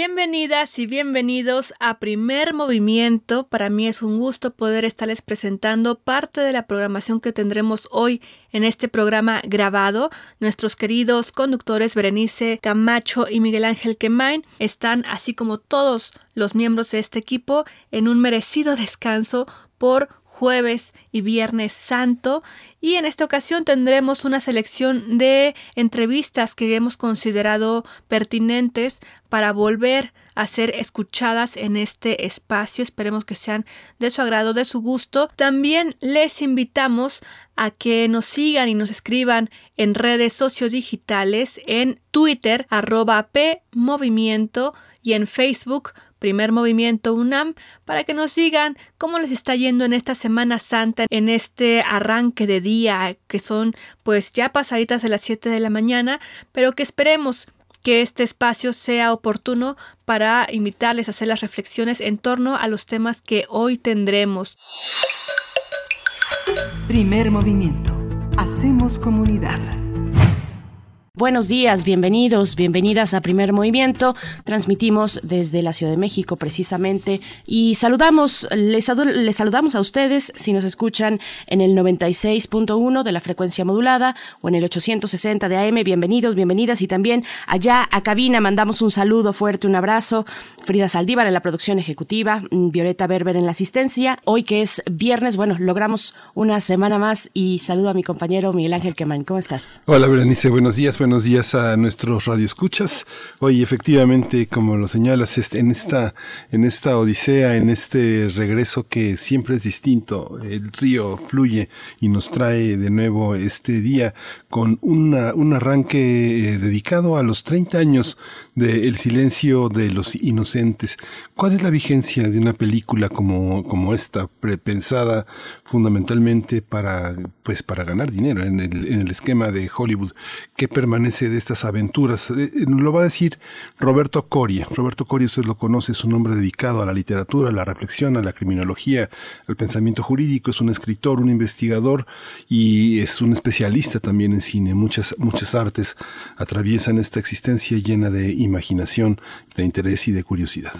Bienvenidas y bienvenidos a Primer Movimiento. Para mí es un gusto poder estarles presentando parte de la programación que tendremos hoy en este programa grabado. Nuestros queridos conductores Berenice Camacho y Miguel Ángel Quemain están, así como todos los miembros de este equipo, en un merecido descanso por jueves y viernes santo y en esta ocasión tendremos una selección de entrevistas que hemos considerado pertinentes para volver a ser escuchadas en este espacio. Esperemos que sean de su agrado, de su gusto. También les invitamos a que nos sigan y nos escriban en redes sociodigitales en Twitter arroba P Movimiento y en Facebook Primer Movimiento UNAM para que nos digan cómo les está yendo en esta Semana Santa, en este arranque de día que son pues ya pasaditas de las 7 de la mañana, pero que esperemos que este espacio sea oportuno para invitarles a hacer las reflexiones en torno a los temas que hoy tendremos. Primer movimiento. Hacemos comunidad. Buenos días, bienvenidos, bienvenidas a Primer Movimiento. Transmitimos desde la Ciudad de México precisamente y saludamos, les, saludamos a ustedes si nos escuchan en el 96.1 de la frecuencia modulada o en el 860 de AM. Bienvenidos, bienvenidas y también allá a cabina mandamos un saludo fuerte, un abrazo. Frida Saldívar en la producción ejecutiva, Violeta Berber en la asistencia. Hoy que es viernes, bueno, logramos una semana más y saludo a mi compañero Miguel Ángel Quemain. ¿Cómo estás? Hola, Berenice, buenos días buenos días a nuestros radioescuchas. Hoy efectivamente, como lo señalas, en esta, en esta odisea, en este regreso que siempre es distinto, el río fluye y nos trae de nuevo este día con una, un arranque eh, dedicado a los 30 años del silencio de los inocentes. ¿Cuál es la vigencia de una película como, como esta, pensada fundamentalmente para, pues, para ganar dinero en el, en el esquema de Hollywood? ¿Qué permanece de estas aventuras? Eh, eh, lo va a decir Roberto Coria. Roberto Coria, usted lo conoce, es un hombre dedicado a la literatura, a la reflexión, a la criminología, al pensamiento jurídico, es un escritor, un investigador y es un especialista también en cine. Muchas, muchas artes atraviesan esta existencia llena de imaginación, de interés y de curiosidad.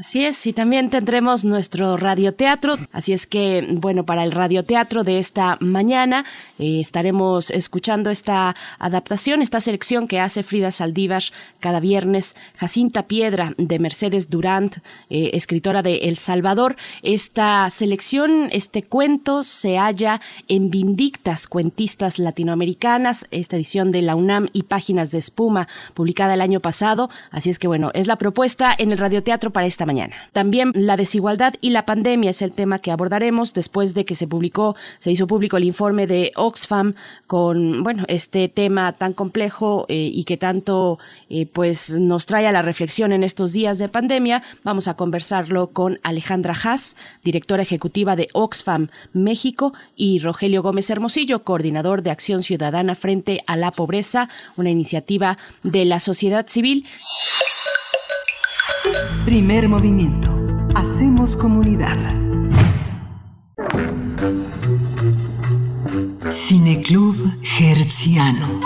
Así es, y también tendremos nuestro radioteatro. Así es que, bueno, para el radioteatro de esta mañana eh, estaremos escuchando esta adaptación, esta selección que hace Frida Saldívar cada viernes. Jacinta Piedra de Mercedes Durant, eh, escritora de El Salvador. Esta selección, este cuento se halla en Vindictas Cuentistas Latinoamericanas, esta edición de la UNAM y Páginas de Espuma, publicada el año pasado. Así es que, bueno, es la propuesta en el radioteatro para esta También la desigualdad y la pandemia es el tema que abordaremos después de que se publicó, se hizo público el informe de Oxfam con, bueno, este tema tan complejo eh, y que tanto, eh, pues, nos trae a la reflexión en estos días de pandemia. Vamos a conversarlo con Alejandra Haas, directora ejecutiva de Oxfam México, y Rogelio Gómez Hermosillo, coordinador de Acción Ciudadana frente a la Pobreza, una iniciativa de la sociedad civil. Primer movimiento. Hacemos comunidad. Cineclub Herziano.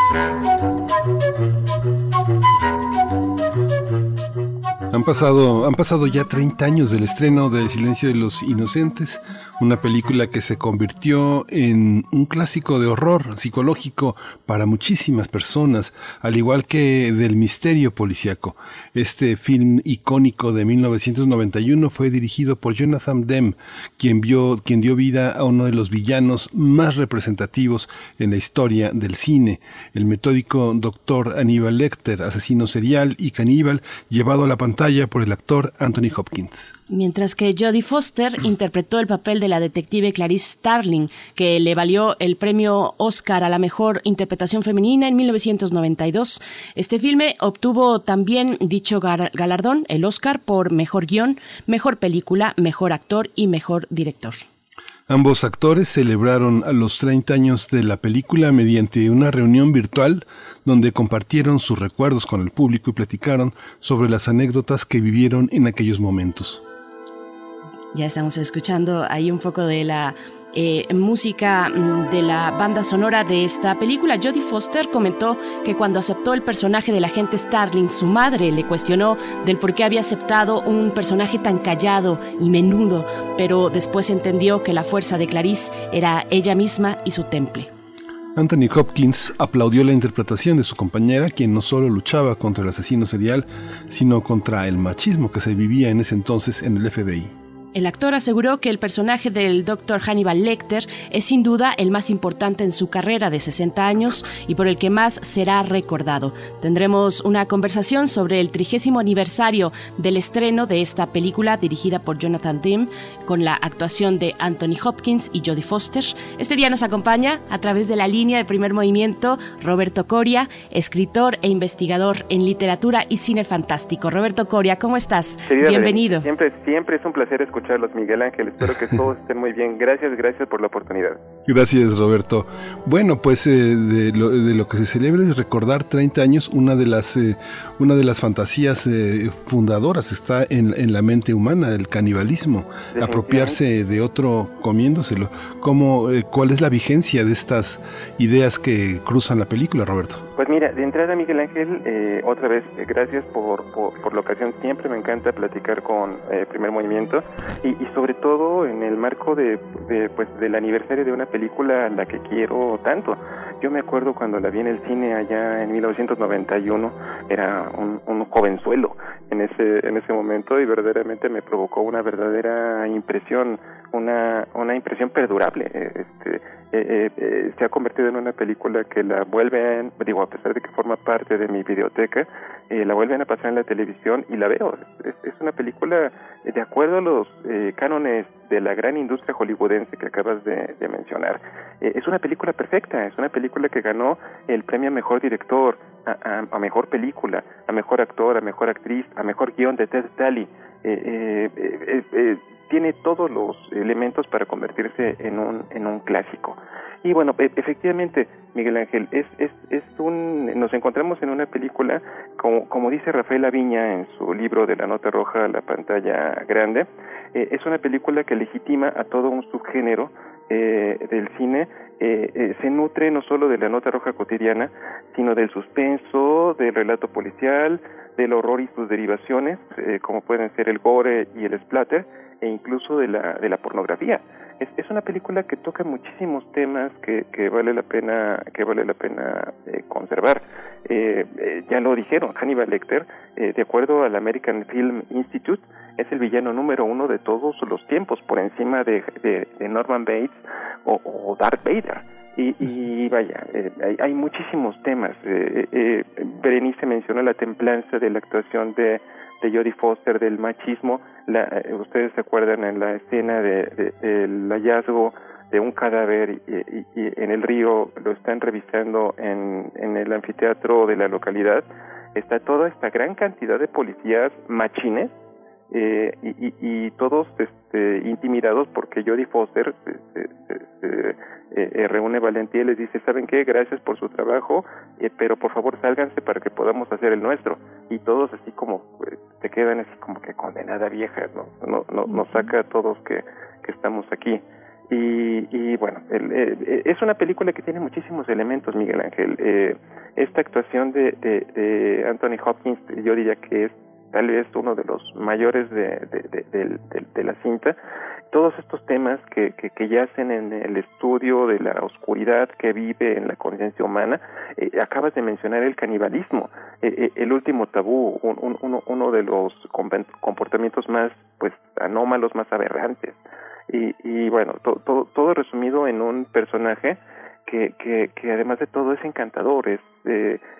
Han pasado, han pasado ya 30 años del estreno de silencio de los inocentes, una película que se convirtió en un clásico de horror psicológico para muchísimas personas, al igual que del misterio policíaco. Este film icónico de 1991 fue dirigido por Jonathan Demme, quien, vio, quien dio vida a uno de los villanos más representativos en la historia del cine, el metódico doctor Aníbal Lecter, asesino serial y caníbal, llevado a la pantalla pantalla por el actor Anthony Hopkins. Mientras que Jodie Foster interpretó el papel de la detective Clarice Starling, que le valió el premio Oscar a la mejor interpretación femenina en 1992. Este filme obtuvo también dicho galardón, el Oscar, por mejor guion, mejor película, mejor actor y mejor director. Ambos actores celebraron los 30 años de la película mediante una reunión virtual donde compartieron sus recuerdos con el público y platicaron sobre las anécdotas que vivieron en aquellos momentos. Ya estamos escuchando ahí un poco de la eh, música mm, de la banda sonora de esta película. Jodie Foster comentó que cuando aceptó el personaje del agente Starling, su madre le cuestionó del por qué había aceptado un personaje tan callado y menudo, pero después entendió que la fuerza de Clarice era ella misma y su temple. Anthony Hopkins aplaudió la interpretación de su compañera, quien no solo luchaba contra el asesino serial, sino contra el machismo que se vivía en ese entonces en el FBI. El actor aseguró que el personaje del Dr. Hannibal Lecter es sin duda el más importante en su carrera de 60 años y por el que más será recordado. Tendremos una conversación sobre el trigésimo aniversario del estreno de esta película dirigida por Jonathan Demme con la actuación de Anthony Hopkins y Jodie Foster. Este día nos acompaña a través de la línea de primer movimiento Roberto Coria, escritor e investigador en literatura y cine fantástico. Roberto Coria, ¿cómo estás? Bienvenido. Siempre, siempre es un placer escuchar escucharlos, Miguel Ángel. Espero que todos estén muy bien. Gracias, gracias por la oportunidad. Gracias, Roberto. Bueno, pues eh, de, lo, que se celebra es recordar 30 años, una de las, eh, una de las fantasías eh, fundadoras está en, en, la mente humana, el canibalismo, apropiarse de otro comiéndoselo. ¿Cómo, ¿Cuál es la vigencia de estas ideas que cruzan la película, Roberto? Pues mira, de entrada, Miguel Ángel, otra vez, gracias por, por, por, la ocasión. Siempre me encanta platicar con Primer Movimiento y, sobre todo en el marco de, pues del aniversario de una película a la que quiero tanto. Yo me acuerdo cuando la vi en el cine allá en 1991, era un, un jovenzuelo en ese en ese momento y verdaderamente me provocó una verdadera impresión, una una impresión perdurable. Este, eh, eh, se ha convertido en una película que la vuelven, digo, a pesar de que forma parte de mi biblioteca, eh, la vuelven a pasar en la televisión y la veo. Es, una película de acuerdo a los cánones de la gran industria hollywoodense que acabas de, mencionar. es una película perfecta, es una película que ganó el premio a mejor director, a, mejor película, a mejor actor, a mejor actriz, a mejor guion de Ted Daly. Eh, tiene todos los elementos para convertirse en un, en un clásico. Y bueno, e, efectivamente, Miguel Ángel, es, es, es un, nos encontramos en una película, como, como dice Rafael Aviña en su libro de la nota roja a la pantalla grande, eh, es una película que legitima a todo un subgénero eh, del cine, eh, se nutre no solo de la nota roja cotidiana, sino del suspenso, del relato policial, del horror y sus derivaciones, como pueden ser el gore y el splatter, e incluso de la, de la pornografía. Es, es una película que toca muchísimos temas que, que vale la pena que vale la pena eh, conservar. Eh, eh, ya lo dijeron, Hannibal Lecter, de acuerdo al American Film Institute, es el villano número uno de todos los tiempos, por encima de, de, Norman Bates o, Darth Vader. Y, y vaya, hay, hay, muchísimos temas. Berenice mencionó la templanza de la actuación de de Jodie Foster del machismo. La, eh, ustedes se acuerdan en la escena de, del hallazgo de un cadáver y, en el río lo están revisando en el anfiteatro de la localidad. Está toda esta gran cantidad de policías machines eh, y, y, todos este, intimidados porque Jodie Foster se, eh, reúne valentía y les dice, ¿saben qué? Gracias por su trabajo, eh, pero por favor sálganse para que podamos hacer el nuestro. Y todos así como pues, te quedan así como que condenada vieja, ¿no? no, no nos saca a todos que, que estamos aquí. Y, y bueno, eh, es una película que tiene muchísimos elementos, Miguel Ángel. Eh, esta actuación de, de, de Anthony Hopkins, yo diría que es tal vez uno de los mayores de, de, la cinta, todos estos temas que, que, que, yacen en el estudio de la oscuridad que vive en la conciencia humana, eh, acabas de mencionar el canibalismo, eh, eh, el último tabú, un, uno, uno de los comportamientos más pues anómalos, más aberrantes. Y, y bueno, todo todo resumido en un personaje que, que, que además de todo es encantador, es,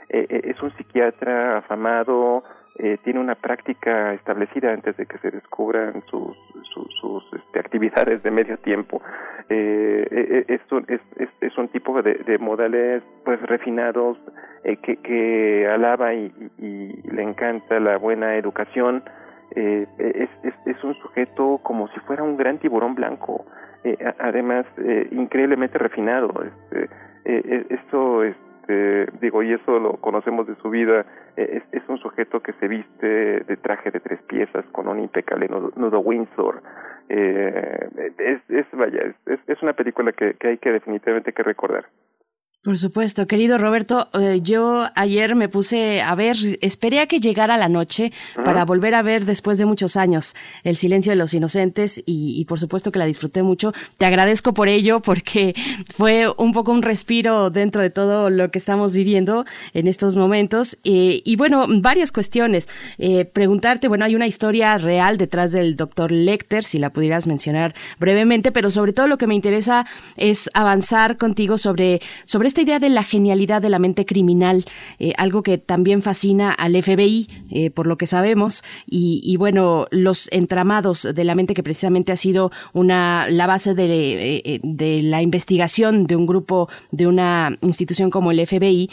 es un psiquiatra afamado, eh, tiene una práctica establecida antes de que se descubran sus, sus, este, actividades de medio tiempo. Eh, eh, es, un, es, es, un tipo de, de modales pues refinados que, que alaba y, le encanta la buena educación. es, es, es un sujeto como si fuera un gran tiburón blanco, además increíblemente refinado. Este, esto es digo, y eso lo conocemos de su vida, eh, es, un sujeto que se viste de traje de tres piezas con un impecable nudo, Windsor. Eh, es, es, vaya, es, es una película que, que hay que definitivamente que recordar. Por supuesto, querido Roberto, eh, yo ayer me puse a ver, esperé a que llegara la noche para volver a ver después de muchos años El silencio de los inocentes y, por supuesto que la disfruté mucho. Te agradezco por ello porque fue un poco un respiro dentro de todo lo que estamos viviendo en estos momentos. Eh, y bueno, varias cuestiones. Eh, preguntarte, bueno, hay una historia real detrás del doctor Lecter, si la pudieras mencionar brevemente, pero sobre todo lo que me interesa es avanzar contigo sobre, sobre esta idea de la genialidad de la mente criminal, eh, algo que también fascina al FBI, eh, por lo que sabemos, y, bueno, los entramados de la mente que precisamente ha sido una la base de, eh, de la investigación de un grupo, de una institución como el FBI,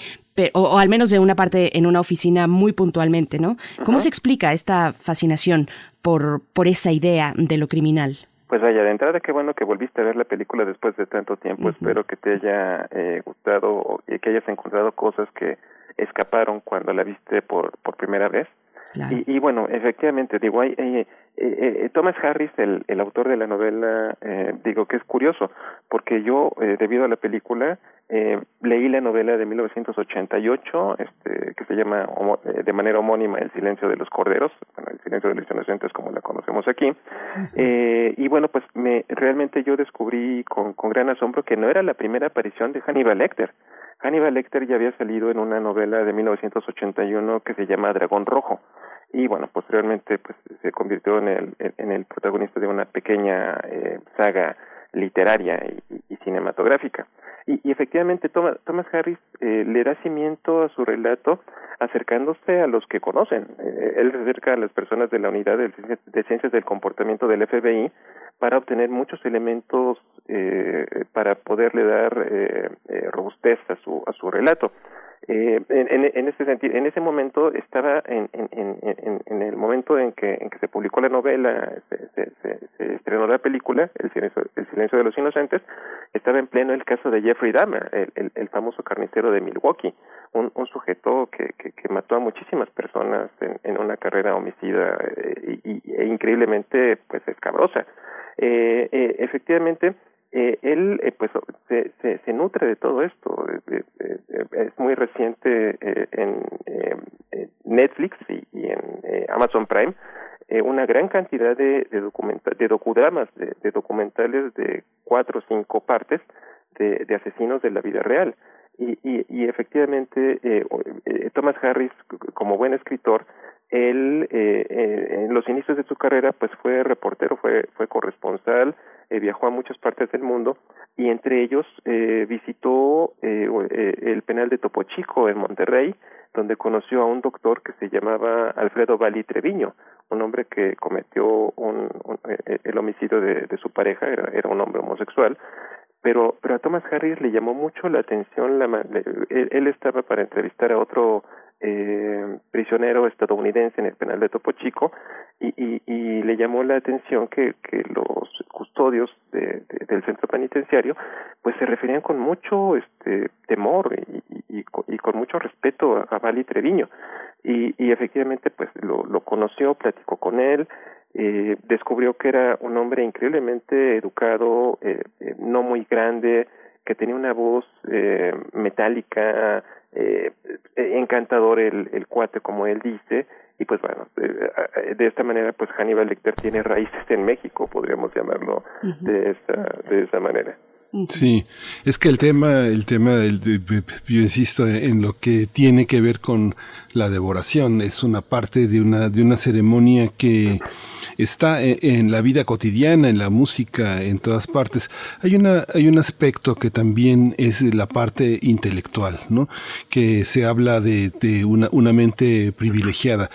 o, al menos de una parte en una oficina muy puntualmente, ¿no? ¿Cómo se explica esta fascinación por, por esa idea de lo criminal? Pues vaya, de entrada, qué bueno que volviste a ver la película después de tanto tiempo. Espero que te haya eh, gustado y que hayas encontrado cosas que escaparon cuando la viste por, por primera vez. Y, y, bueno, efectivamente, digo, hay, eh, eh, Thomas Harris, el, el autor de la novela, eh, digo que es curioso, porque yo, eh, debido a la película, eh, leí la novela de 1988, este, que se llama eh, de manera homónima El silencio de los corderos, bueno, El silencio de los inocentes como la conocemos aquí, eh, y bueno, pues me realmente yo descubrí con, con gran asombro que no era la primera aparición de Hannibal Lecter. Hannibal Lecter ya había salido en una novela de 1981 que se llama Dragón Rojo y bueno, posteriormente pues se convirtió en el, en el protagonista de una pequeña eh, saga literaria y, cinematográfica. Y, y efectivamente Thomas, Harris eh, le da cimiento a su relato acercándose a los que conocen. Eh, él se acerca a las personas de la unidad de, de, ciencias del comportamiento del FBI para obtener muchos elementos eh, para poderle dar eh, eh, robustez a su, a su relato. Eh, en, en, ese sentido, en ese momento estaba en, en, el momento en que, en que se publicó la novela, se, se, se, estrenó la película, el silencio, el silencio de los inocentes, estaba en pleno el caso de Jeffrey Dahmer, el, famoso carnicero de Milwaukee, un, un sujeto que, mató a muchísimas personas en, una carrera homicida eh, y, e increíblemente pues escabrosa. Eh, eh, efectivamente, eh, él eh, pues se, se, nutre de todo esto. Eh, es muy reciente en Netflix y, en Amazon Prime una gran cantidad de, de, de docudramas, de, documentales de cuatro o cinco partes de, de asesinos de la vida real. Y, y, y efectivamente, Thomas Harris, como buen escritor, él en los inicios de su carrera pues fue reportero, fue, fue corresponsal, eh, viajó a muchas partes del mundo y entre ellos eh, visitó eh, eh, el penal de Topo Chico en Monterrey, donde conoció a un doctor que se llamaba Alfredo Valli Treviño, un hombre que cometió un, eh, el homicidio de, su pareja, era, era un hombre homosexual, pero, pero a Thomas Harris le llamó mucho la atención, la, él estaba para entrevistar a otro eh, prisionero estadounidense en el penal de Topo Chico y, le llamó la atención que, los custodios de, de, del centro penitenciario pues se referían con mucho este temor y, y, y con mucho respeto a, a Vali Treviño. Y, efectivamente pues lo, lo conoció, platicó con él, eh, descubrió que era un hombre increíblemente educado, eh, eh, no muy grande, que tenía una voz eh, metálica, eh, encantador el, el cuate como él dice y pues bueno eh, de esta manera pues Hannibal Lecter tiene raíces en México podríamos llamarlo de esa de esa manera Sí, es que el tema, el tema del, yo insisto en lo que tiene que ver con la devoración, es una parte de una, de una ceremonia que está en, en, la vida cotidiana, en la música, en todas partes. Hay una, hay un aspecto que también es la parte intelectual, ¿no? Que se habla de, de una, una mente privilegiada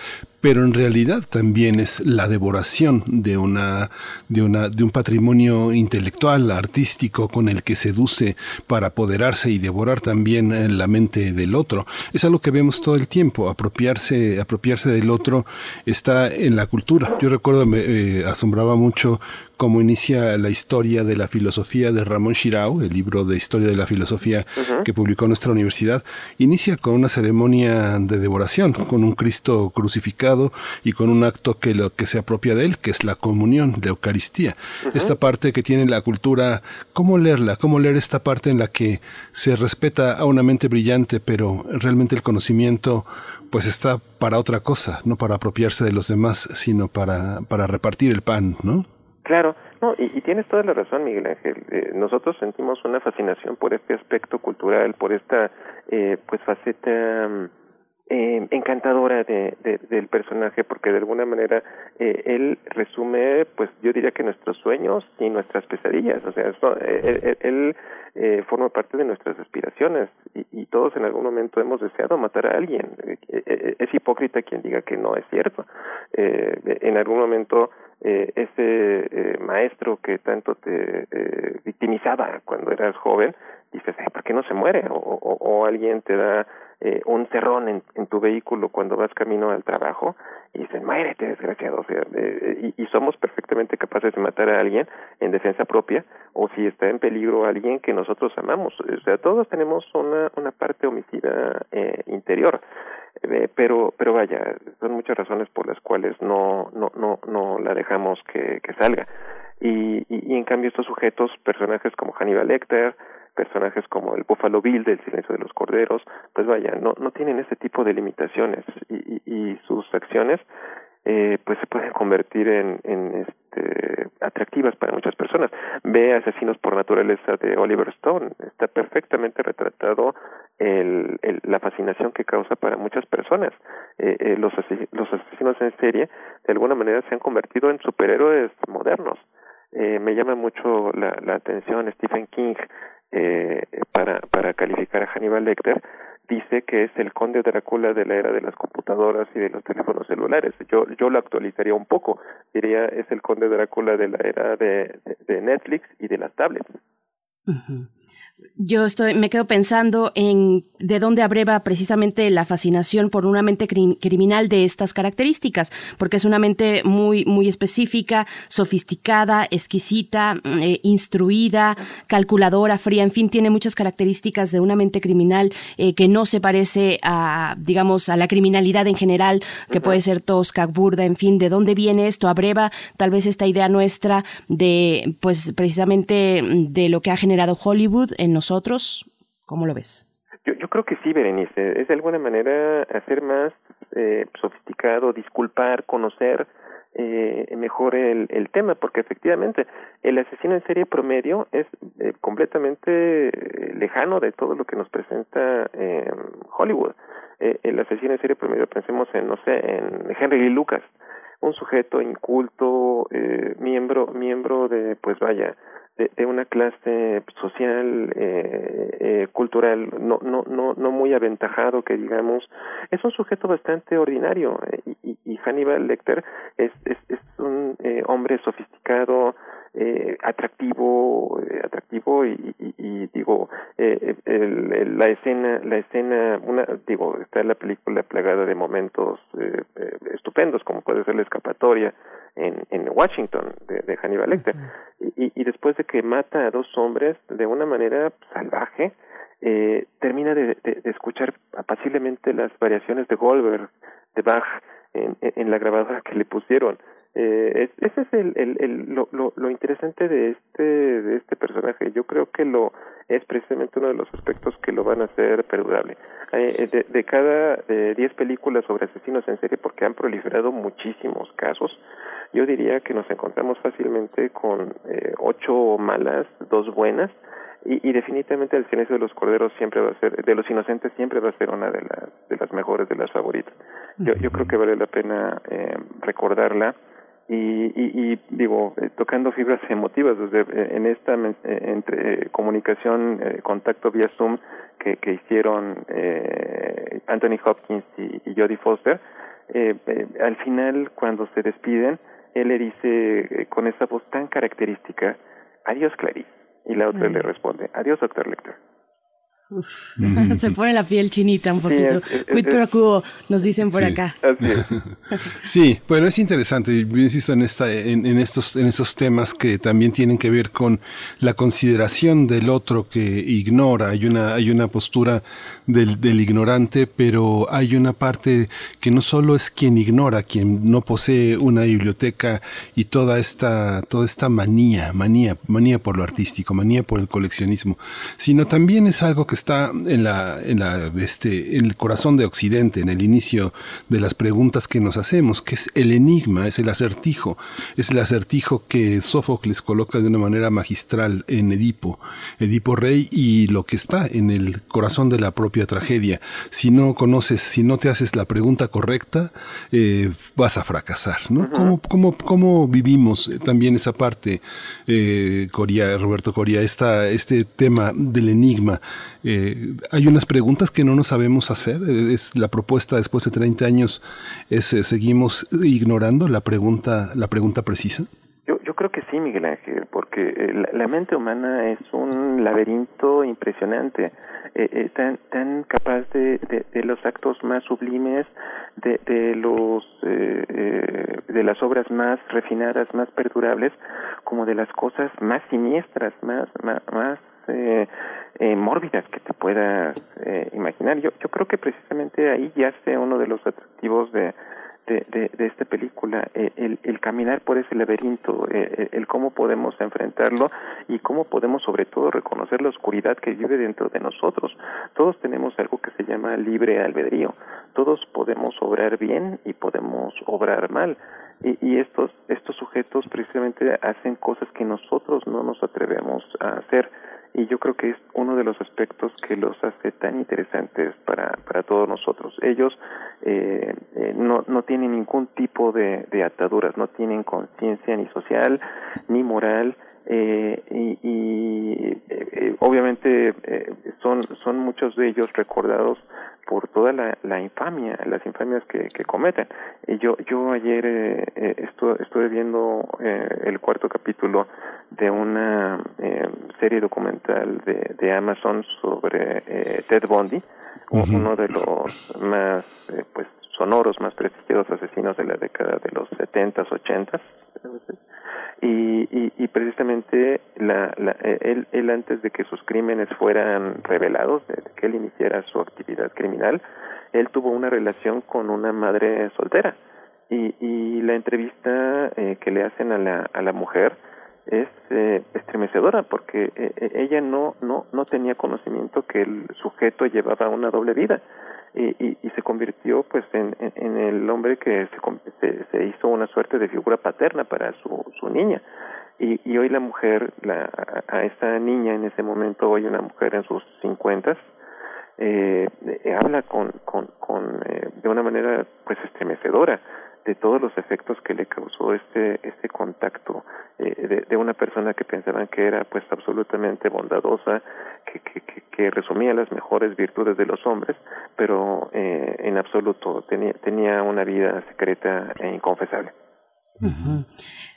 pero en realidad también es la devoración de una, de una, de un patrimonio intelectual, artístico, con el que seduce para apoderarse y devorar también eh, la mente del otro. Es algo que vemos todo el tiempo, apropiarse, apropiarse del otro está en la cultura. Yo recuerdo, me eh, asombraba mucho cómo inicia la historia de la filosofía de Ramón Shirao, el libro de historia de la filosofía que publicó nuestra universidad, inicia con una ceremonia de devoración, con un Cristo crucificado y con un acto que lo que se apropia de él, que es la comunión, la Eucaristía. Esta parte que tiene la cultura, ¿cómo leerla? ¿Cómo leer esta parte en la que se respeta a una mente brillante, pero realmente el conocimiento pues está para otra cosa, no para apropiarse de los demás, sino para, para repartir el pan, ¿no? Claro, no, y, tienes toda la razón, Miguel Ángel. Eh, nosotros sentimos una fascinación por este aspecto cultural, por esta eh, pues faceta mm, eh, encantadora de, del personaje, porque de alguna manera eh, él resume, pues yo diría que nuestros sueños y nuestras pesadillas. O sea, él, eh, forma parte de nuestras aspiraciones y, y, todos en algún momento hemos deseado matar a alguien. es hipócrita quien diga que no es cierto. en algún momento eh, ese eh, maestro que tanto te eh, victimizaba cuando eras joven, dices, ¿por qué no se muere? O, o, alguien te da eh, un cerrón en, en, tu vehículo cuando vas camino al trabajo y dices, muérete, desgraciado. O sea, y, y, somos perfectamente capaces de matar a alguien en defensa propia o si está en peligro alguien que nosotros amamos. O sea, todos tenemos una, una parte homicida eh, interior. Eh, pero pero vaya son muchas razones por las cuales no no no no la dejamos que, que salga y, y, en cambio estos sujetos personajes como Hannibal Lecter personajes como el Buffalo Bill del Silencio de los Corderos pues vaya no no tienen ese tipo de limitaciones y, y, y sus acciones eh, pues se pueden convertir en, en este, atractivas para muchas personas. Ve Asesinos por Naturaleza de Oliver Stone, está perfectamente retratado el, el, la fascinación que causa para muchas personas. Eh, eh, los, los asesinos en serie de alguna manera se han convertido en superhéroes modernos. Eh, me llama mucho la, la atención Stephen King eh, para, para calificar a Hannibal Lecter dice que es el conde Drácula de la era de las computadoras y de los teléfonos celulares. Yo, yo lo actualizaría un poco. Diría, es el conde Drácula de la era de, de, Netflix y de las tablets. Yo estoy, me quedo pensando en de dónde abreva precisamente la fascinación por una mente criminal de estas características, porque es una mente muy, muy específica, sofisticada, exquisita, mm, eh, instruida, calculadora, fría, en fin, tiene muchas características de una mente criminal eh, que no se parece a, digamos, a la criminalidad en general, que puede ser tosca, burda, en fin, de dónde viene esto, abreva tal vez esta idea nuestra de, pues, precisamente de lo que ha generado Hollywood nosotros? ¿Cómo lo ves? Yo, creo que sí, Berenice. Es de alguna manera hacer más eh, sofisticado, disculpar, conocer eh, mejor el, el tema, porque efectivamente el asesino en serie promedio es eh, completamente lejano de todo lo que nos presenta eh, Hollywood. Eh, el asesino en serie promedio, pensemos en, no sé, en Henry Lucas, un sujeto inculto, eh, miembro, miembro de, pues vaya, de, una clase social, eh, eh, cultural, no, no, no, no muy aventajado, que digamos, es un sujeto bastante ordinario eh, y, y, Hannibal Lecter es, es, es un eh, hombre sofisticado, eh, atractivo, eh, atractivo y, y, y digo, eh, el, el, la escena, la escena, una, digo, está la película plagada de momentos eh, eh, estupendos, como puede ser la escapatoria, en, en Washington de, de Hannibal Lecter. y, y, después de que mata a dos hombres de una manera salvaje, eh, termina de, de, de, escuchar apaciblemente las variaciones de Goldberg, de Bach, en, en la grabadora que le pusieron. Eh, ese es el, el, el lo, lo, lo, interesante de este de este personaje. Yo creo que lo es precisamente uno de los aspectos que lo van a hacer perdurable. Eh, de, de cada de 10 películas sobre asesinos en serie, porque han proliferado muchísimos casos, yo diría que nos encontramos fácilmente con eh, ocho malas, dos buenas, y, y definitivamente el silencio de los corderos siempre va a ser, de los inocentes siempre va a ser una de las, de las mejores, de las favoritas. Yo, yo creo que vale la pena eh, recordarla y, y, y digo eh, tocando fibras emotivas desde eh, en esta eh, entre comunicación contacto vía Zoom que, que hicieron Anthony Hopkins y, y Jodie Foster eh, eh, al final, cuando se despiden, él le dice con esa voz tan característica, adiós Clarice. Y la otra le responde, adiós doctor Lecter. se pone la piel chinita un poquito. Sí, nos dicen por acá. sí, bueno, es interesante. Yo insisto en esta, en, estos, en estos temas que también tienen que ver con la consideración del otro que ignora. Hay una, hay una postura del, del ignorante, pero hay una parte que no solo es quien ignora, quien no posee una biblioteca y toda esta, toda esta manía, manía, manía por lo artístico, manía por el coleccionismo, sino también es algo que está en la, en la, este, en el corazón de Occidente, en el inicio de las preguntas que nos hacemos, que es el enigma, es el acertijo, es el acertijo que Sófocles coloca de una manera magistral en Edipo, Edipo Rey y lo que está en el corazón de la propia tragedia. Si no conoces, si no te haces la pregunta correcta, eh, vas a fracasar, ¿no? ¿Cómo, cómo, cómo, vivimos también esa parte, eh, Coria, Roberto Coria, esta, este tema del enigma? Eh, hay unas preguntas que no nos sabemos hacer. Eh, es la propuesta después de 30 años es eh, seguimos ignorando la pregunta la pregunta precisa. Yo, creo que sí, Miguel Ángel, porque la, mente humana es un laberinto impresionante, tan, tan capaz de, de, los actos más sublimes, de, de los de las obras más refinadas, más perdurables, como de las cosas más siniestras, más, más, más eh, eh, mórbidas que te puedas eh, imaginar. Yo, yo creo que precisamente ahí yace uno de los atractivos de, de, esta película, eh, el, el, caminar por ese laberinto, eh, el cómo podemos enfrentarlo y cómo podemos sobre todo reconocer la oscuridad que vive dentro de nosotros. Todos tenemos algo que se llama libre albedrío, todos podemos obrar bien y podemos obrar mal. Y, y estos, estos sujetos precisamente hacen cosas que nosotros no nos atrevemos a hacer y yo creo que es uno de los aspectos que los hace tan interesantes para, para todos nosotros. Ellos eh, eh, no, no tienen ningún tipo de, de ataduras, no tienen conciencia ni social ni moral, eh, y, y eh, obviamente eh, son son muchos de ellos recordados por toda la, la infamia las infamias que, que cometen. Y yo yo ayer eh, eh estuve, estuve viendo el cuarto capítulo de una serie documental de, de Amazon sobre Ted Bundy uno de los más pues sonoros más prestigiosos asesinos de la década de los setentas ochentas y, y, precisamente la, la, él, él antes de que sus crímenes fueran revelados, de que él iniciara su actividad criminal, él tuvo una relación con una madre soltera. Y, y la entrevista eh, que le hacen a la, a la mujer es eh, estremecedora porque eh, ella no, no, no tenía conocimiento que el sujeto llevaba una doble vida y, y, se convirtió pues en, el hombre que se, se, hizo una suerte de figura paterna para su, su niña. Y, y hoy la mujer la, a esta niña en ese momento hoy una mujer en sus cincuentas eh, habla con, con, con eh, de una manera pues estremecedora de todos los efectos que le causó este este contacto eh, de, de, una persona que pensaban que era pues absolutamente bondadosa que, que, resumía las mejores virtudes de los hombres pero eh, en absoluto tenía tenía una vida secreta e inconfesable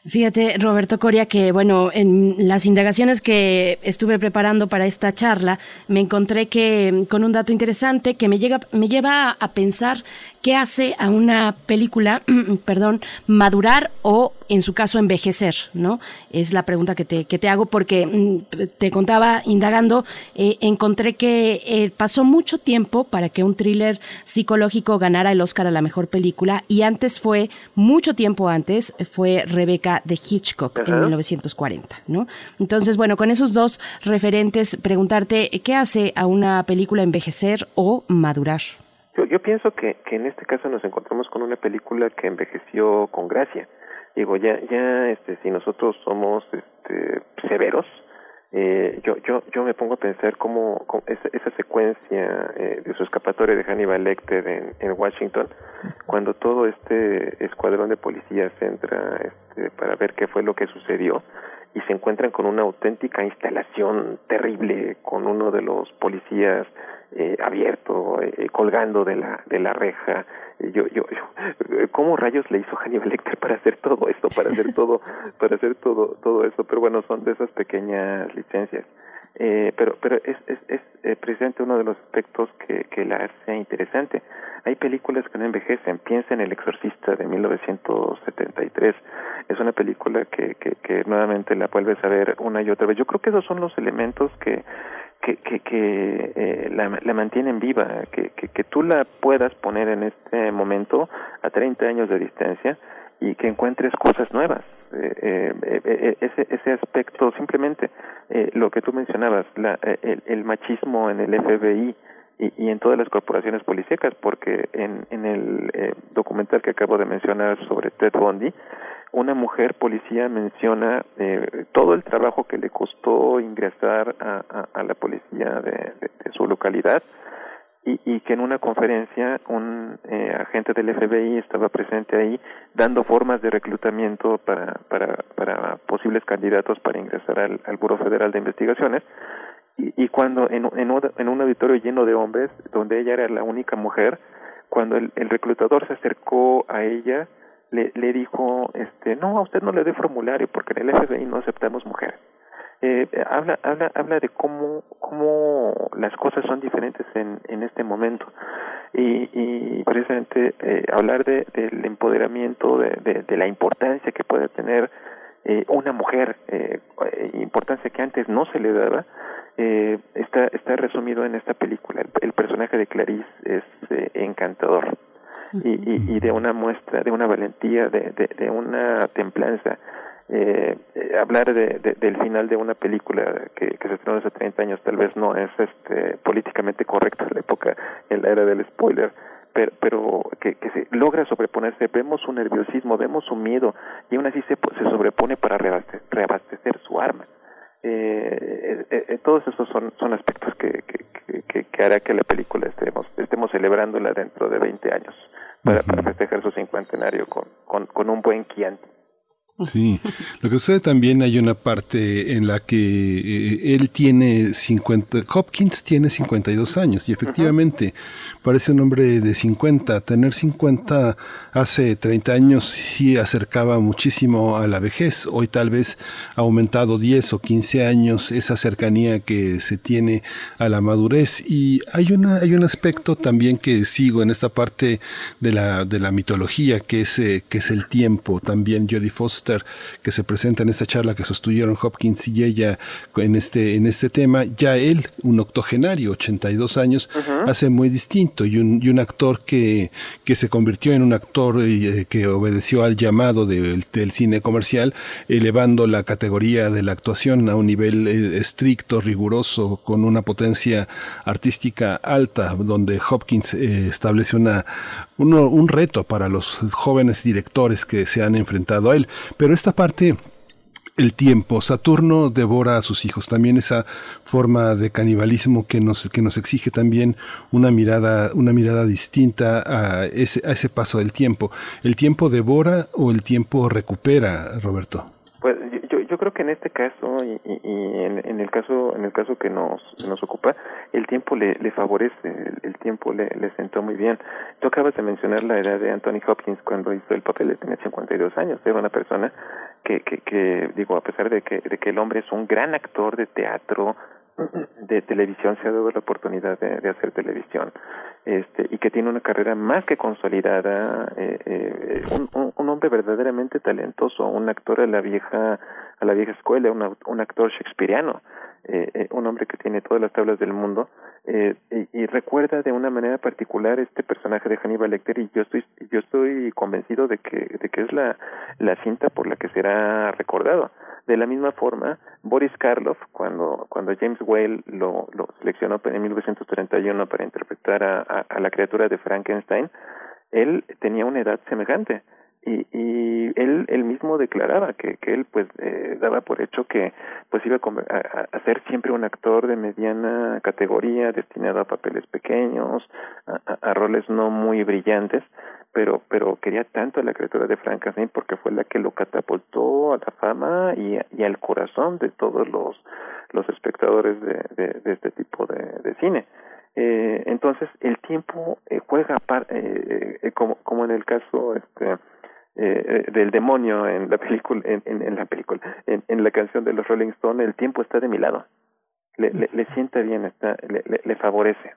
Fíjate, Roberto Coria, que bueno, en las indagaciones que estuve preparando para esta charla, me encontré que con un dato interesante que me llega, me lleva a pensar qué hace a una película, perdón, madurar o, en su caso, envejecer, ¿no? Es la pregunta que te, que te hago porque mm, te contaba indagando, eh, encontré que eh, pasó mucho tiempo para que un thriller psicológico ganara el Oscar a la mejor película y antes fue, mucho tiempo antes, fue Rebeca de Hitchcock en 1940, ¿no? Entonces, bueno, con esos dos referentes, preguntarte, ¿qué hace a una película envejecer o madurar? Yo, yo pienso que, que en este caso nos encontramos con una película que envejeció con gracia. Digo, ya, ya, este, si nosotros somos, este, severos, eh, yo, yo, yo me pongo a pensar cómo, esa, esa, secuencia eh, de su escapatoria de Hannibal Lecter en, Washington, cuando todo este escuadrón de policías entra este, para ver qué fue lo que sucedió y se encuentran con una auténtica instalación terrible, con uno de los policías eh, abierto, eh, colgando de la, de la reja. Yo, yo, yo, ¿cómo rayos le hizo Hannibal Lecter para hacer todo esto, para hacer todo, para hacer todo, todo esto? Pero bueno, son de esas pequeñas licencias. Eh, pero pero es, es, es eh, uno de los aspectos que, que la hace interesante. Hay películas que no envejecen. Piensa en El Exorcista de 1973. Es una película que, que, nuevamente la vuelves a ver una y otra vez. Yo creo que esos son los elementos que que, que, que eh, la, la, mantienen viva, que, que, que tú la puedas poner en este momento a 30 años de distancia y que encuentres cosas nuevas. Eh, eh, eh, ese, ese aspecto, simplemente eh, lo que tú mencionabas, la, el, el machismo en el FBI y, en todas las corporaciones policíacas, porque en, en el eh, documental que acabo de mencionar sobre Ted Bundy, una mujer policía menciona eh, todo el trabajo que le costó ingresar a, la policía de, su localidad y, y que en una conferencia un eh, agente del FBI estaba presente ahí dando formas de reclutamiento para, para, para posibles candidatos para ingresar al, al Buró Federal de Investigaciones y, y cuando en, en, en un auditorio lleno de hombres donde ella era la única mujer cuando el, el reclutador se acercó a ella le, le dijo, este, no, a usted no le dé formulario porque en el FBI no aceptamos mujeres. Eh, habla, habla, habla de cómo, cómo las cosas son diferentes en, en este momento y, y precisamente eh, hablar de, del empoderamiento, de, de, la importancia que puede tener eh, una mujer, eh, importancia que antes no se le daba, eh, está, está resumido en esta película. El, el personaje de Clarice es encantador y, y, y de una muestra, de una valentía, de, de una templanza. Eh, eh, hablar de, de, del final de una película que, que se estrenó hace 30 años tal vez no es este políticamente correcto en la época, en la era del spoiler, pero, pero que, que se logra sobreponerse, vemos su nerviosismo, vemos su miedo y aún así se, se sobrepone para reabastecer, reabastecer su arma. Eh, eh, eh, todos esos son, son aspectos que, que, que, que, hará que la película estemos, estemos celebrándola dentro de 20 años para, uh -huh. para festejar su cincuentenario con, con, con un buen Chianti. Sí, lo que sucede también hay una parte en la que eh, él tiene 50, Hopkins tiene 52 años y efectivamente uh -huh. parece un hombre de 50. Tener 50 hace 30 años sí acercaba muchísimo a la vejez. Hoy tal vez ha aumentado 10 o 15 años esa cercanía que se tiene a la madurez. Y hay, una, hay un aspecto también que sigo en esta parte de la, de la mitología que es, eh, que es el tiempo. También Jodie Foster que se presenta en esta charla que sostuvieron Hopkins y ella en este, en este tema, ya él, un octogenario, 82 años, uh -huh. hace muy distinto y un, y un actor que, que se convirtió en un actor eh, que obedeció al llamado de, del cine comercial, elevando la categoría de la actuación a un nivel eh, estricto, riguroso, con una potencia artística alta, donde Hopkins eh, establece una, uno, un reto para los jóvenes directores que se han enfrentado a él. Pero esta parte el tiempo. Saturno devora a sus hijos. También esa forma de canibalismo que nos, que nos exige también una mirada, una mirada distinta a ese, a ese paso del tiempo. ¿El tiempo devora o el tiempo recupera, Roberto? Pues creo que en este caso y, y, en, en, el caso en el caso que nos nos ocupa el tiempo le, favorece el, el tiempo le, sentó muy bien. Tú acabas de mencionar la edad de Anthony Hopkins cuando hizo el papel de tenía 52 años. Era una persona que, que, que digo a pesar de que de que el hombre es un gran actor de teatro de televisión se ha dado la oportunidad de, hacer televisión este y que tiene una carrera más que consolidada eh, eh, un, un, hombre verdaderamente talentoso un actor a la vieja a la vieja escuela un, actor shakespeariano eh, eh, un hombre que tiene todas las tablas del mundo eh, y, recuerda de una manera particular este personaje de Hannibal Lecter y yo estoy yo estoy convencido de que de que es la la cinta por la que será recordado. De la misma forma Boris Karloff cuando cuando James Whale lo, lo seleccionó en 1931 para interpretar a la criatura de Frankenstein él tenía una edad semejante y, y él él mismo declaraba que, que él pues eh, daba por hecho que pues iba a, a, ser siempre un actor de mediana categoría destinado a papeles pequeños a, roles no muy brillantes pero pero quería tanto a la criatura de Frankenstein porque fue la que lo catapultó a la fama y, y al corazón de todos los los espectadores de, de, este tipo de cine entonces el tiempo juega como, como en el caso este del demonio en la película en, en, la película en, la canción de los Rolling Stones el tiempo está de mi lado. Le, le, le sienta bien está le, le favorece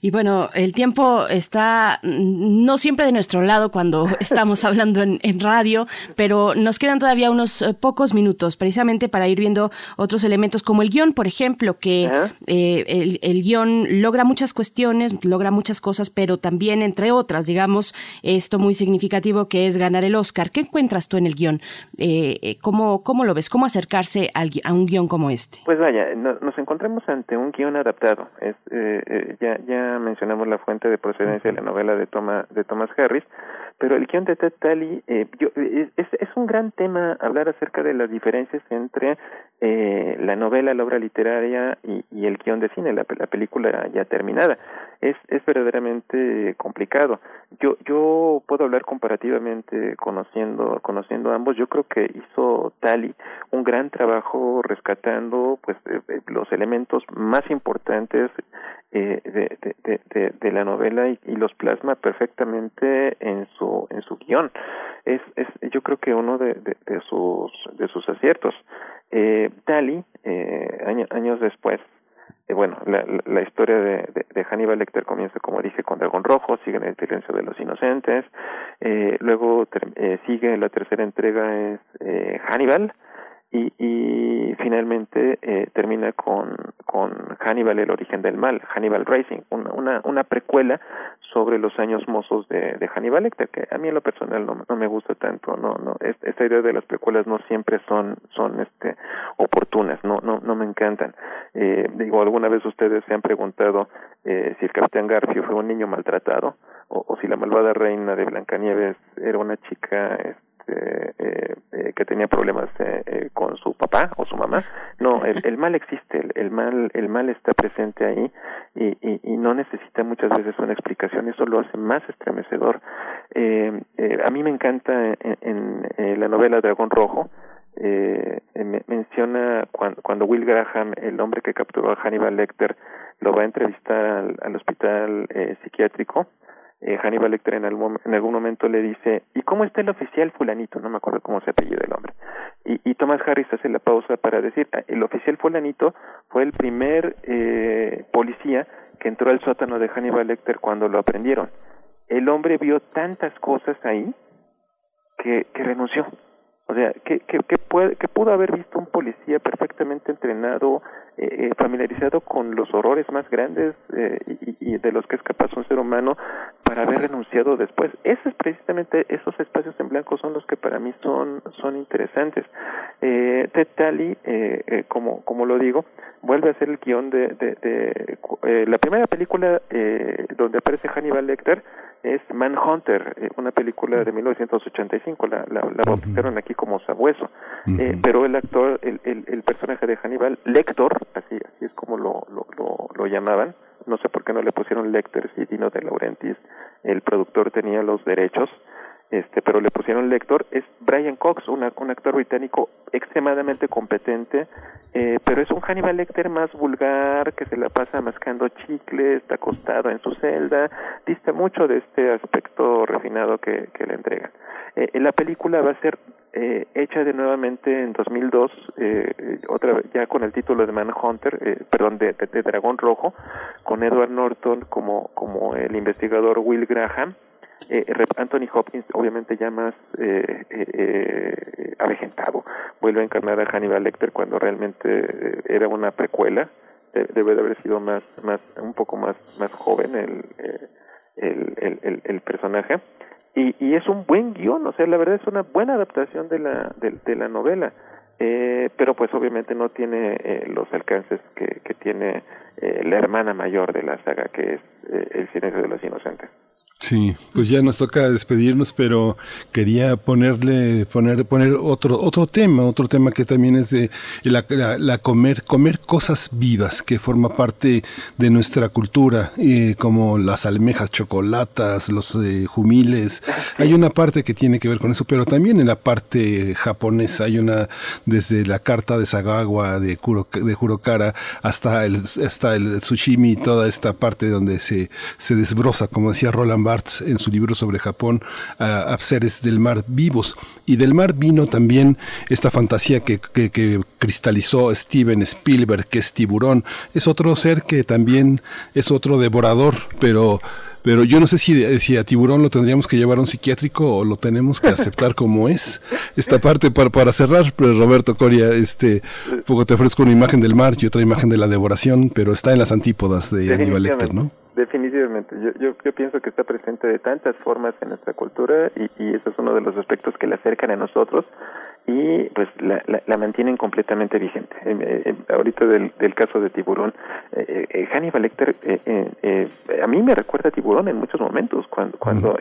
y bueno, el tiempo está no siempre de nuestro lado cuando estamos hablando en, radio, pero nos quedan todavía unos eh, pocos minutos precisamente para ir viendo otros elementos como el guion, por ejemplo, que eh, el, el, guion logra muchas cuestiones, logra muchas cosas, pero también, entre otras, digamos, esto muy significativo que es ganar el Oscar. ¿Qué encuentras tú en el guion? Eh, ¿cómo, ¿Cómo lo ves? ¿Cómo acercarse a un guion como este? Pues vaya, nos encontramos ante un guion adaptado. Es, eh, ya, ya mencionamos la fuente de procedencia de la novela de, Toma, de Thomas Harris, pero el guion de Ted Talley eh, es, es, un gran tema hablar acerca de las diferencias entre eh, la novela, la obra literaria y, y el guion de cine, la, la, película ya terminada. Es, es verdaderamente complicado. Yo, yo puedo hablar comparativamente conociendo, conociendo ambos. Yo creo que hizo Talley un gran trabajo rescatando pues los elementos más importantes eh, de, de, la novela y, los plasma perfectamente en su en su guion. Es, es yo creo que uno de, de, sus de sus aciertos. Eh, Dali eh, años después eh, bueno la, la historia de, Hannibal Lecter comienza como dije con Dragón Rojo sigue en el silencio de los inocentes eh, luego eh, sigue la tercera entrega es eh, Hannibal finalmente eh, termina con, con Hannibal, el origen del mal, Hannibal Racing, una, una, una precuela sobre los años mozos de, de Hannibal Lecter, que a mí en lo personal no, no me gusta tanto, no, no, esta idea de las precuelas no siempre son, son este, oportunas, no, no, no me encantan. Eh, digo, alguna vez ustedes se han preguntado eh, si el Capitán Garfio fue un niño maltratado, o, o si la malvada reina de Blancanieves era una chica, este, eh, eh, que tenía problemas eh, eh, con su papá o su mamá. No, el, mal existe, el, el, mal el mal está presente ahí y, y, no necesita muchas veces una explicación. Eso lo hace más estremecedor. A mí me encanta en, en la novela Dragón Rojo. Eh, me, menciona cuando, cuando Will Graham, el hombre que capturó a Hannibal Lecter, lo va a entrevistar al, al hospital eh, psiquiátrico eh, Hannibal Lecter en algún, en algún momento le dice, ¿y cómo está el oficial fulanito? No me acuerdo cómo se apellida el hombre. Y, y Thomas Harris hace la pausa para decir, ah, el oficial fulanito fue el primer eh, policía que entró al sótano de Hannibal Lecter cuando lo aprendieron. El hombre vio tantas cosas ahí que, que renunció. O sea, que, que, que, puede, que pudo haber visto un policía perfectamente entrenado, eh, eh, familiarizado con los horrores más grandes eh, y, de los que es capaz un ser humano para haber renunciado después. Esos precisamente esos espacios en blanco son los que para mí son son interesantes. Eh, Ted Talley, eh, eh, como como lo digo, vuelve a hacer el guion de, de, de la primera película donde aparece Hannibal Lecter es Manhunter, eh, una película de 1985, la, la, la bautizaron aquí como Sabueso, uh -huh. eh, pero el actor, el, el, el, personaje de Hannibal, Lector, así, así es como lo, lo, lo, lo llamaban, no sé por qué no le pusieron Lecter si Dino de Laurentiis, el productor tenía los derechos, este, pero le pusieron lector, es Brian Cox, una, un actor británico extremadamente competente, eh, pero es un Hannibal Lecter más vulgar, que se la pasa mascando chicle, está acostado en su celda, dista mucho de este aspecto refinado que, le entregan. Eh, la película va a ser eh, hecha de nuevamente en 2002, eh, otra ya con el título de Manhunter, eh, perdón, de, de, de Dragón Rojo, con Edward Norton como, como el investigador Will Graham, eh, Anthony Hopkins obviamente ya más eh, eh, avejentado. Vuelve a encarnar a Hannibal Lecter cuando realmente era una precuela. Debe de haber sido más más un poco más más joven el el, el, el, el personaje. Y, y es un buen guion o sea la verdad es una buena adaptación de la de, de la novela. Eh, pero pues obviamente no tiene eh, los alcances que, que tiene eh, la hermana mayor de la saga que es El silencio de los inocentes Sí, pues ya nos toca despedirnos, pero quería ponerle, poner, poner otro, otro tema, otro tema que también es de la, comer, comer cosas vivas, que forma parte de nuestra cultura, como las almejas chocolatas, los eh, jumiles. Hay una parte que tiene que ver con eso, pero también en la parte japonesa hay una, desde la carta de Sagawa, de, Kuro, de Kurokara, hasta el, hasta el sushimi, toda esta parte donde se, se desbroza, como decía Roland en su libro sobre Japón a, seres del mar vivos. Y del mar vino también esta fantasía que, cristalizó Steven Spielberg, que es tiburón. Es otro ser que también es otro devorador, pero pero yo no sé si, si, a tiburón lo tendríamos que llevar a un psiquiátrico o lo tenemos que aceptar como es. Esta parte para, para cerrar, pues, Roberto Coria, este, poco te ofrezco una imagen del mar y otra imagen de la devoración, pero está en las antípodas de Aníbal Lecter, ¿no? Definitivamente, yo, yo, yo, pienso que está presente de tantas formas en nuestra cultura y, y ese es uno de los aspectos que le acercan a nosotros y pues la, la, mantienen completamente vigente. Eh, eh, ahorita del, del caso de Tiburón, eh, eh Hannibal Lecter a mí me recuerda a Tiburón en muchos momentos, cuando, cuando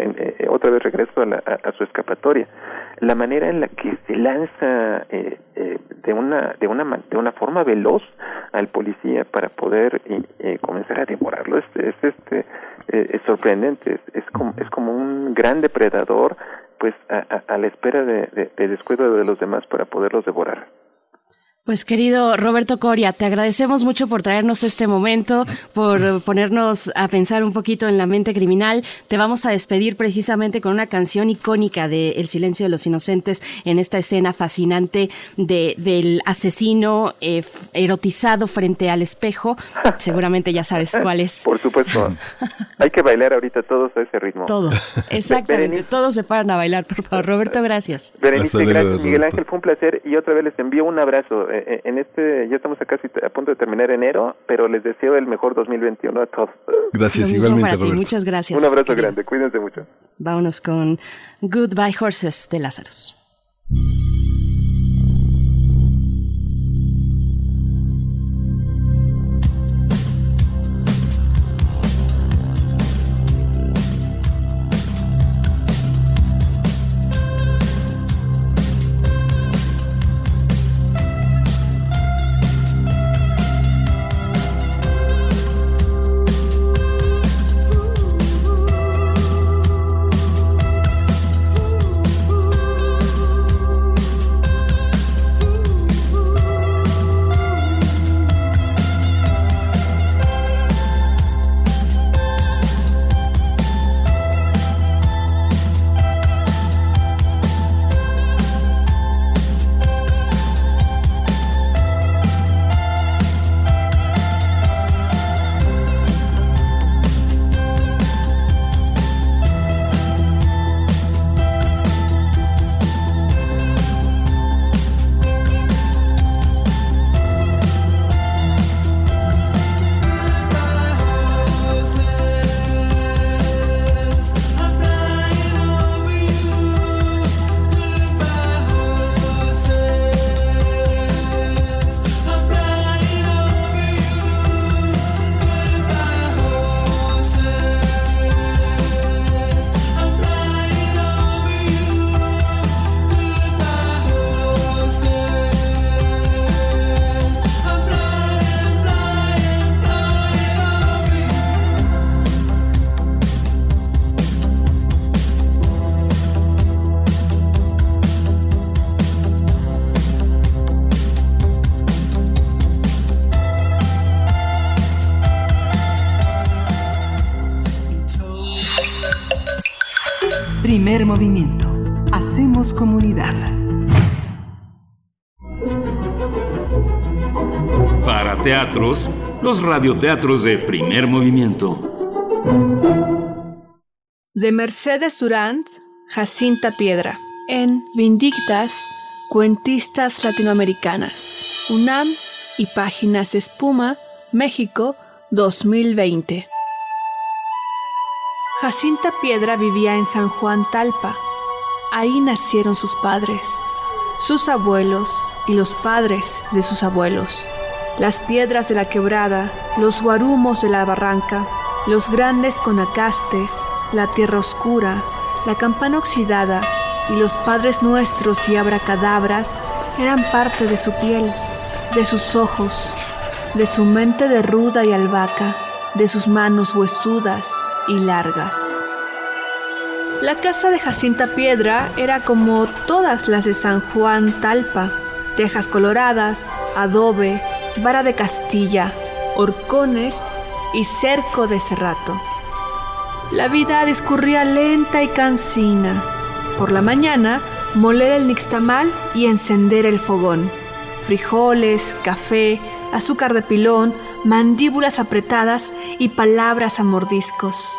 otra vez regreso a, a, su escapatoria. La manera en la que se lanza de una de una de una forma veloz al policía para poder comenzar a devorarlo es, es este es sorprendente, es, es como es como un gran depredador pues a, a, la espera de, de, de descuido de los demás para poderlos devorar. Pues querido Roberto Coria, te agradecemos mucho por traernos este momento, por ponernos a pensar un poquito en la mente criminal. Te vamos a despedir precisamente con una canción icónica de El silencio de los inocentes en esta escena fascinante de, del asesino eh, erotizado frente al espejo. Seguramente ya sabes cuál es. Por supuesto. Hay que bailar ahorita todos a ese ritmo. Todos, exactamente. todos se paran a bailar, por favor. Roberto, gracias. Berenice, gracias. Miguel Ángel, fue un placer y otra vez les envío un abrazo eh, eh, en este, ya estamos a casi a punto de terminar enero, pero les deseo el mejor 2021 a todos. Gracias, igualmente, Muchas gracias. Un abrazo grande, cuídense mucho. Vámonos con Goodbye Horses de Lazarus. Movimiento. Hacemos comunidad. Para teatros, los radioteatros de primer movimiento. De Mercedes Durant, Jacinta Piedra. En Vindictas, Cuentistas Latinoamericanas. UNAM y Páginas Espuma, México, 2020. Jacinta Piedra vivía en San Juan Talpa. Ahí nacieron sus padres, sus abuelos y los padres de sus abuelos. Las piedras de la quebrada, los guarumos de la barranca, los grandes conacastes, la tierra oscura, la campana oxidada y los padres nuestros y abracadabras eran parte de su piel, de sus ojos, de su mente de ruda y albahaca, de sus manos huesudas y largas. La casa de Jacinta Piedra era como todas las de San Juan Talpa, tejas coloradas, adobe, vara de Castilla, horcones y cerco de cerrato. La vida discurría lenta y cansina. Por la mañana, moler el nixtamal y encender el fogón. Frijoles, café, azúcar de pilón, mandíbulas apretadas y palabras a mordiscos.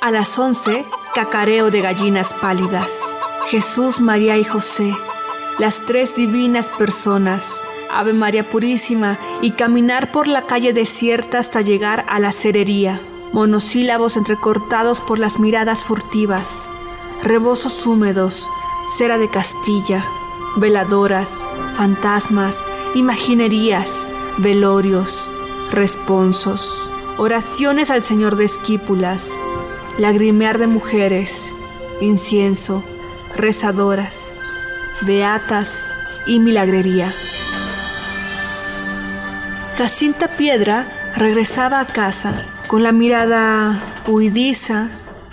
A las once, cacareo de gallinas pálidas. Jesús, María y José, las tres divinas personas, Ave María Purísima, y caminar por la calle desierta hasta llegar a la cerería. Monosílabos entrecortados por las miradas furtivas, rebozos húmedos, cera de Castilla, veladoras, fantasmas, imaginerías, velorios, responsos, oraciones al Señor de Esquípulas, lagrimear de mujeres, incienso, rezadoras, beatas y milagrería. Jacinta Piedra regresaba a casa con la mirada huidiza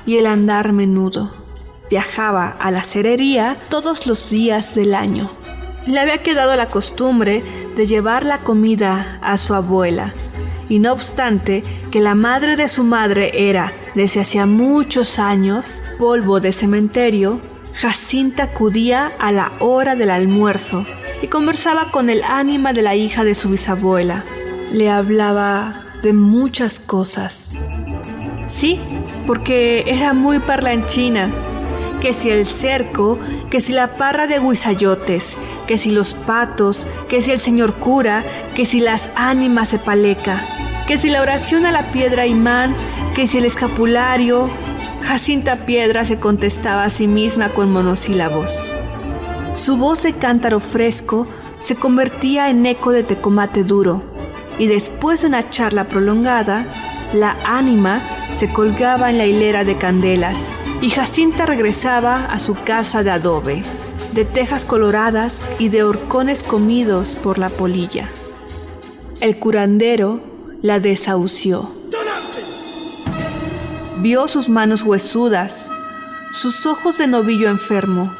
y el andar menudo. Viajaba a la cerería todos los días del año. Le había quedado la costumbre de llevar la comida a su abuela, y no obstante que la madre de su madre era desde hacía muchos años, polvo de cementerio, Jacinta acudía a la hora del almuerzo y conversaba con el ánima de la hija de su bisabuela. Le hablaba de muchas cosas. Sí, porque era muy parlanchina. Que si el cerco, que si la parra de guisayotes, que si los patos, que si el señor cura, que si las ánimas de paleca, que si la oración a la piedra imán, que si el escapulario, Jacinta Piedra se contestaba a sí misma con monosílabos. Su voz de cántaro fresco se convertía en eco de tecomate duro, y después de una charla prolongada, la ánima se colgaba en la hilera de candelas, y Jacinta regresaba a su casa de adobe, de tejas coloradas y de horcones comidos por la polilla. El curandero la desahució. Vio sus manos huesudas, sus ojos de novillo enfermo,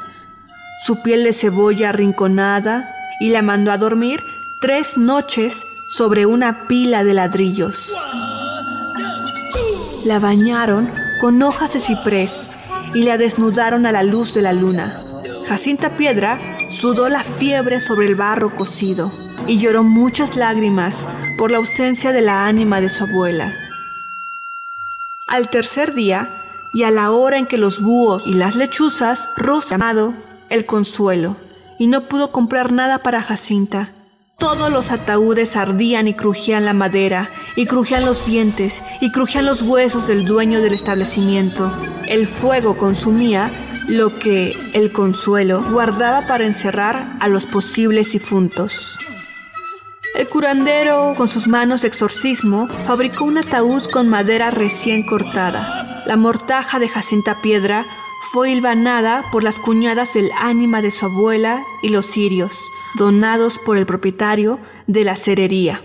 su piel de cebolla arrinconada y la mandó a dormir tres noches sobre una pila de ladrillos. La bañaron con hojas de ciprés y la desnudaron a la luz de la luna. Jacinta Piedra sudó la fiebre sobre el barro cocido y lloró muchas lágrimas por la ausencia de la ánima de su abuela. Al tercer día, y a la hora en que los búhos y las lechuzas, Rosa el consuelo, y no pudo comprar nada para Jacinta. Todos los ataúdes ardían y crujían la madera, y crujían los dientes, y crujían los huesos del dueño del establecimiento. El fuego consumía lo que el consuelo guardaba para encerrar a los posibles difuntos. El curandero, con sus manos de exorcismo, fabricó un ataúd con madera recién cortada. La mortaja de Jacinta Piedra fue hilvanada por las cuñadas del ánima de su abuela y los cirios, donados por el propietario de la cerería.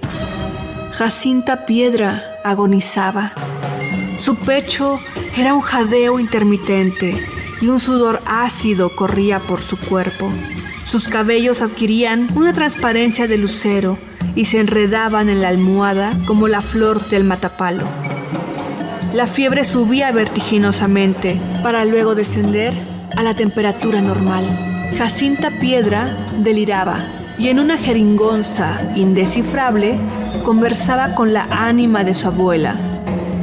Jacinta Piedra agonizaba. Su pecho era un jadeo intermitente y un sudor ácido corría por su cuerpo. Sus cabellos adquirían una transparencia de lucero y se enredaban en la almohada como la flor del matapalo. La fiebre subía vertiginosamente para luego descender a la temperatura normal. Jacinta Piedra deliraba y en una jeringonza indescifrable conversaba con la ánima de su abuela.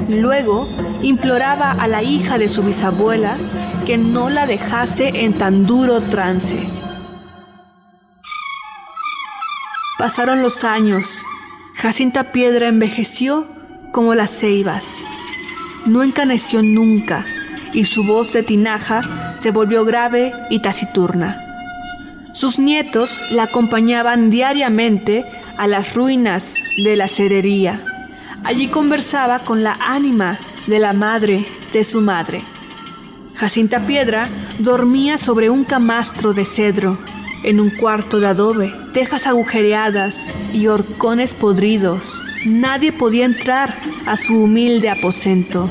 Luego imploraba a la hija de su bisabuela que no la dejase en tan duro trance. Pasaron los años. Jacinta Piedra envejeció como las ceibas. No encaneció nunca y su voz de tinaja se volvió grave y taciturna. Sus nietos la acompañaban diariamente a las ruinas de la cerería. Allí conversaba con la ánima de la madre de su madre. Jacinta Piedra dormía sobre un camastro de cedro, en un cuarto de adobe, tejas agujereadas y horcones podridos. Nadie podía entrar a su humilde aposento.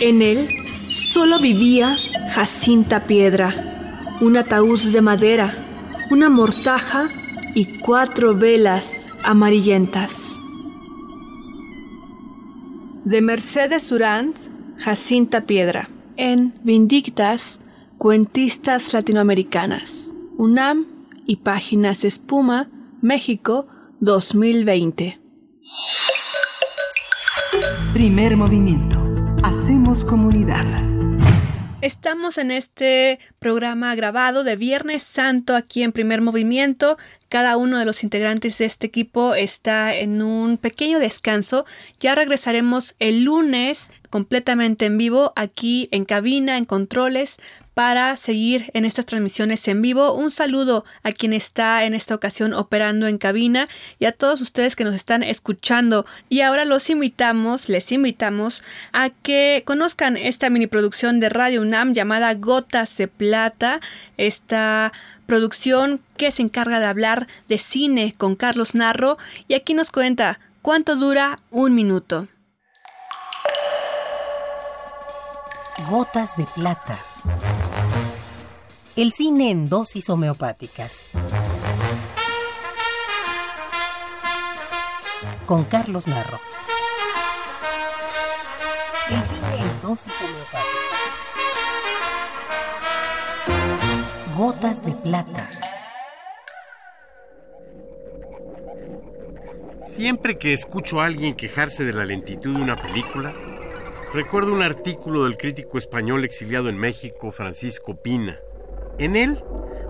En él solo vivía Jacinta Piedra, un ataúd de madera, una mortaja y cuatro velas amarillentas. De Mercedes Durant, Jacinta Piedra, en Vindictas, Cuentistas Latinoamericanas, UNAM y Páginas Espuma, México, 2020. Primer movimiento. Hacemos comunidad. Estamos en este programa grabado de Viernes Santo aquí en Primer Movimiento. Cada uno de los integrantes de este equipo está en un pequeño descanso. Ya regresaremos el lunes completamente en vivo aquí en cabina, en controles, para seguir en estas transmisiones en vivo. Un saludo a quien está en esta ocasión operando en cabina y a todos ustedes que nos están escuchando. Y ahora los invitamos, les invitamos a que conozcan esta mini producción de Radio UNAM llamada Gotas de Plata. Esta producción que se encarga de hablar de cine con Carlos Narro y aquí nos cuenta cuánto dura un minuto. Gotas de Plata. El cine en dosis homeopáticas. Con Carlos Narro. El cine en dosis homeopáticas. Gotas de Plata. Siempre que escucho a alguien quejarse de la lentitud de una película, recuerdo un artículo del crítico español exiliado en México, Francisco Pina en él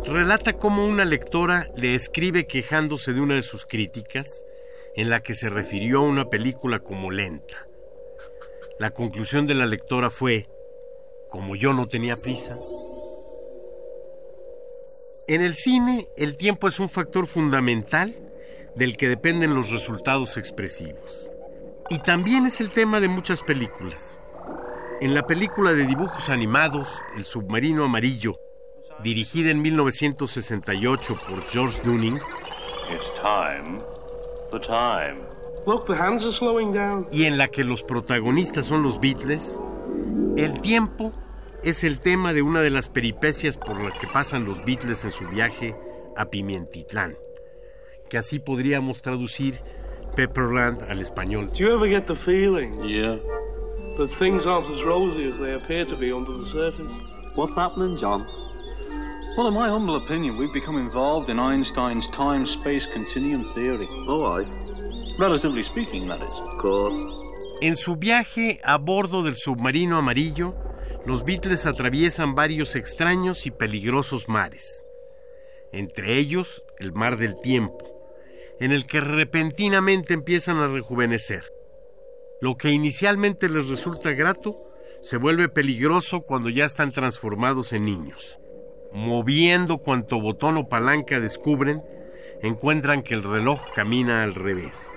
relata cómo una lectora le escribe quejándose de una de sus críticas en la que se refirió a una película como lenta. La conclusión de la lectora fue, como yo no tenía prisa. En el cine, el tiempo es un factor fundamental del que dependen los resultados expresivos. Y también es el tema de muchas películas. En la película de dibujos animados, El submarino amarillo, dirigida en 1968 por George Dunning. Y en la que los protagonistas son los Beatles, el tiempo es el tema de una de las peripecias por las que pasan los Beatles en su viaje a Pimientitlán, que así podríamos traducir Pepperland al español. Do you ever get the feeling? Yeah. That things aren't as rosy as they appear to be under the surface. What's happening, John? Well, in my humble opinion, we've become involved in Einstein's time-space continuum theory. Oh, aye. Relatively speaking, that is. Of course. En su viaje a bordo del submarino amarillo, los Beatles atraviesan varios extraños y peligrosos mares. Entre ellos, el mar del tiempo, en el que repentinamente empiezan a rejuvenecer. Lo que inicialmente les resulta grato, se vuelve peligroso cuando ya están transformados en niños moviendo cuanto botón o palanca descubren, encuentran que el reloj camina al revés.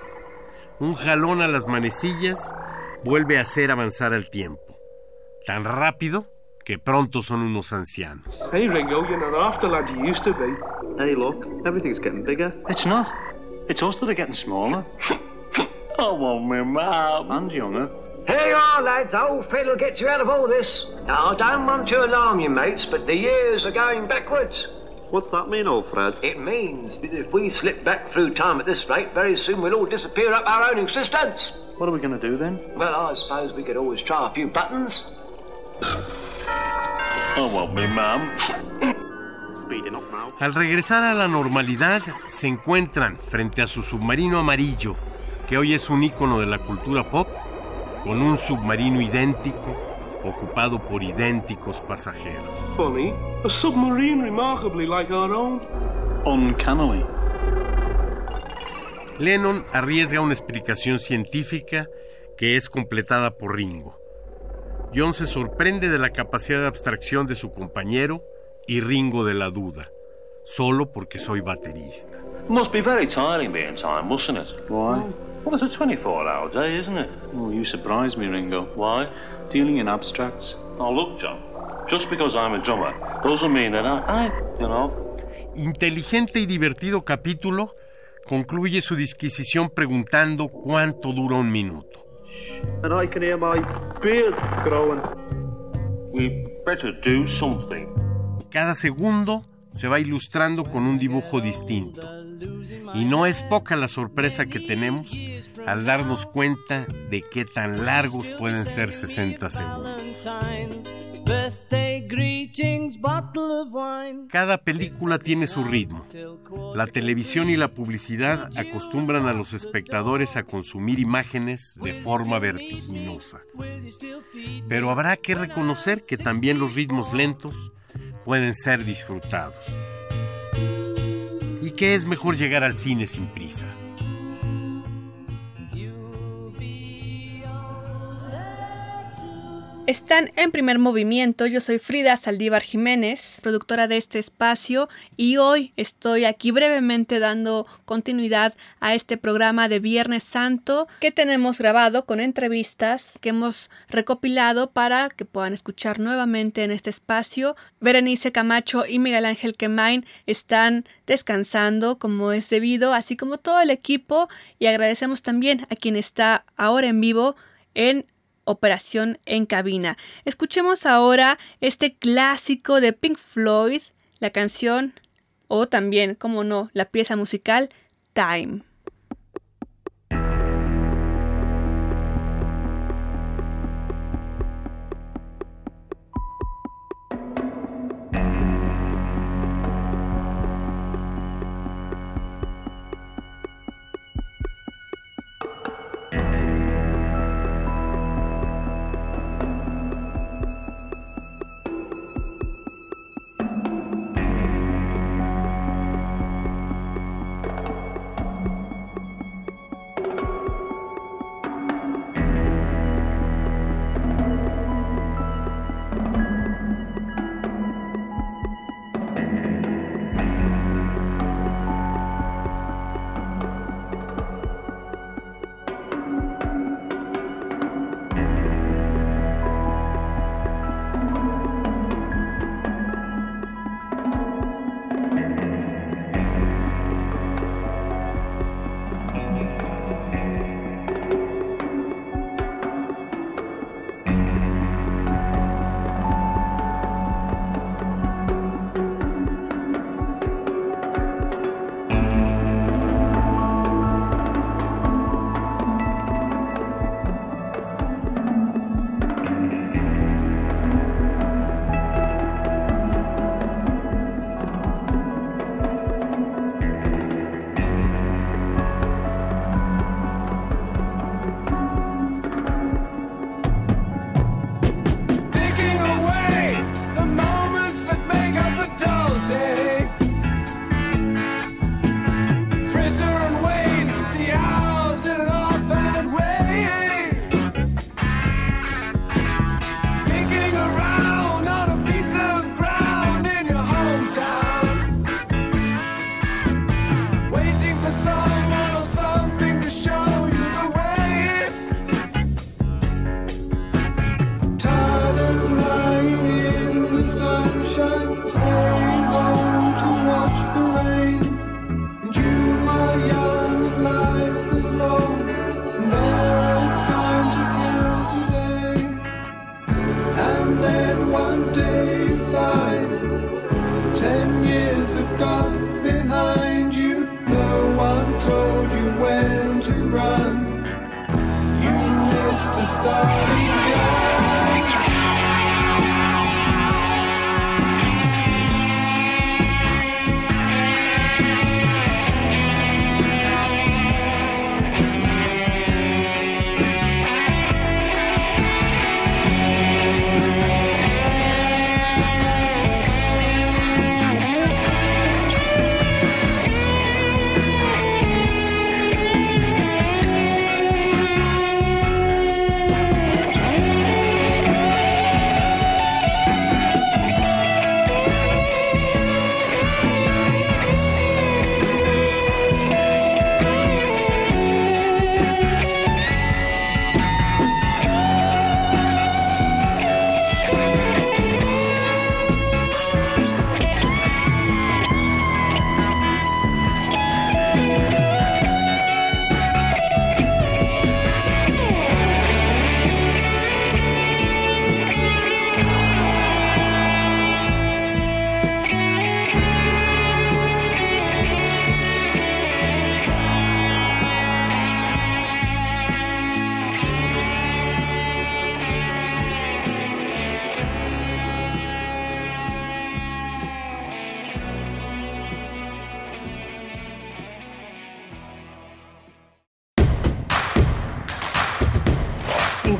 Un jalón a las manecillas vuelve a hacer avanzar el tiempo. Tan rápido que pronto son unos ancianos. Hey Ringo, you're not half the lad you used to be. Hey, look, everything's getting bigger. It's not. It's us that are getting smaller. oh, well, my mom. And younger. Here you are, lads. Old Phil will get you out of all this. I don't want to alarm you, mates, but the years are going backwards. What's that mean, old Fred? It means that if we slip back through time at this rate, very soon we'll all disappear up our own existence. What are we going to do then? Well, I suppose we could always try a few buttons. Oh, well, me ma'am. Speeding up now. Al regresar a la normalidad, se encuentran frente a su submarino amarillo, que hoy es un ícono de la cultura pop, con un submarino idéntico ocupado por idénticos pasajeros. Funny, a submarine remarkably like our own. Uncannily. Lennon arriesga una explicación científica que es completada por Ringo. John se sorprende de la capacidad de abstracción de su compañero y Ringo de la duda, solo porque soy baterista. Must be very tiring being time, mustn't it? Why? Well, it's a 24 hour day, isn't it? Oh, you surprise me, Ringo. Why? Dealing in abstracts. Oh, look, John. Just because I'm a drummer doesn't mean that I, I you know. Inteligente y divertido capítulo concluye su disquisición preguntando cuánto dura un minuto. And I can hear my beard growing. We better do something. Cada segundo se va ilustrando con un dibujo distinto. Y no es poca la sorpresa que tenemos al darnos cuenta de qué tan largos pueden ser 60 segundos. Cada película tiene su ritmo. La televisión y la publicidad acostumbran a los espectadores a consumir imágenes de forma vertiginosa. Pero habrá que reconocer que también los ritmos lentos pueden ser disfrutados. ¿Y qué es mejor llegar al cine sin prisa? Están en primer movimiento. Yo soy Frida Saldívar Jiménez, productora de este espacio, y hoy estoy aquí brevemente dando continuidad a este programa de Viernes Santo que tenemos grabado con entrevistas que hemos recopilado para que puedan escuchar nuevamente en este espacio. Berenice Camacho y Miguel Ángel Quemain están descansando como es debido, así como todo el equipo, y agradecemos también a quien está ahora en vivo en Operación en cabina. Escuchemos ahora este clásico de Pink Floyd, la canción o también, como no, la pieza musical Time.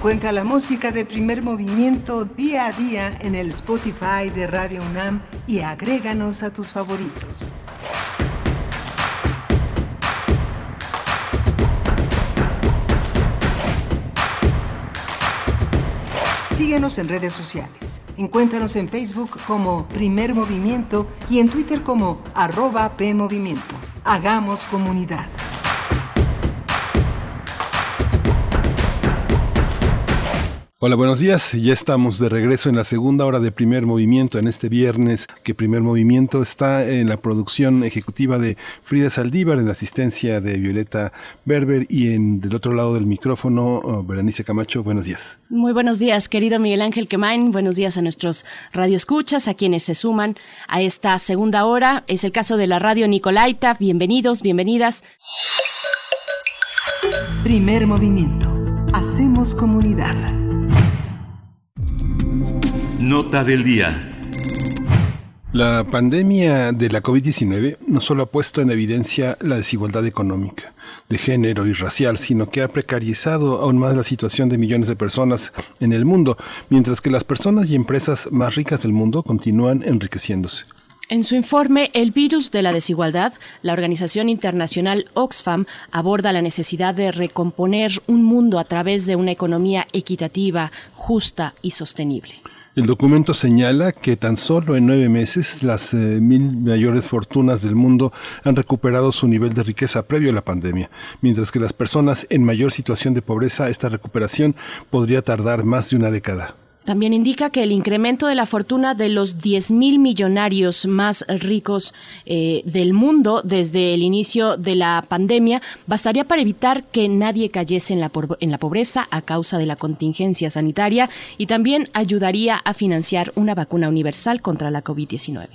Encuentra la música de primer movimiento día a día en el Spotify de Radio UNAM y agréganos a tus favoritos. Síguenos en redes sociales. Encuéntranos en Facebook como Primer Movimiento y en Twitter como arroba PMovimiento. Hagamos comunidad. Hola, buenos días. Ya estamos de regreso en la segunda hora de primer movimiento en este viernes, que primer movimiento está en la producción ejecutiva de Frida Saldívar, en la asistencia de Violeta Berber y en del otro lado del micrófono, oh, Berenice Camacho. Buenos días. Muy buenos días, querido Miguel Ángel Quemain. Buenos días a nuestros radioescuchas, a quienes se suman a esta segunda hora. Es el caso de la radio Nicolaita. Bienvenidos, bienvenidas. Primer movimiento. Hacemos comunidad. Nota del día. La pandemia de la COVID-19 no solo ha puesto en evidencia la desigualdad económica, de género y racial, sino que ha precarizado aún más la situación de millones de personas en el mundo, mientras que las personas y empresas más ricas del mundo continúan enriqueciéndose. En su informe El virus de la desigualdad, la organización internacional Oxfam aborda la necesidad de recomponer un mundo a través de una economía equitativa, justa y sostenible. El documento señala que tan solo en nueve meses las eh, mil mayores fortunas del mundo han recuperado su nivel de riqueza previo a la pandemia, mientras que las personas en mayor situación de pobreza esta recuperación podría tardar más de una década. También indica que el incremento de la fortuna de los 10.000 millonarios más ricos eh, del mundo desde el inicio de la pandemia bastaría para evitar que nadie cayese en la, en la pobreza a causa de la contingencia sanitaria y también ayudaría a financiar una vacuna universal contra la COVID-19.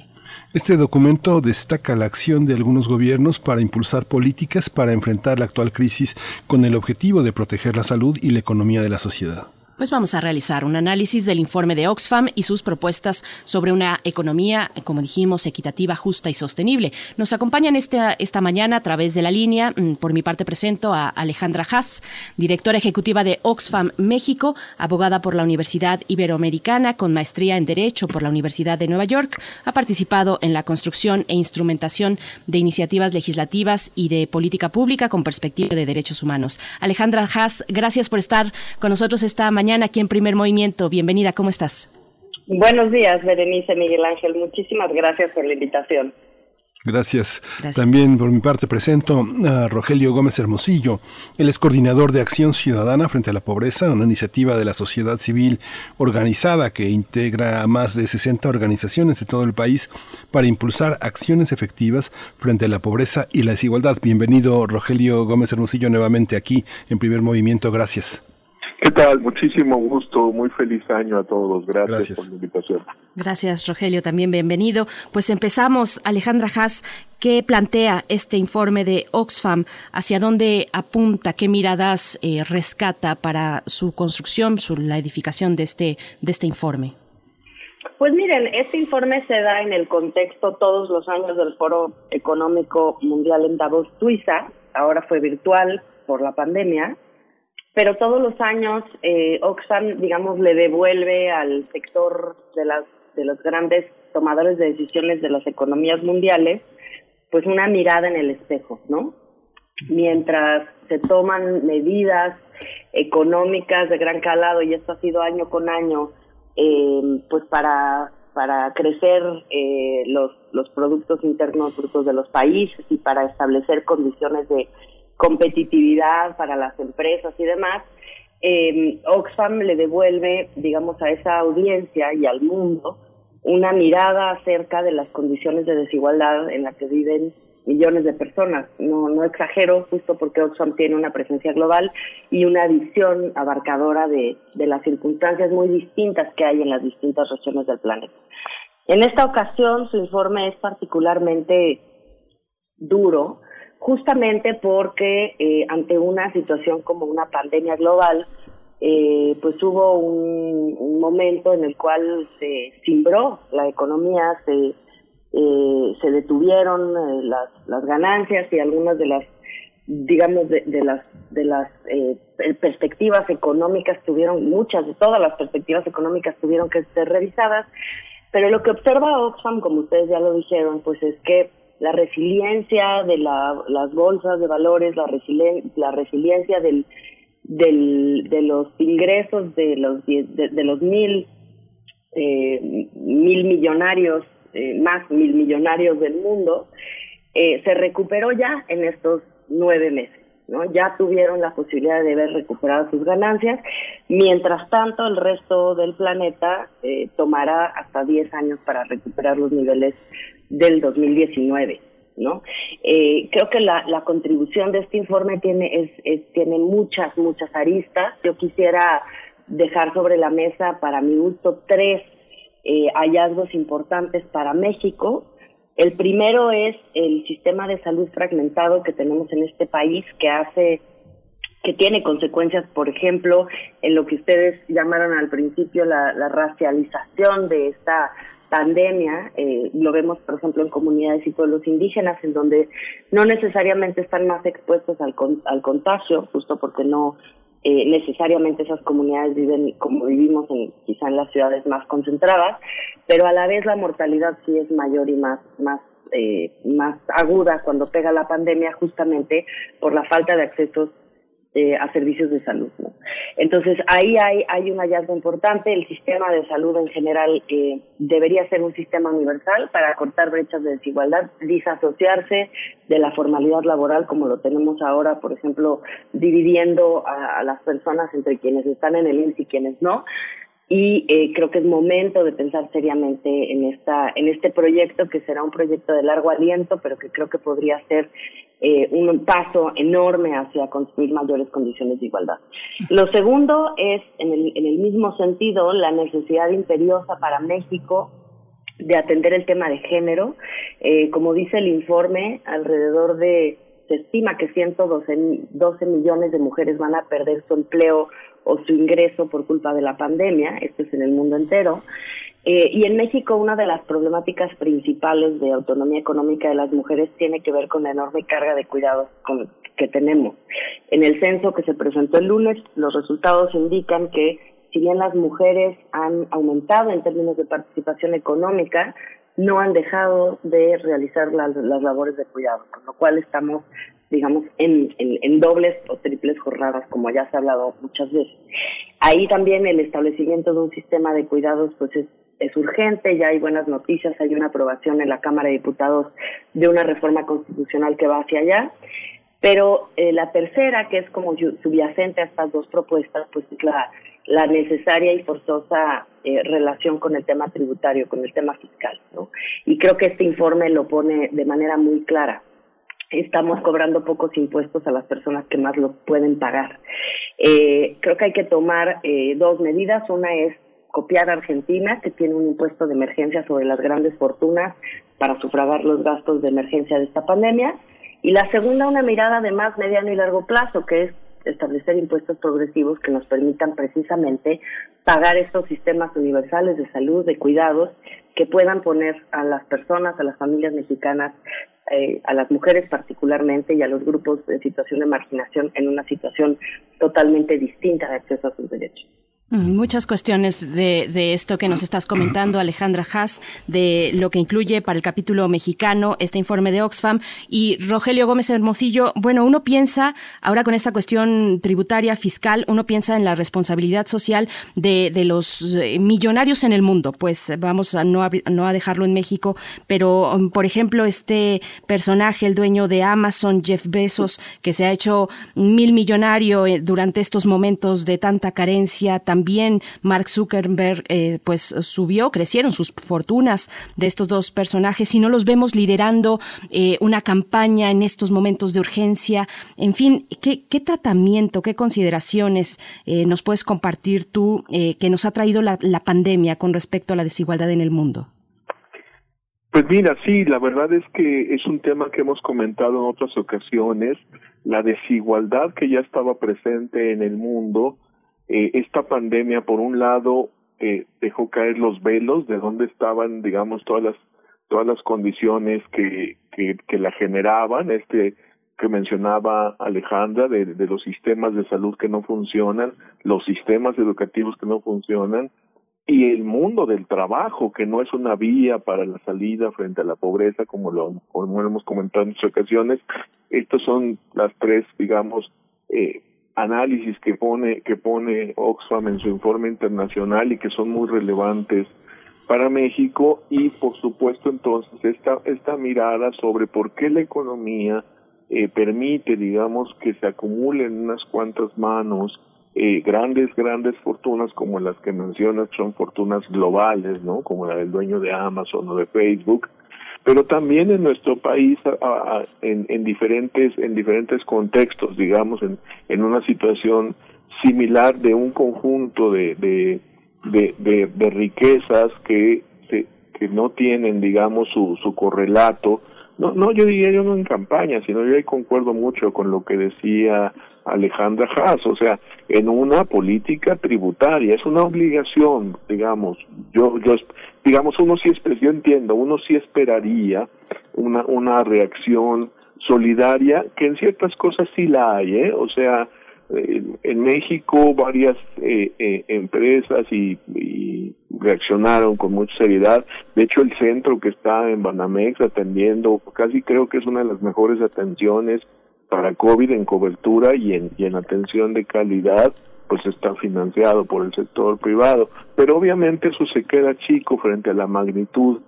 Este documento destaca la acción de algunos gobiernos para impulsar políticas para enfrentar la actual crisis con el objetivo de proteger la salud y la economía de la sociedad. Pues vamos a realizar un análisis del informe de Oxfam y sus propuestas sobre una economía, como dijimos, equitativa, justa y sostenible. Nos acompañan esta, esta mañana a través de la línea. mm, Por mi parte presento a Alejandra Haas, directora ejecutiva de Oxfam México, abogada por la Universidad Iberoamericana con maestría en Derecho por la Universidad de Nueva York. Ha participado en la construcción e instrumentación de iniciativas legislativas y de política pública con perspectiva de derechos humanos. Alejandra Haas, gracias por estar con nosotros esta mañana aquí en Primer Movimiento. Bienvenida, ¿cómo estás? Buenos días, Berenice Miguel Ángel. Muchísimas gracias por la invitación. Gracias. También por mi parte presento a Rogelio Gómez Hermosillo. Él es coordinador de Acción Ciudadana frente a la Pobreza, una iniciativa de la sociedad civil organizada que integra a más de 60 organizaciones de todo el país para impulsar acciones efectivas frente a la pobreza y la desigualdad. Bienvenido, Rogelio Gómez Hermosillo, nuevamente aquí en Primer Movimiento. Gracias. ¿Qué tal? Muchísimo gusto, muy feliz año a todos. Gracias, por la invitación. Gracias, Rogelio, también bienvenido. Pues empezamos, Alejandra Haas, ¿qué plantea este informe de Oxfam? ¿Hacia dónde apunta? ¿Qué miradas eh, rescata para su construcción, su, la edificación de este, de este informe? Pues miren, este informe se da en el contexto todos los años del Foro Económico Mundial en Davos, Suiza. Ahora fue virtual por la pandemia, pero todos los años eh, Oxfam, digamos, le devuelve al sector de las los grandes tomadores de decisiones de las economías mundiales, pues una mirada en el espejo, ¿no? Mientras se toman medidas económicas de gran calado, y esto ha sido año con año, eh, pues para, para crecer eh, los, los productos internos brutos de los países y para establecer condiciones de competitividad para las empresas y demás, eh, Oxfam le devuelve, digamos, a esa audiencia y al mundo una mirada acerca de las condiciones de desigualdad en las que viven millones de personas. No, no exagero, justo porque Oxfam tiene una presencia global y una visión abarcadora de las circunstancias muy distintas que hay en las distintas regiones del planeta. En esta ocasión, su informe es particularmente duro, justamente porque eh, ante una situación como una pandemia global, eh, pues hubo un, momento en el cual se cimbró la economía, se, eh, se detuvieron las, las ganancias y algunas de las digamos, de, las, de las eh, perspectivas económicas tuvieron, muchas de todas las perspectivas económicas tuvieron que ser revisadas, pero lo que observa Oxfam, como ustedes ya lo dijeron, pues es que la resiliencia de las bolsas de valores, la, la resiliencia del, del, de los ingresos de los, de, los mil, eh, mil millonarios, eh, más mil millonarios del mundo, eh, se recuperó ya en estos nueve meses. ¿no? Ya tuvieron la posibilidad de haber recuperado sus ganancias. Mientras tanto, el resto del planeta eh, tomará hasta 10 años para recuperar los niveles del 2019. ¿no? Eh, creo que la, la, contribución de este informe tiene, es, tiene muchas, muchas aristas. Yo quisiera dejar sobre la mesa, para mi gusto, tres eh, hallazgos importantes para México el primero es el sistema de salud fragmentado que tenemos en este país que hace que tiene consecuencias, por ejemplo, en lo que ustedes llamaron al principio la, racialización de esta pandemia, eh, lo vemos por ejemplo en comunidades y pueblos indígenas, en donde no necesariamente están más expuestos al, al contagio, justo porque no eh, necesariamente esas comunidades viven como vivimos en, quizá en las ciudades más concentradas, pero a la vez la mortalidad sí es mayor y más, más, eh, más aguda cuando pega la pandemia justamente por la falta de accesos eh, a servicios de salud. ¿no? Entonces, ahí hay, hay un hallazgo importante. El sistema de salud en general eh, debería ser un sistema universal para cortar brechas de desigualdad, disasociarse de la formalidad laboral como lo tenemos ahora, por ejemplo, dividiendo a, las personas entre quienes están en el IMSS y quienes no y eh, creo que es momento de pensar seriamente en esta en este proyecto que será un proyecto de largo aliento pero que creo que podría ser eh, un paso enorme hacia construir mayores condiciones de igualdad. Lo segundo es, en el, en el mismo sentido, la necesidad imperiosa para México de atender el tema de género. Eh, como dice el informe, alrededor de, se estima que 112 12 millones de mujeres van a perder su empleo o su ingreso por culpa de la pandemia, esto es en el mundo entero. Eh, y en México una de las problemáticas principales de autonomía económica de las mujeres tiene que ver con la enorme carga de cuidados que tenemos. En el censo que se presentó el lunes, los resultados indican que si bien las mujeres han aumentado en términos de participación económica, no han dejado de realizar las, labores de cuidado, con lo cual estamos digamos, en, en, dobles o triples jornadas, como ya se ha hablado muchas veces. Ahí también el establecimiento de un sistema de cuidados, pues es es urgente, ya hay buenas noticias, hay una aprobación en la Cámara de Diputados de una reforma constitucional que va hacia allá. Pero eh, la tercera, que es como subyacente a estas dos propuestas, pues es la, la necesaria y forzosa eh, relación con el tema tributario, con el tema fiscal. ¿no? Y creo que este informe lo pone de manera muy clara. Estamos cobrando pocos impuestos a las personas que más lo pueden pagar. Eh, creo que hay que tomar dos medidas. Una es copiar a Argentina, que tiene un impuesto de emergencia sobre las grandes fortunas para sufragar los gastos de emergencia de esta pandemia. Y la segunda, una mirada de más mediano y largo plazo, que es establecer impuestos progresivos que nos permitan precisamente pagar estos sistemas universales de salud, de cuidados, que puedan poner a las personas, a las familias mexicanas, eh, a las mujeres particularmente y a los grupos de situación de marginación en una situación totalmente distinta de acceso a sus derechos. Muchas cuestiones de, esto que nos estás comentando, Alejandra Haas, de lo que incluye para el capítulo mexicano este informe de Oxfam. Y Rogelio Gómez Hermosillo, bueno, uno piensa, ahora con esta cuestión tributaria, fiscal, uno piensa en la responsabilidad social de, de los eh, millonarios en el mundo. Pues vamos a no, a no a dejarlo en México, pero, um, por ejemplo, este personaje, el dueño de Amazon, Jeff Bezos, que se ha hecho mil millonario eh, durante estos momentos de tanta carencia, también Mark Zuckerberg eh, pues subió, crecieron sus fortunas de estos dos personajes y no los vemos liderando eh, una campaña en estos momentos de urgencia. En fin, ¿qué, tratamiento, qué consideraciones eh, nos puedes compartir tú que nos ha traído la pandemia con respecto a la desigualdad en el mundo? Pues mira, sí, la verdad es que es un tema que hemos comentado en otras ocasiones, la desigualdad que ya estaba presente en el mundo eh, esta pandemia, por un lado, eh, dejó caer los velos de dónde estaban, digamos, todas las todas las condiciones que, que, la generaban, este que mencionaba Alejandra, de, los sistemas de salud que no funcionan, los sistemas educativos que no funcionan, y el mundo del trabajo, que no es una vía para la salida frente a la pobreza, como lo, hemos comentado en muchas ocasiones. Estos son las tres, digamos, eh, análisis que pone, que pone Oxfam en su informe internacional y que son muy relevantes para México y por supuesto entonces esta, esta mirada sobre por qué la economía eh, permite, digamos, que se acumulen unas cuantas manos eh, grandes, grandes fortunas como las que mencionas son fortunas globales, ¿no? Como la del dueño de Amazon o de Facebook, pero también en nuestro país en, en, diferentes en diferentes contextos, digamos, en, en una situación similar de un conjunto de, de, de, riquezas que, que no tienen, digamos, su, su correlato. No, no, yo diría yo no en campaña, sino yo ahí concuerdo mucho con lo que decía Alejandra Haas, o sea, en una política tributaria, es una obligación, digamos, yo, yo, digamos, uno sí, yo entiendo, uno sí esperaría una, una reacción solidaria, que en ciertas cosas sí la hay, ¿eh? O sea, en México varias eh, eh, empresas y, y, reaccionaron con mucha seriedad. De hecho, el centro que está en Banamex atendiendo, casi creo que es una de las mejores atenciones para COVID en cobertura y en, atención de calidad, pues está financiado por el sector privado. Pero obviamente eso se queda chico frente a la magnitud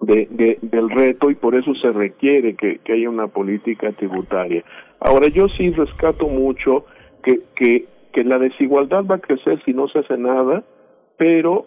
de, del reto y por eso se requiere que, que haya una política tributaria. Ahora yo sí rescato mucho que, que, que la desigualdad va a crecer si no se hace nada, pero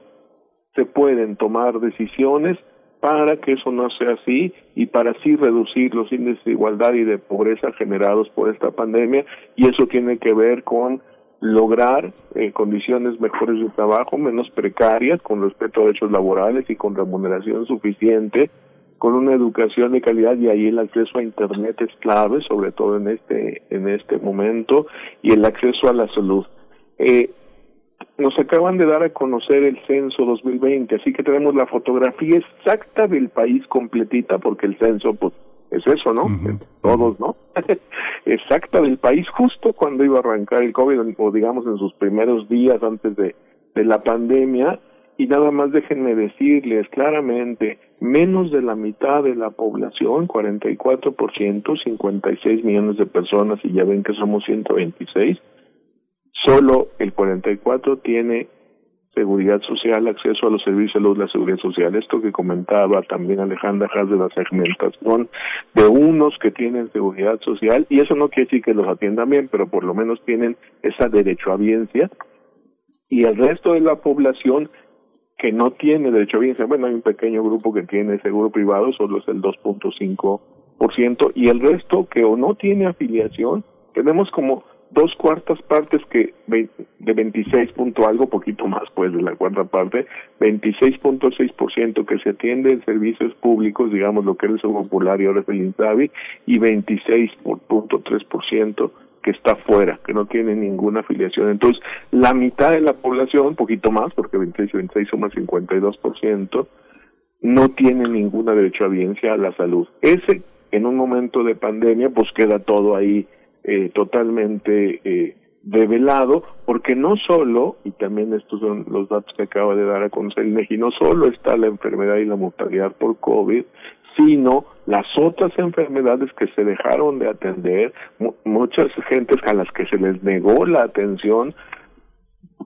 se pueden tomar decisiones para que eso no sea así y para así reducir los índices de igualdad y de pobreza generados por esta pandemia y eso tiene que ver con lograr eh, condiciones mejores de trabajo, menos precarias, con respeto a derechos laborales y con remuneración suficiente, con una educación de calidad y ahí el acceso a internet es clave, sobre todo en este en este momento y el acceso a la salud. Eh, nos acaban de dar a conocer el censo 2020, así que tenemos la fotografía exacta del país completita, porque el censo, pues, es eso, ¿no? Todos, ¿no? exacta del país, justo cuando iba a arrancar el COVID, o digamos en sus primeros días antes de, de la pandemia, y nada más déjenme decirles claramente, menos de la mitad de la población, 44%, 56 millones de personas, y ya ven que somos 126, Solo el 44 tiene seguridad social, acceso a los servicios de la seguridad social. Esto que comentaba también Alejandra Haas de la segmentación de unos que tienen seguridad social, y eso no quiere decir que los atiendan bien, pero por lo menos tienen esa derecho a biencia, y el resto de la población que no tiene derecho a biencia, bueno, hay un pequeño grupo que tiene seguro privado, solo es el 2.5%, y el resto que o no tiene afiliación, tenemos como dos cuartas partes que de 26 punto algo, poquito más pues de la cuarta parte, 26.6% que se atiende en servicios públicos, digamos lo que es el Popular y ahora es el INSABI, y 26.3% que está fuera, que no tiene ninguna afiliación. Entonces, la mitad de la población, poquito más, porque 26 y 26 son más 52%, no tiene ninguna derecho a la salud. Ese, en un momento de pandemia, pues queda todo ahí eh, totalmente eh, develado, porque no solo, y también estos son los datos que acaba de dar a conocer el no solo está la enfermedad y la mortalidad por COVID, sino las otras enfermedades que se dejaron de atender, muchas gentes a las que se les negó la atención,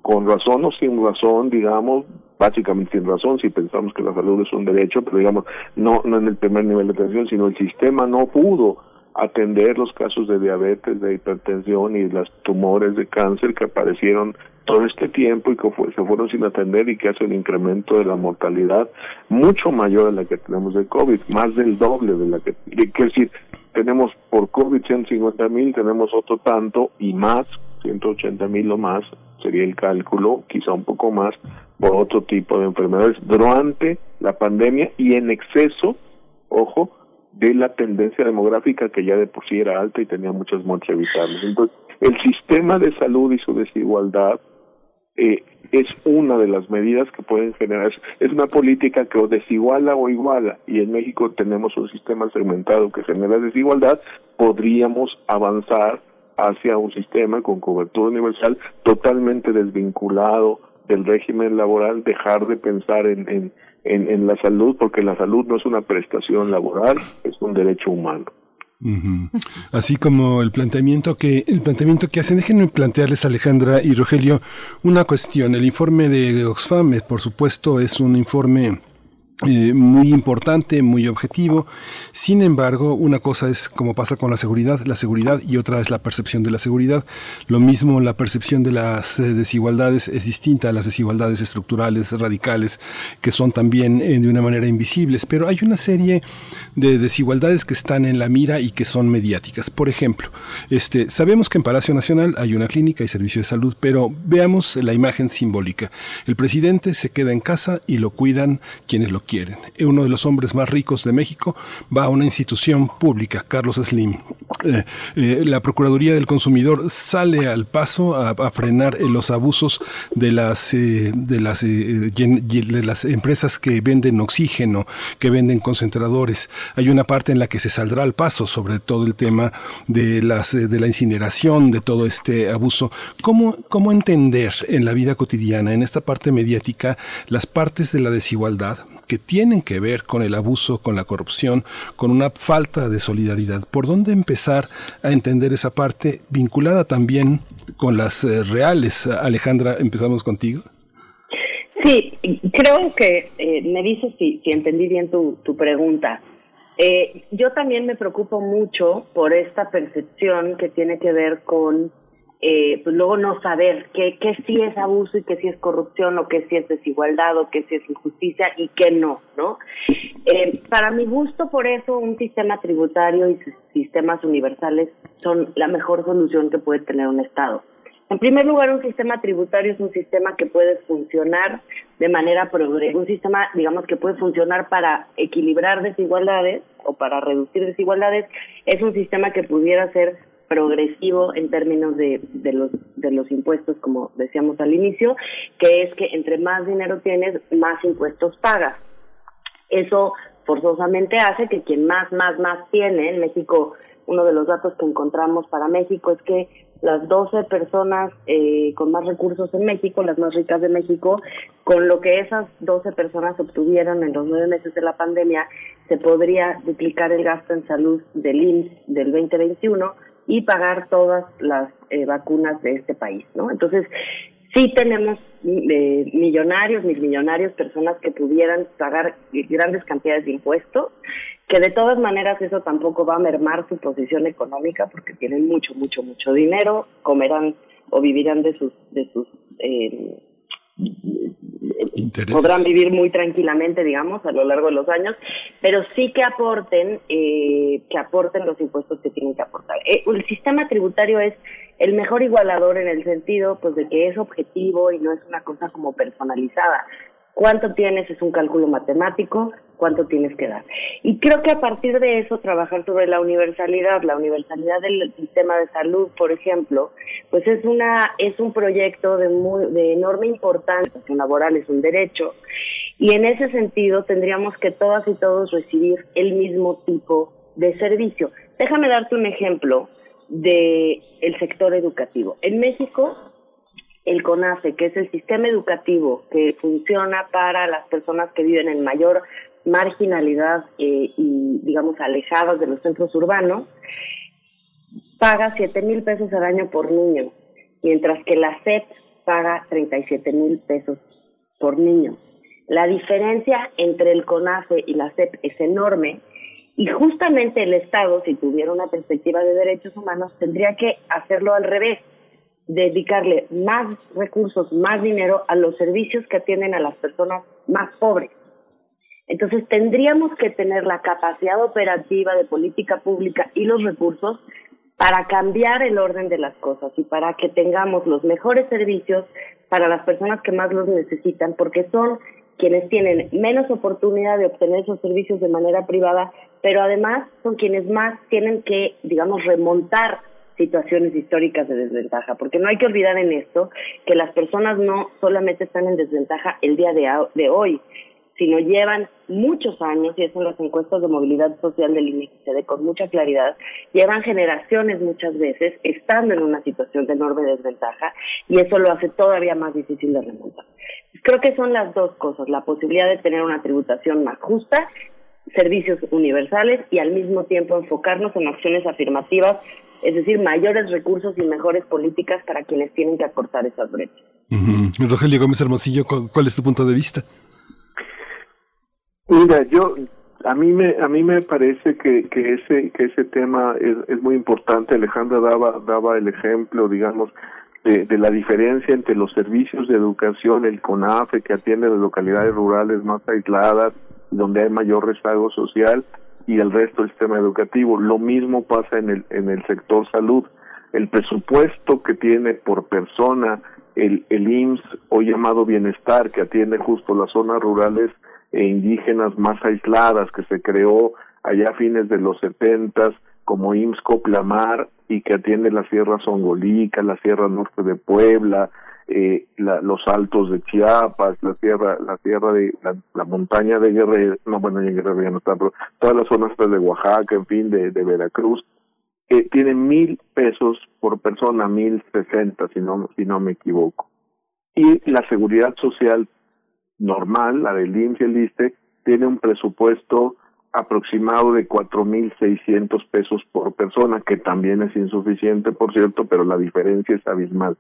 con razón o sin razón, digamos, básicamente sin razón, si pensamos que la salud es un derecho, pero digamos, no, no en el primer nivel de atención, sino el sistema no pudo atender los casos de diabetes, de hipertensión y los tumores de cáncer que aparecieron todo este tiempo y que se fueron sin atender y que hace un incremento de la mortalidad mucho mayor a la que tenemos de COVID, más del doble de la que, es decir, tenemos por COVID 150 mil, tenemos otro tanto y más, 180 mil o más, sería el cálculo, quizá un poco más, por otro tipo de enfermedades durante la pandemia y en exceso, ojo, de la tendencia demográfica que ya de por sí era alta y tenía muchas muertes evitables. Entonces, el sistema de salud y su desigualdad eh, es una de las medidas que pueden generar. Es una política que o desiguala o iguala, y en México tenemos un sistema segmentado que genera desigualdad, podríamos avanzar hacia un sistema con cobertura universal totalmente desvinculado del régimen laboral, dejar de pensar en, en, en, la salud, porque la salud no es una prestación laboral, es un derecho humano. Así como el planteamiento que el planteamiento que hacen, déjenme plantearles Alejandra y Rogelio una cuestión. El informe de Oxfam, por supuesto, es un informe eh, muy importante, muy objetivo. Sin embargo, una cosa es como pasa con la seguridad, la seguridad y otra es la percepción de la seguridad. Lo mismo, la percepción de las eh, desigualdades es distinta a las desigualdades estructurales, radicales, que son también eh, de una manera invisibles. Pero hay una serie de desigualdades que están en la mira y que son mediáticas. Por ejemplo, este, sabemos que en Palacio Nacional hay una clínica y servicio de salud, pero veamos la imagen simbólica. El presidente se queda en casa y lo cuidan quienes lo quieren. Uno de los hombres más ricos de México va a una institución pública, Carlos Slim. Eh, eh, la Procuraduría del Consumidor sale al paso a, frenar eh, los abusos de las, de, las, de las empresas que venden oxígeno, que venden concentradores. Hay una parte en la que se saldrá al paso sobre todo el tema de, las, de la incineración, de todo este abuso. ¿Cómo, ¿Cómo entender en la vida cotidiana, en esta parte mediática, las partes de la desigualdad? Que tienen que ver con el abuso, con la corrupción, con una falta de solidaridad. ¿Por dónde empezar a entender esa parte vinculada también con las eh, reales? Alejandra, empezamos contigo. Sí, creo que eh, me dices si, entendí bien tu, tu pregunta. Eh, yo también me preocupo mucho por esta percepción que tiene que ver con eh, pues luego no saber qué, qué sí es abuso y qué sí es corrupción o qué sí es desigualdad o qué sí es injusticia y qué no, ¿no? Eh, para mi gusto, por eso, un sistema tributario y sistemas universales son la mejor solución que puede tener un Estado. En primer lugar, un sistema tributario es un sistema que puede funcionar de manera progresiva, un sistema, digamos, que puede funcionar para equilibrar desigualdades o para reducir desigualdades, es un sistema que pudiera ser progresivo en términos de, de, los, de los impuestos, como decíamos al inicio, que es que entre más dinero tienes, más impuestos pagas. Eso forzosamente hace que quien más, más, más tiene, en México, uno de los datos que encontramos para México es que las 12 personas eh, con más recursos en México, las más ricas de México, con lo que esas 12 personas obtuvieron en los nueve meses de la pandemia, se podría duplicar el gasto en salud del IMSS del 2021 y pagar todas las eh, vacunas de este país, ¿no? Entonces, sí tenemos eh, millonarios, mil millonarios, personas que pudieran pagar grandes cantidades de impuestos, que de todas maneras eso tampoco va a mermar su posición económica porque tienen mucho, mucho, mucho dinero, comerán o vivirán de sus, de sus eh, podrán vivir muy tranquilamente, digamos, a lo largo de los años, pero sí que aporten, eh, que aporten los impuestos que tienen que aportar. Eh, el sistema tributario es el mejor igualador en el sentido, pues, de que es objetivo y no es una cosa como personalizada. Cuánto tienes es un cálculo matemático, cuánto tienes que dar. Y creo que a partir de eso trabajar sobre la universalidad, la universalidad del sistema de salud, por ejemplo, pues es una es un proyecto de muy, de enorme importancia laboral, es un derecho y en ese sentido tendríamos que todas y todos recibir el mismo tipo de servicio. Déjame darte un ejemplo de el sector educativo. En México el CONACE, que es el sistema educativo que funciona para las personas que viven en mayor marginalidad eh, y, digamos, alejadas de los centros urbanos, paga 7 mil pesos al año por niño, mientras que la SEP paga 37 mil pesos por niño. La diferencia entre el CONACE y la SEP es enorme y justamente el Estado, si tuviera una perspectiva de derechos humanos, tendría que hacerlo al revés dedicarle más recursos, más dinero a los servicios que atienden a las personas más pobres. Entonces tendríamos que tener la capacidad operativa de política pública y los recursos para cambiar el orden de las cosas y para que tengamos los mejores servicios para las personas que más los necesitan, porque son quienes tienen menos oportunidad de obtener esos servicios de manera privada, pero además son quienes más tienen que, digamos, remontar situaciones históricas de desventaja, porque no hay que olvidar en esto que las personas no solamente están en desventaja el día de, hoy, sino llevan muchos años, y eso en las encuestas de movilidad social del INEGI se ve con mucha claridad, llevan generaciones muchas veces estando en una situación de enorme desventaja y eso lo hace todavía más difícil de remontar. Creo que son las dos cosas, la posibilidad de tener una tributación más justa, servicios universales y al mismo tiempo enfocarnos en acciones afirmativas, es decir, mayores recursos y mejores políticas para quienes tienen que acortar esas brechas. Rogelio Gómez Hermosillo, ¿cuál es tu punto de vista? Mira, yo a mí me a mí me parece que, que ese que ese tema es, es muy importante. Alejandra daba daba el ejemplo, digamos, de, de, la diferencia entre los servicios de educación, el CONAFE que atiende las localidades rurales más aisladas, donde hay mayor rezago social, y el resto del sistema educativo. Lo mismo pasa en el en el sector salud. El presupuesto que tiene por persona el, el IMSS o llamado bienestar que atiende justo las zonas rurales e indígenas más aisladas que se creó allá a fines de los setentas como IMSS Coplamar y que atiende la Sierra Songolica, la Sierra Norte de Puebla, eh, los altos de Chiapas, la sierra, la sierra de la, montaña de Guerrero, no bueno en Guerrero ya no está, pero todas las zonas de Oaxaca, en fin, de, de Veracruz, eh, tiene mil pesos por persona, mil sesenta si no si no me equivoco. Y la seguridad social normal, la del IMSS el ISTE, tiene un presupuesto aproximado de 4.600 pesos por persona, que también es insuficiente, por cierto, pero la diferencia es abismal.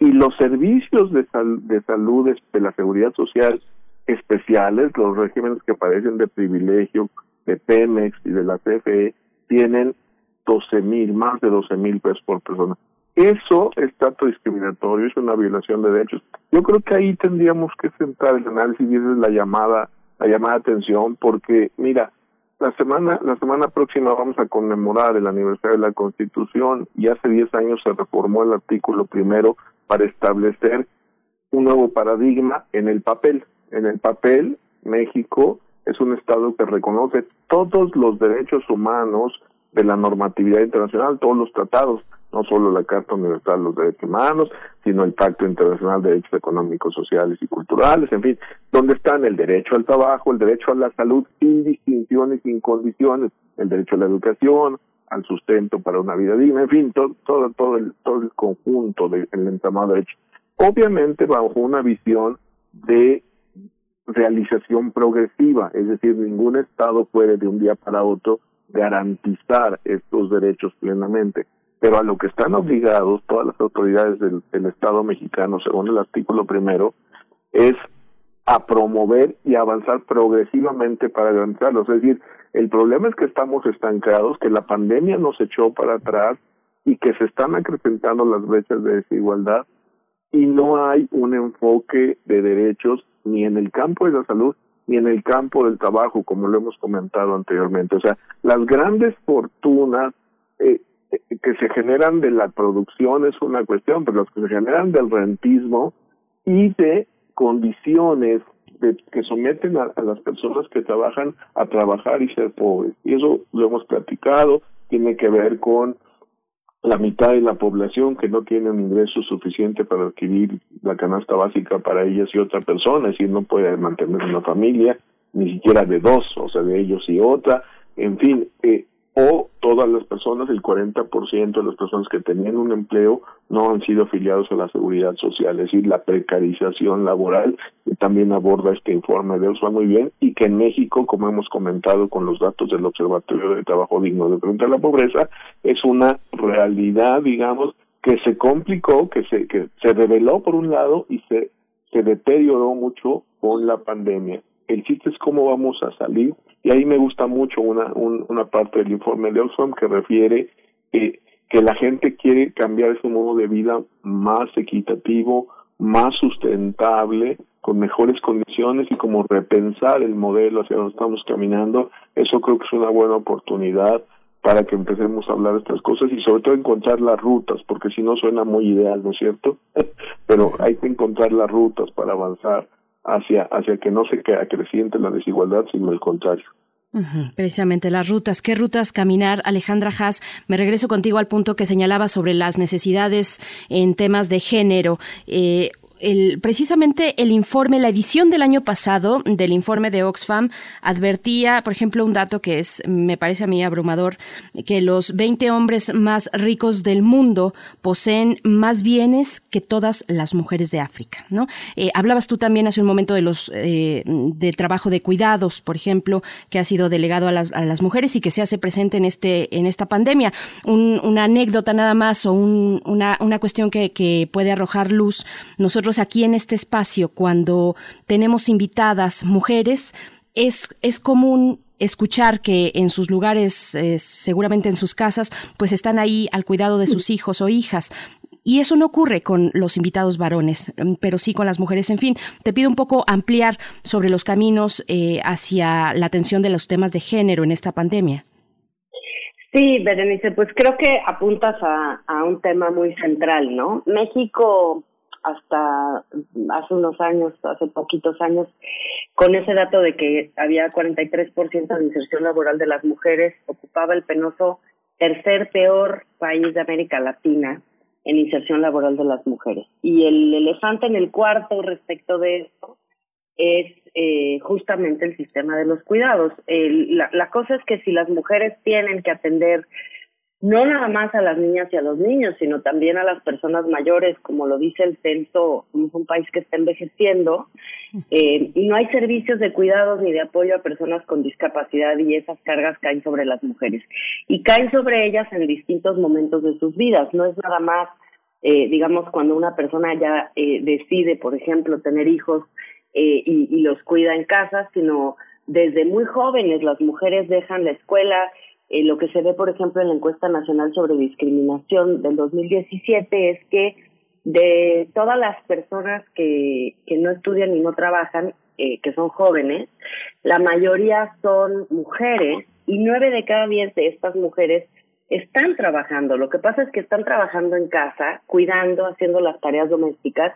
Y los servicios de, de salud de la seguridad social especiales, los regímenes que parecen de privilegio de Pemex y de la CFE, tienen 12 mil, más de 12 mil pesos por persona. Eso es tanto discriminatorio, es una violación de derechos. Yo creo que ahí tendríamos que centrar el análisis y esa es la llamada, la llamada atención, porque mira, la semana, la semana próxima vamos a conmemorar el aniversario de la Constitución y hace 10 años se reformó el artículo primero para establecer un nuevo paradigma en el papel. En el papel, México es un Estado que reconoce todos los derechos humanos de la normatividad internacional, todos los tratados, no solo la Carta Universal de los Derechos Humanos, sino el Pacto Internacional de Derechos Económicos, Sociales y Culturales, en fin, donde están el derecho al trabajo, el derecho a la salud sin distinciones, sin condiciones, el derecho a la educación, al sustento para una vida digna, en fin, todo, todo, todo, el, todo el conjunto del entramado de derechos. Obviamente bajo una visión de realización progresiva, es decir, ningún Estado puede de un día para otro garantizar estos derechos plenamente pero a lo que están obligados todas las autoridades del, Estado mexicano, según el artículo primero, es a promover y avanzar progresivamente para garantizarlos. Es decir, el problema es que estamos estancados, que la pandemia nos echó para atrás y que se están acrecentando las brechas de desigualdad y no hay un enfoque de derechos ni en el campo de la salud ni en el campo del trabajo, como lo hemos comentado anteriormente. O sea, las grandes fortunas eh, que se generan de la producción es una cuestión, pero los que se generan del rentismo y de condiciones de, que someten a, las personas que trabajan a trabajar y ser pobres. Y eso lo hemos platicado, tiene que ver con la mitad de la población que no tiene un ingreso suficiente para adquirir la canasta básica para ellas y otra persona, es decir, no puede mantener una familia, ni siquiera de dos, o sea, de ellos y otra. En fin, eh, o todas las personas, el 40% de las personas que tenían un empleo no han sido afiliados a la seguridad social, es decir, la precarización laboral, que también aborda este informe de Oxfam muy bien, y que en México, como hemos comentado con los datos del Observatorio de Trabajo Digno de Frente a la Pobreza, es una realidad, digamos, que se complicó, que se, que se reveló por un lado y se, se deterioró mucho con la pandemia. El chiste es cómo vamos a salir y ahí me gusta mucho una, una parte del informe de Oxfam que refiere que la gente quiere cambiar su modo de vida más equitativo, más sustentable, con mejores condiciones y como repensar el modelo hacia donde estamos caminando, eso creo que es una buena oportunidad para que empecemos a hablar de estas cosas y sobre todo encontrar las rutas, porque si no suena muy ideal, ¿no es cierto? Pero hay que encontrar las rutas para avanzar hacia, hacia que no se acreciente la desigualdad, sino el contrario. precisamente las rutas. ¿Qué rutas caminar? Alejandra Haas, me regreso contigo al punto que señalaba sobre las necesidades en temas de género. Eh, precisamente el informe, la edición del año pasado del informe de Oxfam advertía, por ejemplo, un dato que es, me parece a mí abrumador, que los 20 hombres más ricos del mundo poseen más bienes que todas las mujeres de África, ¿no? Eh, hablabas tú también hace un momento de los eh, de trabajo de cuidados, por ejemplo, que ha sido delegado a las, a las mujeres y que se hace presente en este en esta pandemia. una anécdota nada más o una, una cuestión que, que puede arrojar luz. Nosotros aquí en este espacio, cuando tenemos invitadas mujeres, es, es común escuchar que en sus lugares, eh, seguramente en sus casas, pues están ahí al cuidado de sus hijos o hijas. Y eso no ocurre con los invitados varones, pero sí con las mujeres. En fin, te pido un poco ampliar sobre los caminos eh, hacia la atención de los temas de género en esta pandemia. Sí, Berenice, pues creo que apuntas a un tema muy central, ¿no? México hasta hace unos años, hace poquitos años, con ese dato de que había 43% de inserción laboral de las mujeres, ocupaba el penoso tercer peor país de América Latina en inserción laboral de las mujeres. Y el elefante en el cuarto respecto de esto es eh, justamente el sistema de los cuidados. la, la cosa es que si las mujeres tienen que atender no nada más a las niñas y a los niños, sino también a las personas mayores, como lo dice el censo, somos un país que está envejeciendo, eh, y no hay servicios de cuidados ni de apoyo a personas con discapacidad y esas cargas caen sobre las mujeres. Y caen sobre ellas en distintos momentos de sus vidas, no es nada más, eh, digamos, cuando una persona ya eh, decide, por ejemplo, tener hijos y, y los cuida en casa, sino desde muy jóvenes las mujeres dejan la escuela, eh, lo que se ve, por ejemplo, en la encuesta nacional sobre discriminación del 2017 es que de todas las personas que, que no estudian y no trabajan, eh, que son jóvenes, la mayoría son mujeres y nueve de cada diez de estas mujeres están trabajando. Lo que pasa es que están trabajando en casa, cuidando, haciendo las tareas domésticas,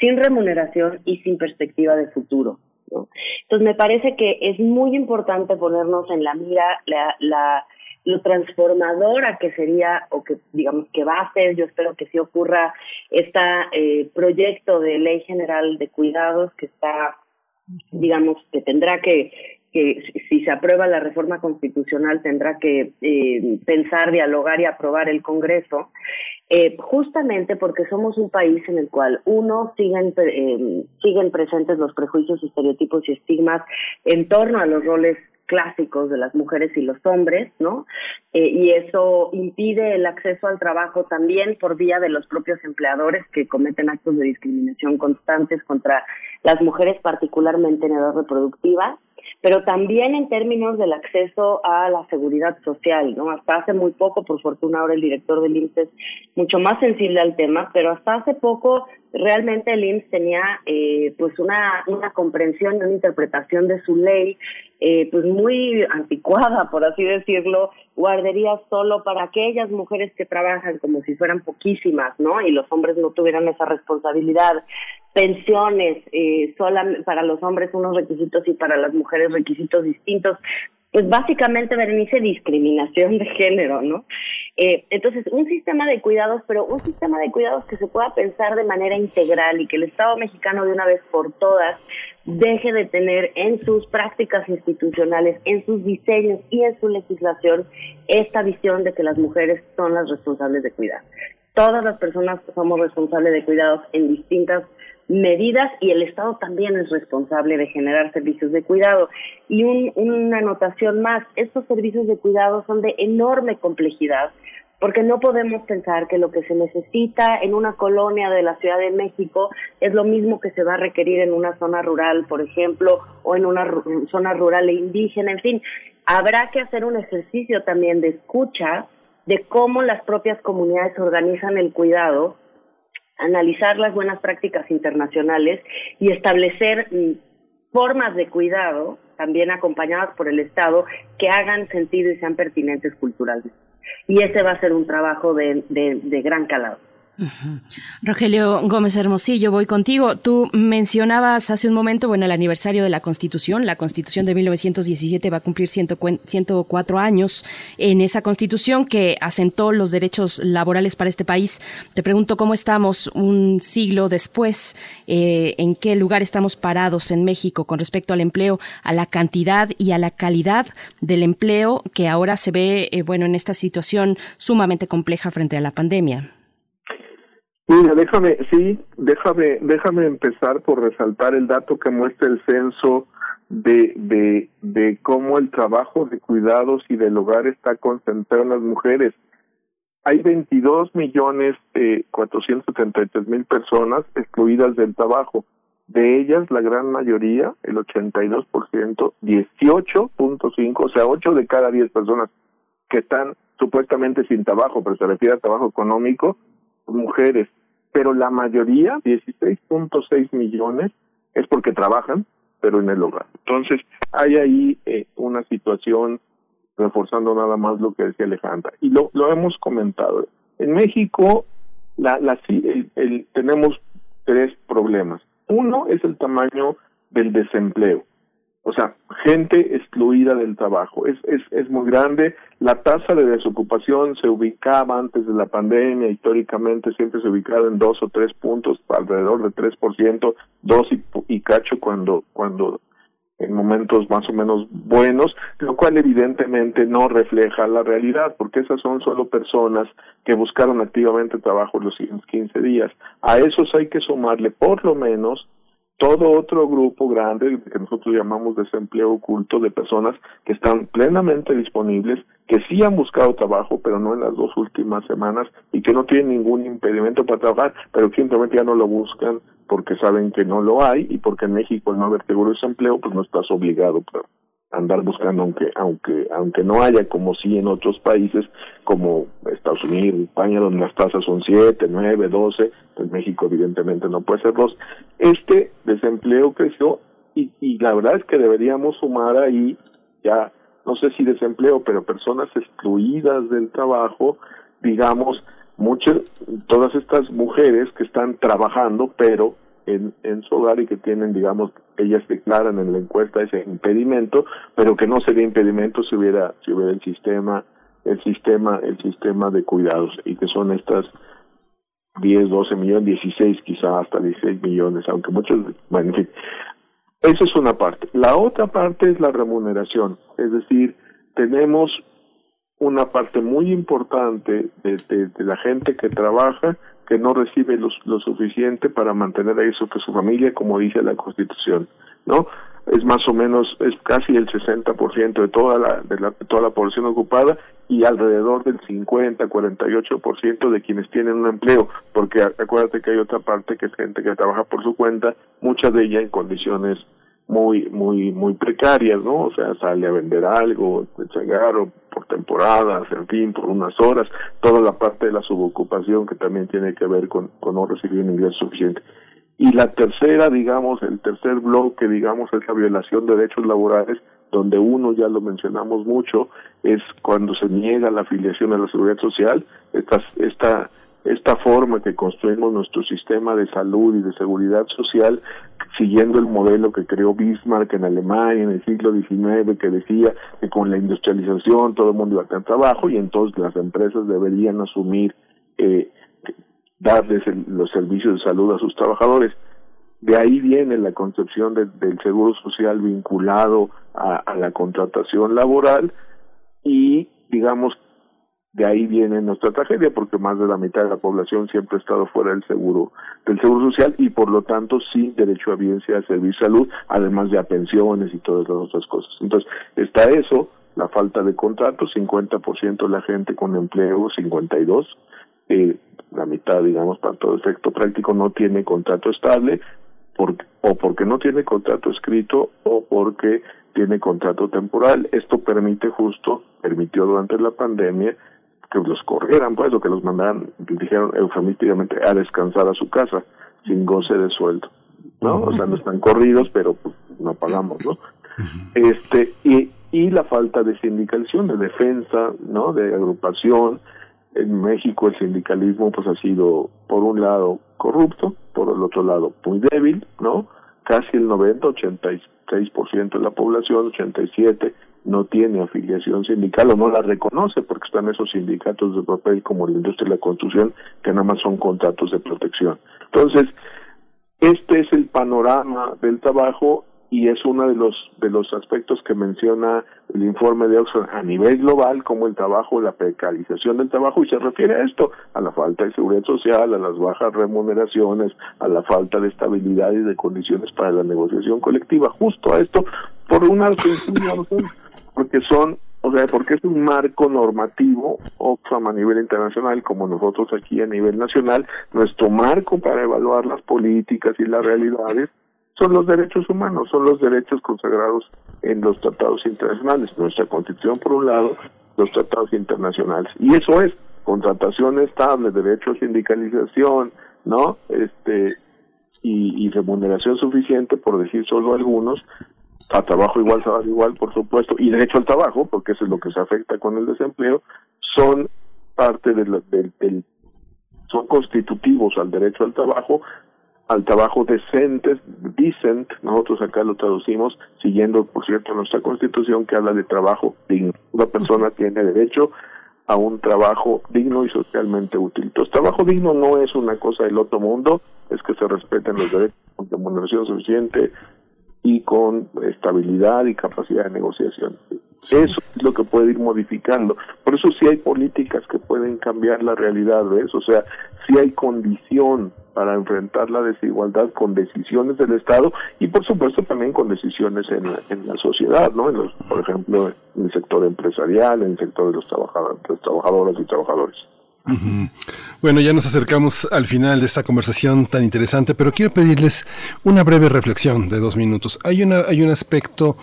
sin remuneración y sin perspectiva de futuro. Entonces me parece que es muy importante ponernos en la mira la, la, lo transformadora que sería o que digamos que va a ser, yo espero que sí ocurra este eh, proyecto de ley general de cuidados que está, digamos, que tendrá que que si se aprueba la reforma constitucional tendrá que eh, pensar, dialogar y aprobar el Congreso, eh, justamente porque somos un país en el cual, uno, siguen, eh, siguen presentes los prejuicios, estereotipos y estigmas en torno a los roles clásicos de las mujeres y los hombres, ¿no? y eso impide el acceso al trabajo también por vía de los propios empleadores que cometen actos de discriminación constantes contra las mujeres, particularmente en edad reproductiva pero también en términos del acceso a la seguridad social, ¿no? Hasta hace muy poco, por fortuna ahora el director del IMSS es mucho más sensible al tema, pero hasta hace poco realmente el IMSS tenía eh, pues una, una comprensión y una interpretación de su ley eh, pues muy anticuada, por así decirlo, guarderías solo para aquellas mujeres que trabajan como si fueran poquísimas, ¿no? Y los hombres no tuvieran esa responsabilidad pensiones, eh, solamente para los hombres unos requisitos y para las mujeres requisitos distintos. Pues básicamente, Berenice, discriminación de género, ¿no? Eh, entonces, un sistema de cuidados, pero un sistema de cuidados que se pueda pensar de manera integral y que el Estado mexicano de una vez por todas deje de tener en sus prácticas institucionales, en sus diseños y en su legislación esta visión de que las mujeres son las responsables de cuidar. Todas las personas somos responsables de cuidados en distintas medidas y el Estado también es responsable de generar servicios de cuidado. Y una anotación más, estos servicios de cuidado son de enorme complejidad porque no podemos pensar que lo que se necesita en una colonia de la Ciudad de México es lo mismo que se va a requerir en una zona rural, por ejemplo, o en una zona rural e indígena, en fin, habrá que hacer un ejercicio también de escucha de cómo las propias comunidades organizan el cuidado analizar las buenas prácticas internacionales y establecer mm, formas de cuidado, también acompañadas por el Estado, que hagan sentido y sean pertinentes culturalmente. Y ese va a ser un trabajo de, de, gran calado. Rogelio Gómez Hermosillo, voy contigo. Tú mencionabas hace un momento, bueno, el aniversario de la Constitución. La Constitución de 1917 va a cumplir 104 años. En esa Constitución que asentó los derechos laborales para este país, te pregunto cómo estamos un siglo después, eh, en qué lugar estamos parados en México con respecto al empleo, a la cantidad y a la calidad del empleo que ahora se ve, eh, bueno, en esta situación sumamente compleja frente a la pandemia. Mira, déjame, sí, déjame, déjame empezar por resaltar el dato que muestra el censo de, de, de cómo el trabajo de cuidados y del hogar está concentrado en las mujeres. Hay 22 millones eh, 473 mil personas excluidas del trabajo. De ellas, la gran mayoría, el 82%, 18.5, o sea, 8 de cada 10 personas que están supuestamente sin trabajo, pero se refiere a trabajo económico, mujeres, pero la mayoría, 16.6 millones, es porque trabajan, pero en el hogar. Entonces, hay ahí eh, una situación reforzando nada más lo que decía Alejandra. Y lo, lo hemos comentado. En México la, la, el, tenemos tres problemas. Uno es el tamaño del desempleo. O sea, gente excluida del trabajo. Es, es, es muy grande. La tasa de desocupación se ubicaba antes de la pandemia, históricamente siempre se ubicaba en dos o tres puntos, alrededor de tres por ciento, dos y, y cacho cuando, cuando en momentos más o menos buenos, lo cual evidentemente no refleja la realidad, porque esas son solo personas que buscaron activamente trabajo los siguientes 15 días. A esos hay que sumarle por lo menos todo otro grupo grande que nosotros llamamos desempleo oculto de personas que están plenamente disponibles, que sí han buscado trabajo, pero no en las dos últimas semanas y que no tienen ningún impedimento para trabajar, pero simplemente ya no lo buscan porque saben que no lo hay y porque en México el no haber seguro de desempleo, pues no estás obligado a andar buscando aunque aunque aunque no haya como sí en otros países como Estados Unidos, España donde las tasas son 7, 9, 12, en México evidentemente no puede ser dos. Este desempleo creció y, y la verdad es que deberíamos sumar ahí ya no sé si desempleo, pero personas excluidas del trabajo, digamos, muchas, todas estas mujeres que están trabajando, pero en, en su hogar y que tienen, digamos, ellas declaran en la encuesta ese impedimento, pero que no sería impedimento si hubiera, si hubiera el sistema, el sistema, el sistema de cuidados, y que son estas 10, 12 millones, 16 quizá hasta 16 millones, aunque muchos, bueno, en fin. Esa es una parte. La otra parte es la remuneración, es decir, tenemos una parte muy importante de, de, la gente que trabaja que no recibe lo, suficiente para mantener a eso que su familia, como dice la Constitución, ¿no? Es más o menos, es casi el 60% de toda la, de la, toda la población ocupada y alrededor del 50, 48% de quienes tienen un empleo, porque acuérdate que hay otra parte que es gente que trabaja por su cuenta, muchas de ellas en condiciones muy muy muy precarias, ¿no? O sea, sale a vender algo, entregar o por temporadas, en fin, por unas horas, toda la parte de la subocupación que también tiene que ver con, con no recibir un ingreso suficiente. Y la tercera, digamos, el tercer bloque, digamos, es la violación de derechos laborales, donde uno, ya lo mencionamos mucho, es cuando se niega la afiliación a la seguridad social, esta, esta esta forma que construimos nuestro sistema de salud y de seguridad social siguiendo el modelo que creó Bismarck en Alemania en el siglo XIX que decía que con la industrialización todo el mundo iba a tener trabajo y entonces las empresas deberían asumir eh, darles los servicios de salud a sus trabajadores. De ahí viene la concepción del seguro social vinculado a la contratación laboral y digamos de ahí viene nuestra tragedia porque más de la mitad de la población siempre ha estado fuera del seguro del seguro social y por lo tanto sin derecho a bien a servir salud además de a pensiones y todas las otras cosas entonces está eso la falta de contratos 50% de la gente con empleo 52 eh, la mitad digamos para todo efecto práctico no tiene contrato estable por, o porque no tiene contrato escrito o porque tiene contrato temporal. Esto permite justo, permitió durante la pandemia que los corrieran, pues, o que los mandaran, dijeron eufemísticamente, a descansar a su casa sin goce de sueldo, ¿no? O sea, no están corridos, pero pues, no pagamos, ¿no? Este, y, y la falta de sindicalización, de defensa, ¿no? De agrupación, En México el sindicalismo pues ha sido por un lado corrupto, por el otro lado muy débil, ¿no? Casi el 90, 86% de la población, 87 no tiene afiliación sindical o no la reconoce porque están esos sindicatos de papel como la industria de la construcción que nada más son contratos de protección. Entonces, este es el panorama del trabajo y es uno de los de los aspectos que menciona el informe de Oxford a nivel global como el trabajo, la precarización del trabajo y se refiere a esto, a la falta de seguridad social, a las bajas remuneraciones, a la falta de estabilidad y de condiciones para la negociación colectiva, justo a esto por una porque son o sea, porque es un marco normativo, Oxfam a nivel internacional, como nosotros aquí a nivel nacional, nuestro marco para evaluar las políticas y las realidades son los derechos humanos, son los derechos consagrados en los tratados internacionales, nuestra constitución por un lado, los tratados internacionales. Y eso es contratación estable, derecho a sindicalización, ¿no? Este y, remuneración suficiente, por decir solo algunos, a trabajo igual, salario igual, por supuesto, y derecho al trabajo, porque eso es lo que se afecta con el desempleo, son parte del, del son constitutivos al derecho al trabajo al trabajo decente, decent, nosotros acá lo traducimos siguiendo, por cierto, nuestra constitución que habla de trabajo digno. Una persona tiene derecho a un trabajo digno y socialmente útil. Entonces, trabajo digno no es una cosa del otro mundo, es que se respeten los derechos con remuneración suficiente y con estabilidad y capacidad de negociación. Eso es lo que puede ir modificando. Por eso sí hay políticas que pueden cambiar la realidad, ¿ves? O sea, sí hay condición para enfrentar la desigualdad con decisiones del Estado y por supuesto también con decisiones en la, en la sociedad, ¿no? En los, por ejemplo, en el sector empresarial, en el sector de los trabajadores, trabajadoras y trabajadores. Bueno, ya nos acercamos al final de esta conversación tan interesante, pero quiero pedirles una breve reflexión de dos minutos. Hay, una, hay un aspecto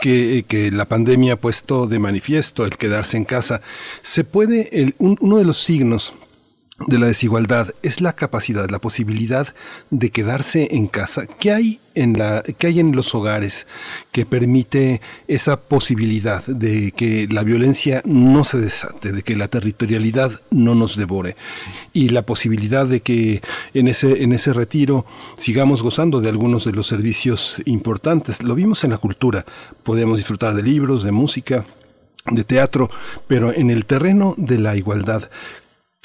que, la pandemia ha puesto de manifiesto, el quedarse en casa. Se puede, el, uno de los signos de la desigualdad es la capacidad, la posibilidad de quedarse en casa. ¿Qué hay en la, qué hay en los hogares que permite esa posibilidad de que la violencia no se desate, de que la territorialidad no nos devore y la posibilidad de que en ese, en ese retiro sigamos gozando de algunos de los servicios importantes? Lo vimos en la cultura. Podemos disfrutar de libros, de música, de teatro, pero en el terreno de la igualdad,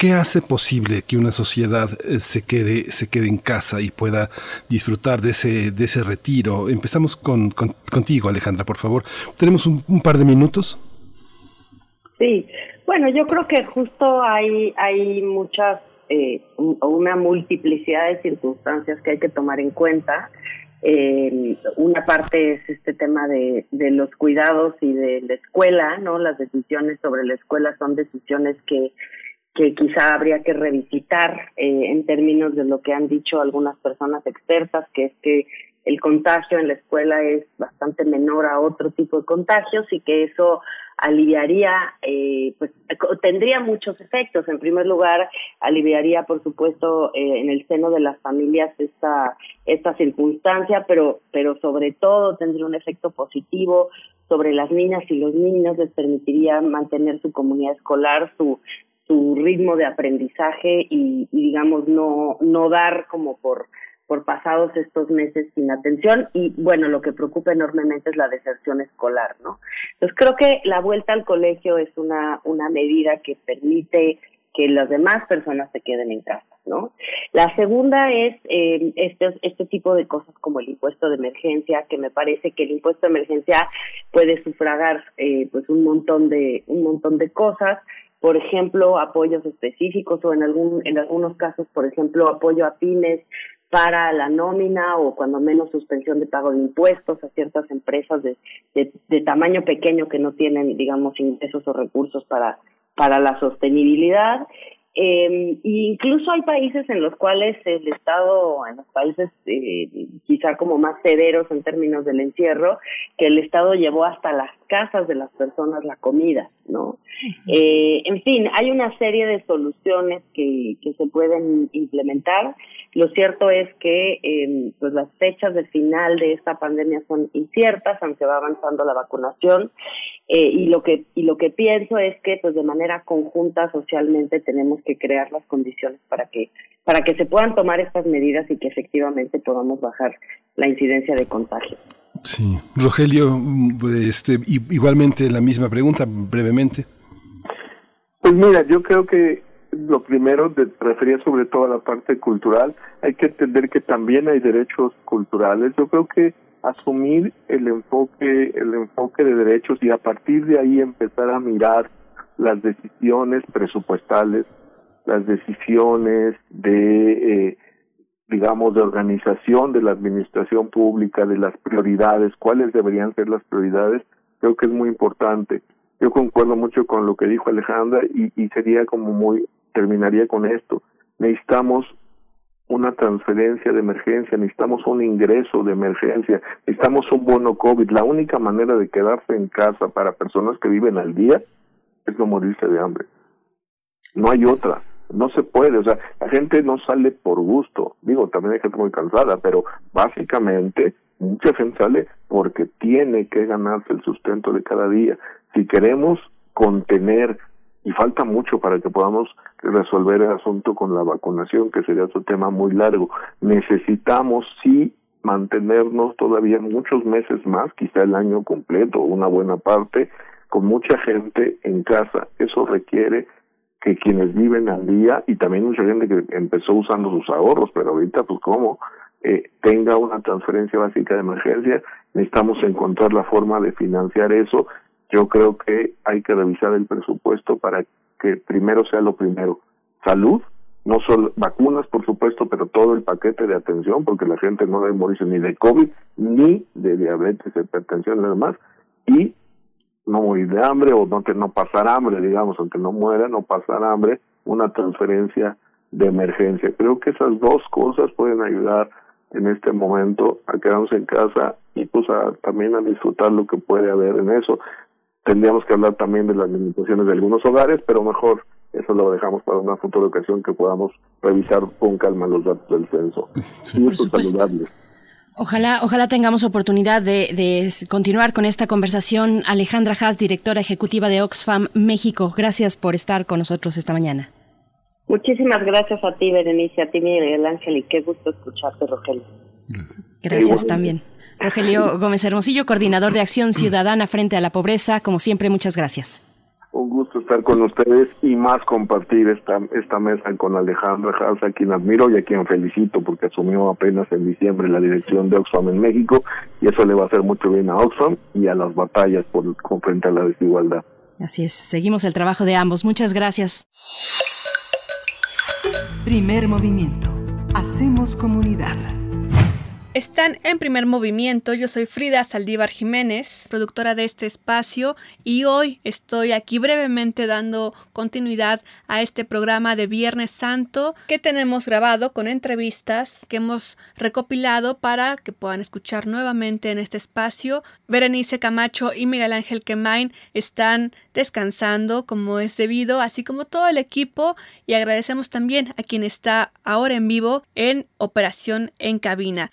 ¿Qué hace posible que una sociedad eh, se quede, se quede en casa y pueda disfrutar de ese, de ese retiro? Empezamos con, contigo, Alejandra, por favor. ¿Tenemos un, par de minutos? Sí, bueno, yo creo que justo hay, hay muchas, eh, una multiplicidad de circunstancias que hay que tomar en cuenta. Eh, una parte es este tema de, de los cuidados y de la escuela, ¿no? Las decisiones sobre la escuela son decisiones que que quizá habría que revisitar eh, en términos de lo que han dicho algunas personas expertas, que es que el contagio en la escuela es bastante menor a otro tipo de contagios y que eso aliviaría, eh, pues tendría muchos efectos. En primer lugar, aliviaría, por supuesto, eh, en el seno de las familias esta, esta circunstancia, pero, pero sobre todo tendría un efecto positivo sobre las niñas y los niños, les permitiría mantener su comunidad escolar, su su ritmo de aprendizaje y, digamos no no dar como por por pasados estos meses sin atención. Y bueno lo que preocupa enormemente es la deserción escolar no entonces creo que la vuelta al colegio es una una medida que permite que las demás personas se queden en casa ¿no? La segunda es eh, este, este tipo de cosas como el impuesto de emergencia, que me parece que el impuesto de emergencia puede sufragar eh, pues un montón de un montón de cosas por ejemplo, apoyos específicos o en algún en algunos casos, por ejemplo, apoyo a pymes para la nómina o cuando menos suspensión de pago de impuestos a ciertas empresas de, de, tamaño pequeño que no tienen, digamos, ingresos o recursos para, para la sostenibilidad. Eh, incluso hay países en los cuales el Estado, en los países eh, quizá como más severos en términos del encierro, que el Estado llevó hasta las casas de las personas la comida, ¿no? eh, en fin, hay una serie de soluciones que, que se pueden implementar. Lo cierto es que eh, pues las fechas de final de esta pandemia son inciertas, aunque va avanzando la vacunación. Eh, y lo que y lo que pienso es que pues de manera conjunta socialmente tenemos que crear las condiciones para que para que se puedan tomar estas medidas y que efectivamente podamos bajar la incidencia de contagio. Sí, Rogelio, este, igualmente la misma pregunta, brevemente. Pues mira, yo creo que lo primero, de, refería sobre todo a la parte cultural, hay que entender que también hay derechos culturales. Yo creo que asumir el enfoque, el enfoque de derechos y a partir de ahí empezar a mirar las decisiones presupuestales, las decisiones de, eh, digamos, de organización de la administración pública, de las prioridades, cuáles deberían ser las prioridades, creo que es muy importante. Yo concuerdo mucho con lo que dijo Alejandra y, y sería como muy, terminaría con esto. Necesitamos una transferencia de emergencia, necesitamos un ingreso de emergencia, necesitamos un bono COVID. La única manera de quedarse en casa para personas que viven al día es no morirse de hambre. No hay otra, no se puede, o sea, la gente no sale por gusto, digo, también hay gente muy cansada, pero básicamente mucha gente sale porque tiene que ganarse el sustento de cada día. Si queremos contener y falta mucho para que podamos resolver el asunto con la vacunación, que sería otro tema muy largo. Necesitamos sí mantenernos todavía muchos meses más, quizá el año completo, una buena parte, con mucha gente en casa. Eso requiere que quienes viven al día y también mucha gente que empezó usando sus ahorros, pero ahorita pues como eh, tenga una transferencia básica de emergencia, necesitamos encontrar la forma de financiar eso. Yo creo que hay que revisar el presupuesto para que primero sea lo primero. Salud, no solo vacunas, por supuesto, pero todo el paquete de atención, porque la gente no debe morirse ni de COVID, ni de diabetes, hipertensión, nada más, y no morir de hambre o no, no pasar hambre, digamos, aunque no muera, no pasar hambre, una transferencia de emergencia. Creo que esas dos cosas pueden ayudar en este momento a quedarnos en casa y pues también a disfrutar lo que puede haber en eso. Tendríamos que hablar también de las limitaciones de algunos hogares, pero mejor eso lo dejamos para una futura ocasión que podamos revisar con calma los datos del censo. Sí, Ojalá, ojalá tengamos oportunidad de, de, continuar con esta conversación. Alejandra Haas, directora ejecutiva de Oxfam México, gracias por estar con nosotros esta mañana. Muchísimas gracias a ti, Berenice, a ti, Miguel Ángel, y qué gusto escucharte, Rogelio. Gracias también. Rogelio Gómez Hermosillo, coordinador de Acción Ciudadana frente a la pobreza. Como siempre, muchas gracias. Un gusto estar con ustedes y más compartir esta, esta mesa con Alejandra Haas, a quien admiro y a quien felicito porque asumió apenas en diciembre la dirección de Oxfam en México y eso le va a hacer mucho bien a Oxfam y a las batallas por, frente a la desigualdad. Así es, seguimos el trabajo de ambos. Muchas gracias. Primer movimiento. Hacemos comunidad. Están en primer movimiento. Yo soy Frida Saldívar Jiménez, productora de este espacio, y hoy estoy aquí brevemente dando continuidad a este programa de Viernes Santo que tenemos grabado con entrevistas que hemos recopilado para que puedan escuchar nuevamente en este espacio. Berenice Camacho y Miguel Ángel Quemain están descansando como es debido, así como todo el equipo, y agradecemos también a quien está ahora en vivo en Operación en Cabina.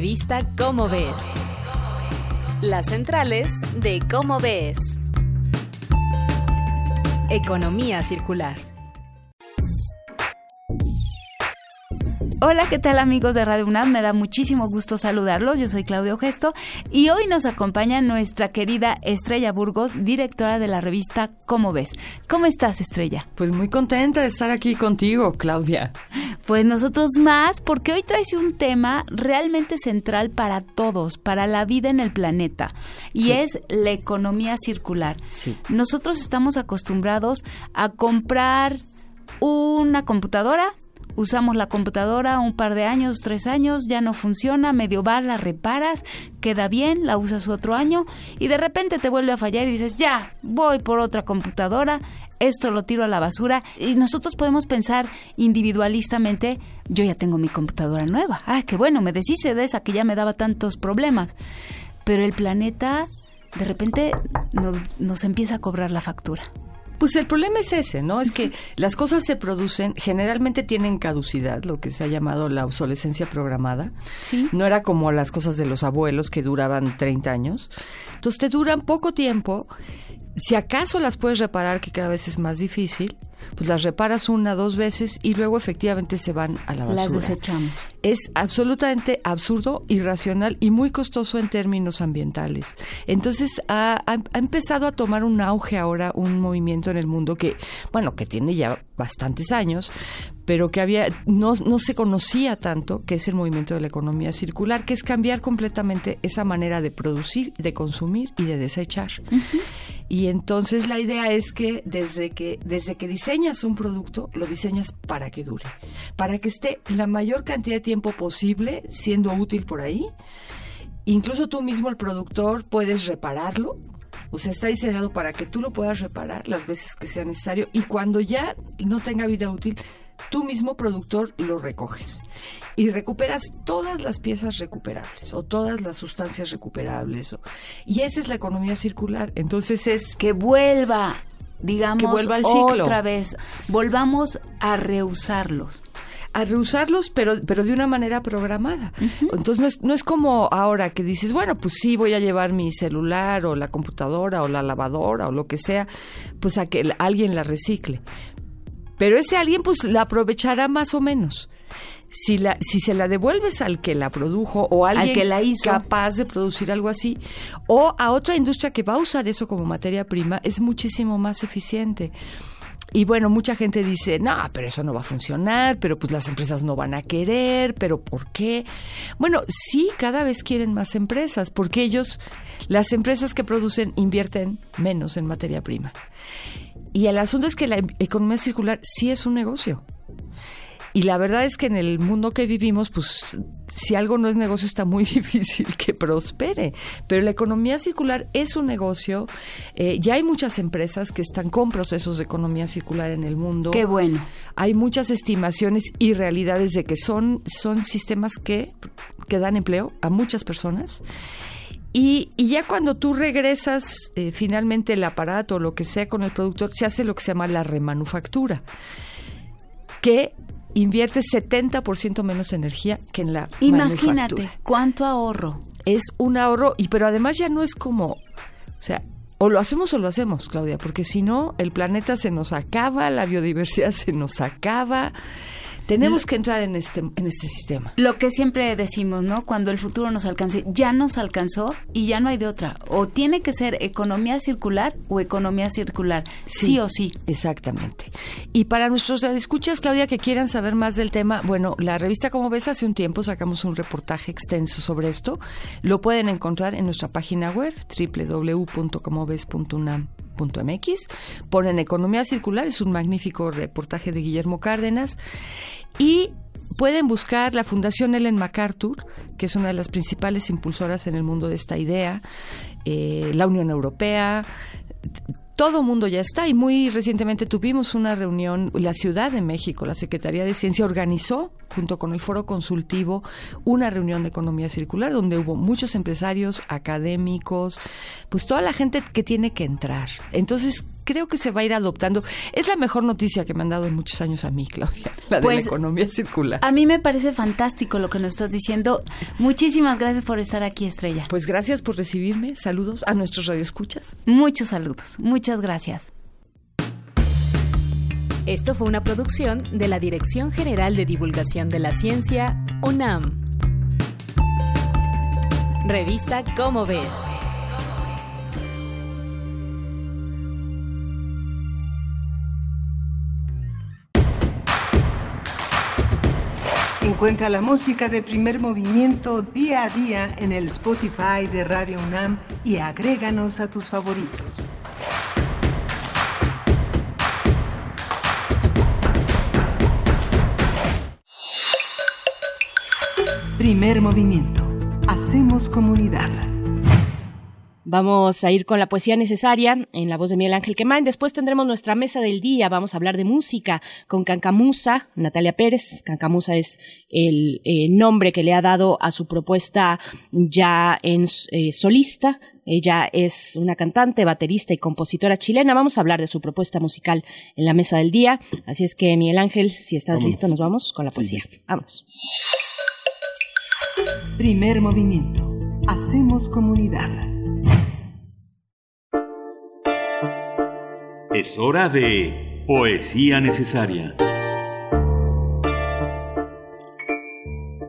Revista Cómo Ves. Las centrales de Cómo Ves. Economía circular. Hola, ¿qué tal amigos de Radio UNAM? Me da muchísimo gusto saludarlos. Yo soy Claudio Gesto y hoy nos acompaña nuestra querida Estrella Burgos, directora de la revista Cómo ves. ¿Cómo estás, Estrella? Pues muy contenta de estar aquí contigo, Claudia. Pues nosotros más, porque hoy traes un tema realmente central para todos, para la vida en el planeta, y Sí. es la economía circular. Sí. Nosotros estamos acostumbrados a comprar una computadora, usamos la computadora un par de años, tres años, ya no funciona, medio va, la reparas, queda bien, la usas otro año y de repente te vuelve a fallar y dices, ya, voy por otra computadora, esto lo tiro a la basura. Y nosotros podemos pensar individualistamente, yo ya tengo mi computadora nueva, ah, qué bueno, me deshice de esa que ya me daba tantos problemas, pero el planeta de repente nos, nos empieza a cobrar la factura. Pues el problema es ese, ¿no? Es que las cosas se producen, generalmente tienen caducidad, lo que se ha llamado la obsolescencia programada. Sí. No era como las cosas de los abuelos que duraban 30 años. Entonces te duran poco tiempo. Si acaso las puedes reparar, que cada vez es más difícil, pues las reparas una, dos veces y luego efectivamente se van a la basura. Las desechamos. es absolutamente absurdo, irracional y muy costoso en términos ambientales. Entonces ha, ha- ha empezado a tomar un auge ahora un movimiento en el mundo que, bueno, que tiene ya bastantes años, pero que había no, no se conocía tanto, que es el movimiento de la economía circular, que es cambiar completamente esa manera de producir, de consumir y de desechar. Y entonces la idea es que desde que desde que diseñas un producto, lo diseñas para que dure, para que esté la mayor cantidad de tiempo posible siendo útil por ahí. Incluso tú mismo el productor puedes repararlo. O sea, está diseñado para que tú lo puedas reparar las veces que sea necesario y cuando ya no tenga vida útil, tú mismo productor lo recoges y recuperas todas las piezas recuperables o todas las sustancias recuperables. y esa es la economía circular. Entonces es... Que vuelva, digamos, al ciclo. otra vez. Volvamos a reusarlos. a reusarlos, pero, pero de una manera programada. Entonces no es, no es como ahora que dices, bueno, pues sí, voy a llevar mi celular o la computadora o la lavadora o lo que sea, pues a que alguien la recicle. Pero ese alguien pues la aprovechará más o menos. Si, la, si se la devuelves al que la produjo o a Al alguien que la hizo. capaz de producir algo así, o a otra industria que va a usar eso como materia prima, es muchísimo más eficiente. Y bueno, mucha gente dice, no, pero eso no va a funcionar, pero pues las empresas no van a querer, pero ¿por qué? Bueno, sí, cada vez quieren más empresas, porque ellos, las empresas que producen, invierten menos en materia prima. Y el asunto es que la em- economía circular sí es un negocio. Y la verdad es que en el mundo que vivimos, pues si algo no es negocio está muy difícil que prospere. Pero la economía circular es un negocio. Eh, ya hay muchas empresas que están con procesos de economía circular en el mundo. Qué bueno. Hay muchas estimaciones y realidades de que son, son sistemas que, que dan empleo a muchas personas. Y, y ya cuando tú regresas eh, finalmente el aparato o lo que sea con el productor, se hace lo que se llama la remanufactura, que invierte 70% menos energía que en la Imagínate manufactura. cuánto ahorro. Es un ahorro, y pero además ya no es como, o sea, o lo hacemos o lo hacemos, Claudia, porque si no, el planeta se nos acaba, la biodiversidad se nos acaba. Tenemos que entrar en este, en este sistema. Lo que siempre decimos, ¿no? Cuando el futuro nos alcance, ya nos alcanzó y ya no hay de otra. O tiene que ser economía circular o economía circular, sí, o sí. Exactamente. Y para nuestros escuchas, Claudia, que quieran saber más del tema, bueno, la revista Como ves, hace un tiempo sacamos un reportaje extenso sobre esto. Lo pueden encontrar en nuestra página web, www.comoves.unam.mx. Ponen Economía Circular, es un magnífico reportaje de Guillermo Cárdenas. Y pueden buscar la Fundación Ellen MacArthur, que es una de las principales impulsoras en el mundo de esta idea, eh, la Unión Europea, todo mundo ya está. Y muy recientemente tuvimos una reunión, la Ciudad de México, la Secretaría de Ciencia organizó junto con el Foro Consultivo una reunión de economía circular donde hubo muchos empresarios, académicos, pues toda la gente que tiene que entrar. Entonces creo que se va a ir adoptando. Es la mejor noticia que me han dado en muchos años a mí, Claudia, la de la Pues, economía circular. A mí me parece fantástico lo que nos estás diciendo. Muchísimas gracias por estar aquí, Estrella. Pues gracias por recibirme. Saludos a nuestros radioescuchas. Muchos saludos. Muchas gracias. Esto fue una producción de la Dirección General de Divulgación de la Ciencia, UNAM. Revista Cómo ves. Encuentra la música de primer movimiento día a día en el Spotify de Radio UNAM y agréganos a tus favoritos. Primer movimiento. Hacemos comunidad. Vamos a ir con la poesía necesaria en la voz de Miguel Ángel Quemain. Después tendremos nuestra mesa del día. Vamos a hablar de música con Cancamusa, Natalia Pérez. Cancamusa es el eh, nombre que le ha dado a su propuesta ya en eh, solista. Ella es una cantante, baterista y compositora chilena. Vamos a hablar de su propuesta musical en la mesa del día. Así es que, Miguel Ángel, si estás Vamos. listo, nos vamos con la Sí, poesía. listo. Vamos. Primer movimiento. Hacemos comunidad. Es hora de Poesía Necesaria.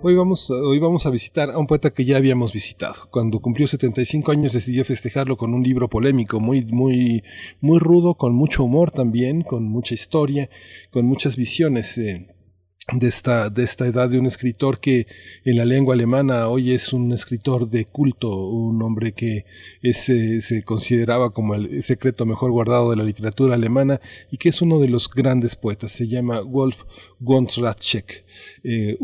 Hoy vamos, hoy vamos a visitar a un poeta que ya habíamos visitado. Cuando cumplió 75 años decidió festejarlo con un libro polémico, muy, muy, muy rudo, con mucho humor también, con mucha historia, con muchas visiones. eh, de esta, de esta edad de un escritor que en la lengua alemana hoy es un escritor de culto, un hombre que es, se consideraba como el secreto mejor guardado de la literatura alemana y que es uno de los grandes poetas. Se llama Wolf Wondratschek, eh,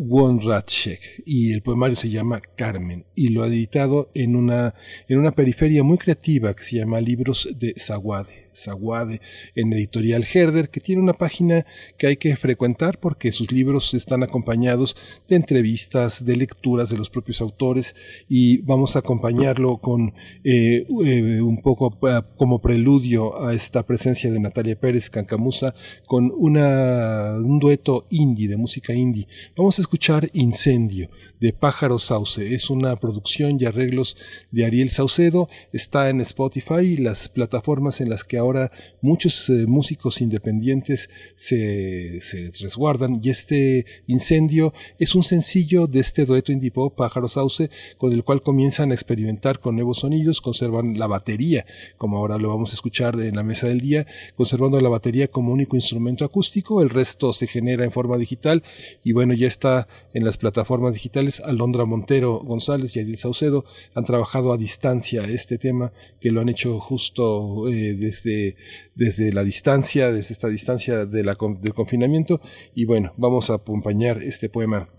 y el poemario se llama Carmen y lo ha editado en una, en una periferia muy creativa que se llama Libros de Zaguade. Zaguade en editorial Herder, que tiene una página que hay que frecuentar porque sus libros están acompañados de entrevistas, de lecturas de los propios autores y vamos a acompañarlo con eh, eh, un poco eh, como preludio a esta presencia de Natalia Pérez Cancamusa con un dueto indie, de música indie. Vamos a escuchar Incendio de Pájaro Sauce. Es una producción y arreglos de Ariel Saucedo. Está en Spotify las plataformas en las que ahora muchos eh, músicos independientes se, se resguardan. Y este incendio es un sencillo de este dueto indie pop Pájaro Sauce con el cual comienzan a experimentar con nuevos sonidos, conservan la batería, como ahora lo vamos a escuchar en la mesa del día, conservando la batería como único instrumento acústico, el resto se genera en forma digital y bueno, ya está en las plataformas digitales. Alondra Montero González y Ariel Saucedo han trabajado a distancia este tema, que lo han hecho justo eh, desde, desde la distancia, desde esta distancia del confinamiento. Y bueno, vamos a acompañar este poema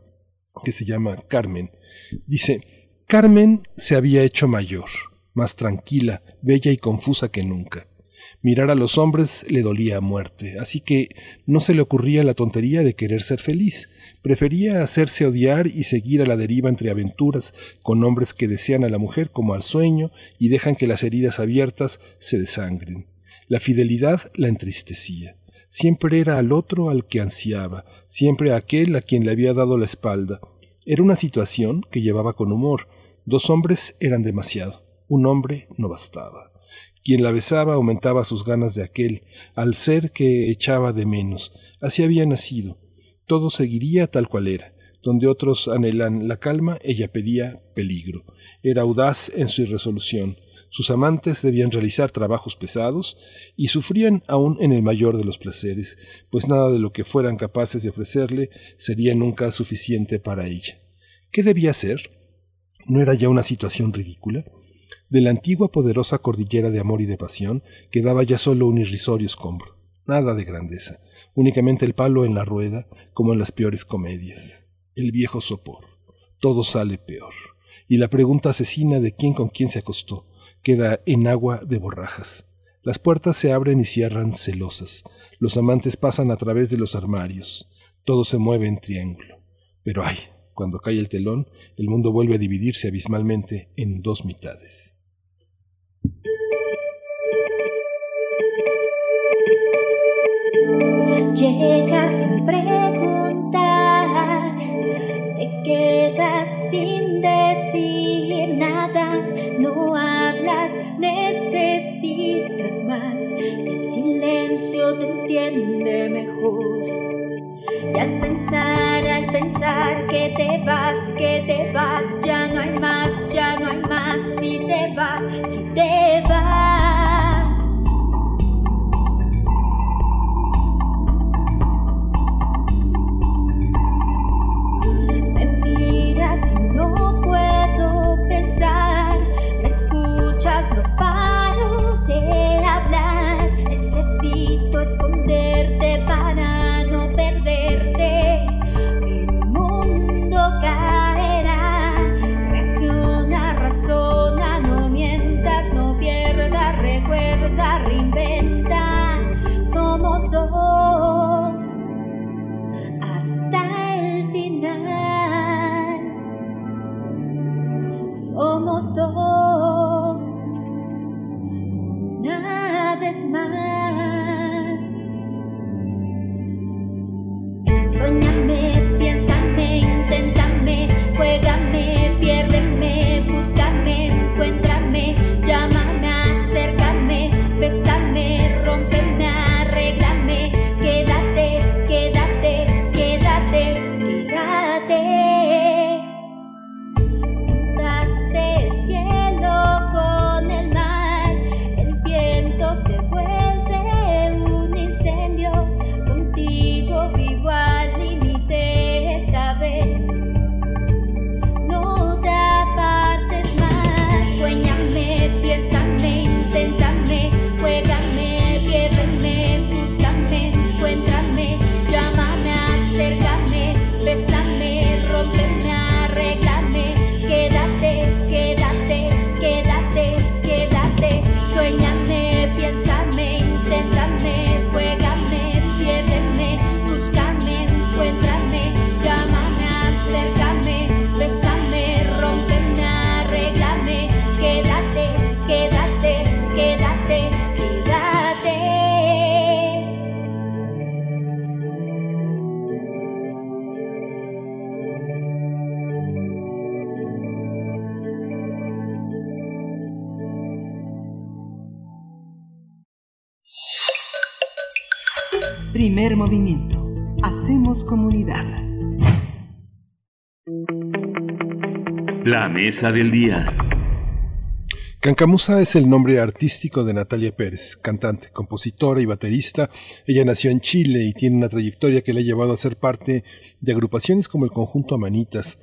que se llama Carmen. Dice, Carmen se había hecho mayor, más tranquila, bella y confusa que nunca. Mirar a los hombres le dolía a muerte, así que no se le ocurría la tontería de querer ser feliz. Prefería hacerse odiar y seguir a la deriva entre aventuras con hombres que desean a la mujer como al sueño y dejan que las heridas abiertas se desangren. La fidelidad la entristecía. Siempre era al otro al que ansiaba, siempre a aquel a quien le había dado la espalda. Era una situación que llevaba con humor. Dos hombres eran demasiado, un hombre no bastaba. Quien la besaba aumentaba sus ganas de aquel, al ser que echaba de menos. Así había nacido. Todo seguiría tal cual era. Donde otros anhelan la calma, ella pedía peligro. Era audaz en su irresolución. Sus amantes debían realizar trabajos pesados y sufrían aún en el mayor de los placeres, pues nada de lo que fueran capaces de ofrecerle sería nunca suficiente para ella. ¿Qué debía hacer? ¿No era ya una situación ridícula? De la antigua poderosa cordillera de amor y de pasión quedaba ya solo un irrisorio escombro. Nada de grandeza, únicamente el palo en la rueda, como en las peores comedias. El viejo sopor. Todo sale peor. Y la pregunta asesina de quién con quién se acostó queda en agua de borrajas. Las puertas se abren y cierran celosas. Los amantes pasan a través de los armarios. Todo se mueve en triángulo. Pero ay, cuando cae el telón, el mundo vuelve a dividirse abismalmente en dos mitades. Llegas sin preguntar, te quedas sin decir nada, no hablas, necesitas más, el silencio te entiende mejor. Y al pensar, al pensar que te vas, que te vas, ya no hay más, ya no hay más, si te vas, si te vas. Primer movimiento. Hacemos comunidad. La mesa del día. Cancamusa es el nombre artístico de Natalia Pérez, cantante, compositora y baterista. Ella nació en Chile y tiene una trayectoria que le ha llevado a ser parte de agrupaciones como el conjunto Amanitas.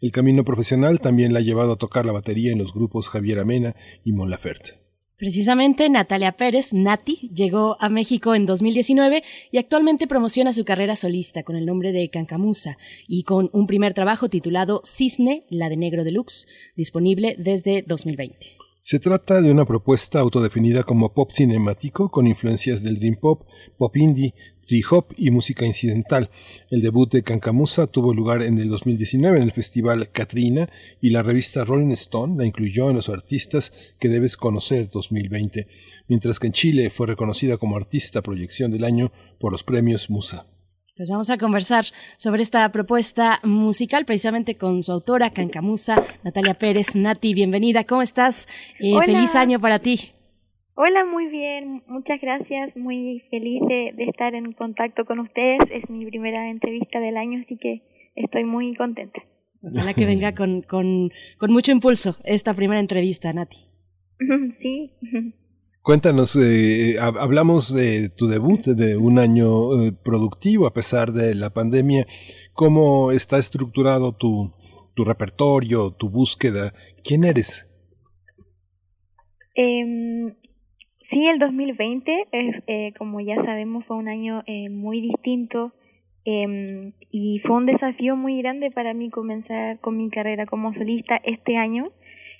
El camino profesional también la ha llevado a tocar la batería en los grupos Javier Amena y Mon Laferte. Precisamente Natalia Pérez, Nati, llegó a México en 2019 y actualmente promociona su carrera solista con el nombre de Cancamusa y con un primer trabajo titulado Cisne, la de Negro Deluxe, disponible desde 2020. Se trata de una propuesta autodefinida como pop cinemático con influencias del dream pop, pop indie, tree hop y música incidental. El debut de Cancamusa tuvo lugar en el 2019 en el festival Katrina y la revista Rolling Stone la incluyó en los artistas que debes conocer 2020, mientras que en Chile fue reconocida como artista proyección del año por los premios Musa. Pues vamos a conversar sobre esta propuesta musical precisamente con su autora, Cancamusa, Natalia Pérez. Nati, bienvenida, ¿cómo estás? Eh, feliz año para ti. Hola, muy bien, muchas gracias, muy feliz de, de estar en contacto con ustedes. Es mi primera entrevista del año, así que estoy muy contenta. Ojalá que venga con, con, con mucho impulso esta primera entrevista, Nati. Sí. Cuéntanos, eh, hab- hablamos de tu debut, de un año eh, productivo a pesar de la pandemia. ¿Cómo está estructurado tu, tu repertorio, tu búsqueda? ¿Quién eres? Em, sí, el 2020, es, eh, como ya sabemos, fue un año eh, muy distinto em, y fue un desafío muy grande para mí comenzar con mi carrera como solista este año.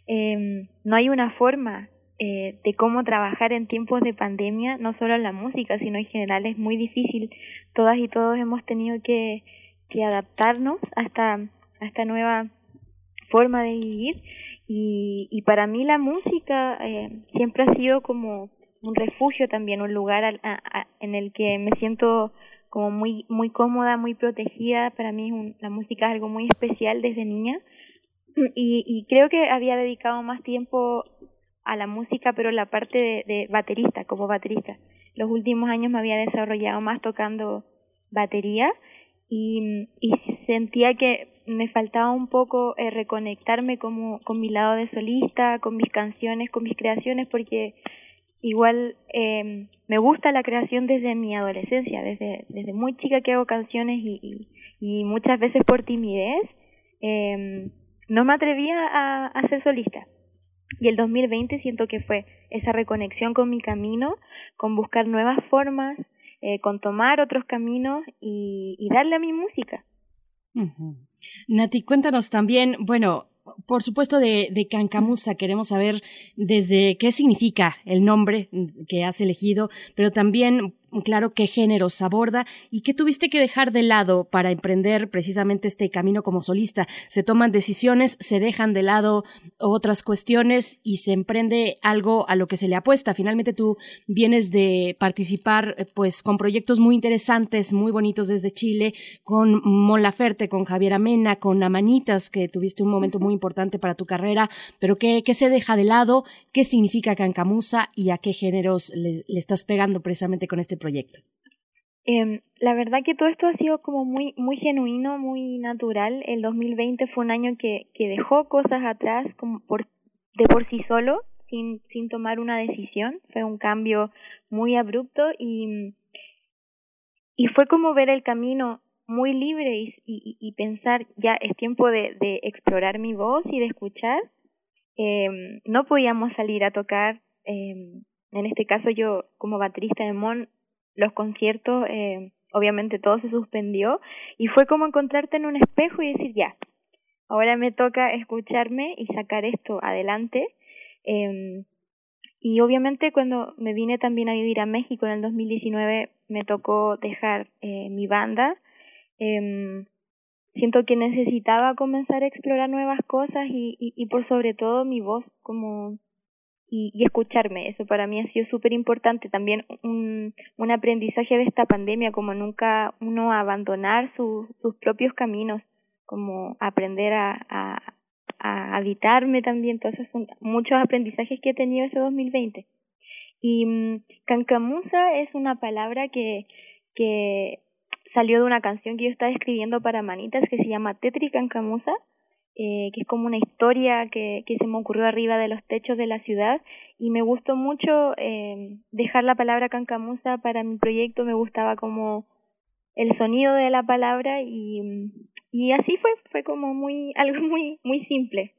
Em, no hay una forma eh, de cómo trabajar en tiempos de pandemia, no solo en la música, sino en general es muy difícil. Todas y todos hemos tenido que, adaptarnos a esta nueva forma de vivir y, y para mí la música eh, siempre ha sido como un refugio también, un lugar en el que me siento como muy muy cómoda, muy protegida. Para mí la música es algo muy especial desde niña y, y creo que había dedicado más tiempo a la música, pero la parte de, baterista, como baterista. Los últimos años me había desarrollado más tocando batería y, y sentía que me faltaba un poco eh, reconectarme como con mi lado de solista, con mis canciones, con mis creaciones, porque igual eh, me gusta la creación desde mi adolescencia, desde, desde muy chica que hago canciones y, y, muchas veces por timidez eh, no me atrevía a, a ser solista. Y el 2020 siento que fue esa reconexión con mi camino, con buscar nuevas formas, eh, con tomar otros caminos y, y darle a mi música. Nati, cuéntanos también, bueno, por supuesto, de, de Cancamusa queremos saber desde qué significa el nombre que has elegido, pero también claro qué géneros aborda y qué tuviste que dejar de lado para emprender precisamente este camino como solista. Se toman decisiones, se dejan de lado otras cuestiones y se emprende algo a lo que se le apuesta. Finalmente tú vienes de participar eh, pues con proyectos muy interesantes, muy bonitos desde Chile, con Mon Laferte, con Javier Amena, con Amanitas, que tuviste un momento muy importante para tu carrera, pero qué, qué se deja de lado, qué significa Cancamusa y a qué géneros le, le estás pegando precisamente con este proyecto? Eh, la verdad que todo esto ha sido como muy muy genuino, muy natural. El 2020 fue un año que, que dejó cosas atrás como por, de por sí solo, sin, sin tomar una decisión. Fue un cambio muy abrupto y, y fue como ver el camino muy libre y, y, pensar ya es tiempo de, de explorar mi voz y de escuchar. Eh, no podíamos salir a tocar. Eh, en este caso yo como baterista de Mon los conciertos, eh, obviamente todo se suspendió y fue como encontrarte en un espejo y decir, ya, ahora me toca escucharme y sacar esto adelante. Eh, y obviamente cuando me vine también a vivir a México en el 2019 me tocó dejar eh, mi banda. Eh, siento que necesitaba comenzar a explorar nuevas cosas y, y por sobre todo mi voz como y, y escucharme. Eso para mí ha sido súper importante. También un, un aprendizaje de esta pandemia, como nunca uno abandonar su, sus propios caminos, como aprender a, a, a habitarme también. Entonces son muchos aprendizajes que he tenido ese 2020. Y um, cancamusa es una palabra que, que salió de una canción que yo estaba escribiendo para Manitas que se llama Tetri Cancamusa eh, que es como una historia que, que se me ocurrió arriba de los techos de la ciudad y me gustó mucho eh, dejar la palabra cancamusa para mi proyecto, me gustaba como el sonido de la palabra y, y así fue, fue como muy, algo muy, muy simple.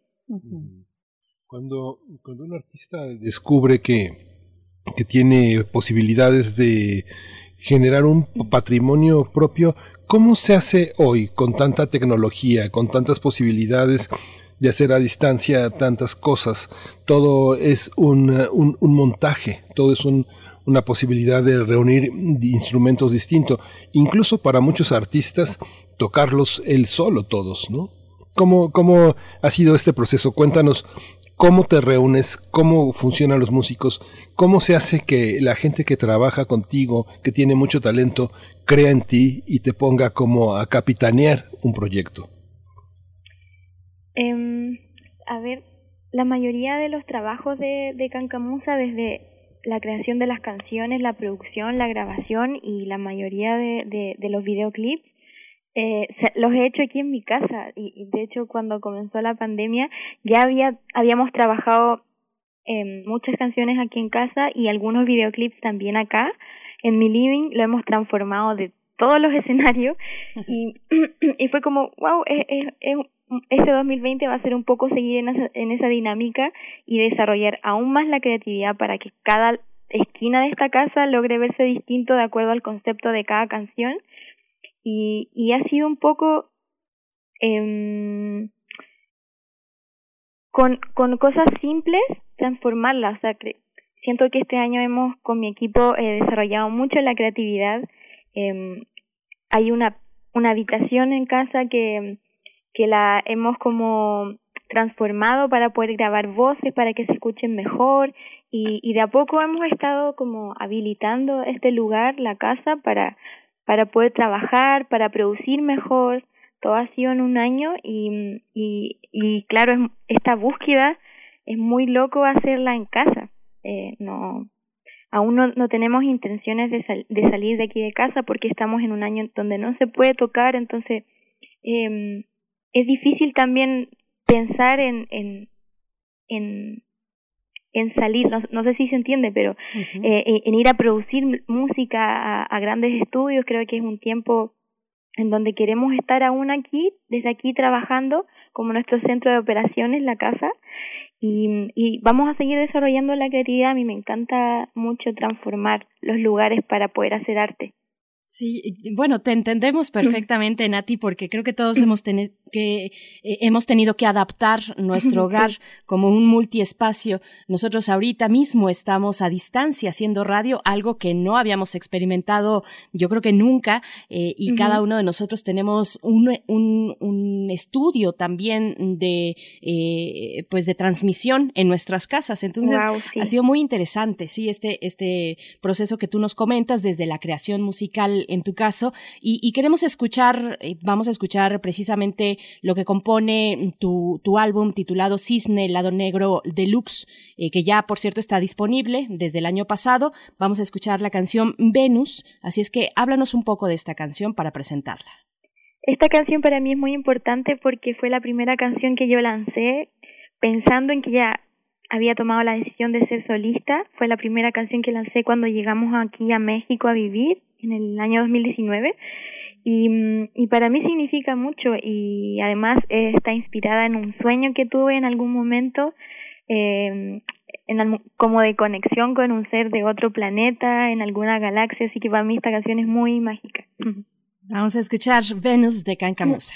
Cuando, cuando un artista descubre que, que tiene posibilidades de generar un patrimonio propio, ¿Cómo se hace hoy con tanta tecnología, con tantas posibilidades de hacer a distancia tantas cosas? Todo es un, montaje, todo es un, una posibilidad de reunir instrumentos distintos. Incluso para muchos artistas, tocarlos él solo todos, ¿no? ¿Cómo, ¿Cómo ha sido este proceso? Cuéntanos cómo te reúnes, cómo funcionan los músicos, cómo se hace que la gente que trabaja contigo, que tiene mucho talento, crea en ti y te ponga como a capitanear un proyecto. Eh, a ver, la mayoría de los trabajos de, de Cancamusa, desde la creación de las canciones, la producción, la grabación y la mayoría de, de, de los videoclips, eh, los he hecho aquí en mi casa y, de hecho cuando comenzó la pandemia ya había habíamos trabajado eh, muchas canciones aquí en casa y algunos videoclips también acá en mi living. Lo hemos transformado de todos los escenarios y, y fue como wow es, es, es, este 2020 va a ser un poco seguir en esa, en esa dinámica y desarrollar aún más la creatividad para que cada esquina de esta casa logre verse distinto de acuerdo al concepto de cada canción y, y ha sido un poco eh, con, con cosas simples, transformarla. O sea, siento que este año hemos con mi equipo eh, desarrollado mucho la creatividad. Eh, hay una, una habitación en casa que, que la hemos como transformado para poder grabar voces, para que se escuchen mejor y, y de a poco hemos estado como habilitando este lugar, la casa, para, para poder trabajar, para producir mejor. Todo ha sido en un año y, y, y claro, es, esta búsqueda es muy loco hacerla en casa. Eh, no, aún no, no tenemos intenciones de, sal, de salir de aquí de casa porque estamos en un año donde no se puede tocar, entonces eh, es difícil también pensar en, en, en, en salir, no, no sé si se entiende, pero uh -huh. eh, en ir a producir música a, a grandes estudios, creo que es un tiempo en donde queremos estar aún aquí, desde aquí trabajando como nuestro centro de operaciones, la casa, y, y vamos a seguir desarrollando la creatividad. A mí me encanta mucho transformar los lugares para poder hacer arte. Sí, bueno, te entendemos perfectamente, Nati, porque creo que todos hemos, que, eh, hemos tenido que adaptar nuestro hogar como un multiespacio. Nosotros ahorita mismo estamos a distancia haciendo radio, algo que no habíamos experimentado, yo creo que nunca, eh, y uh -huh. cada uno de nosotros tenemos un, un, un estudio también de, eh, pues de transmisión en nuestras casas. Entonces, wow, sí. ha sido muy interesante, sí, este, este proceso que tú nos comentas desde la creación musical en tu caso y, queremos escuchar, eh, vamos a escuchar precisamente lo que compone tu, álbum titulado Cisne, Lado Negro Deluxe, eh, que ya por cierto está disponible desde el año pasado. Vamos a escuchar la canción Venus, así es que háblanos un poco de esta canción para presentarla. Esta canción para mí es muy importante porque fue la primera canción que yo lancé pensando en que ya había tomado la decisión de ser solista. Fue la primera canción que lancé cuando llegamos aquí a México a vivir en el año 2019 y, y para mí significa mucho y además está inspirada en un sueño que tuve en algún momento eh, en, como de conexión con un ser de otro planeta en alguna galaxia así que para mí esta canción es muy mágica. Vamos a escuchar Venus de Cancamosa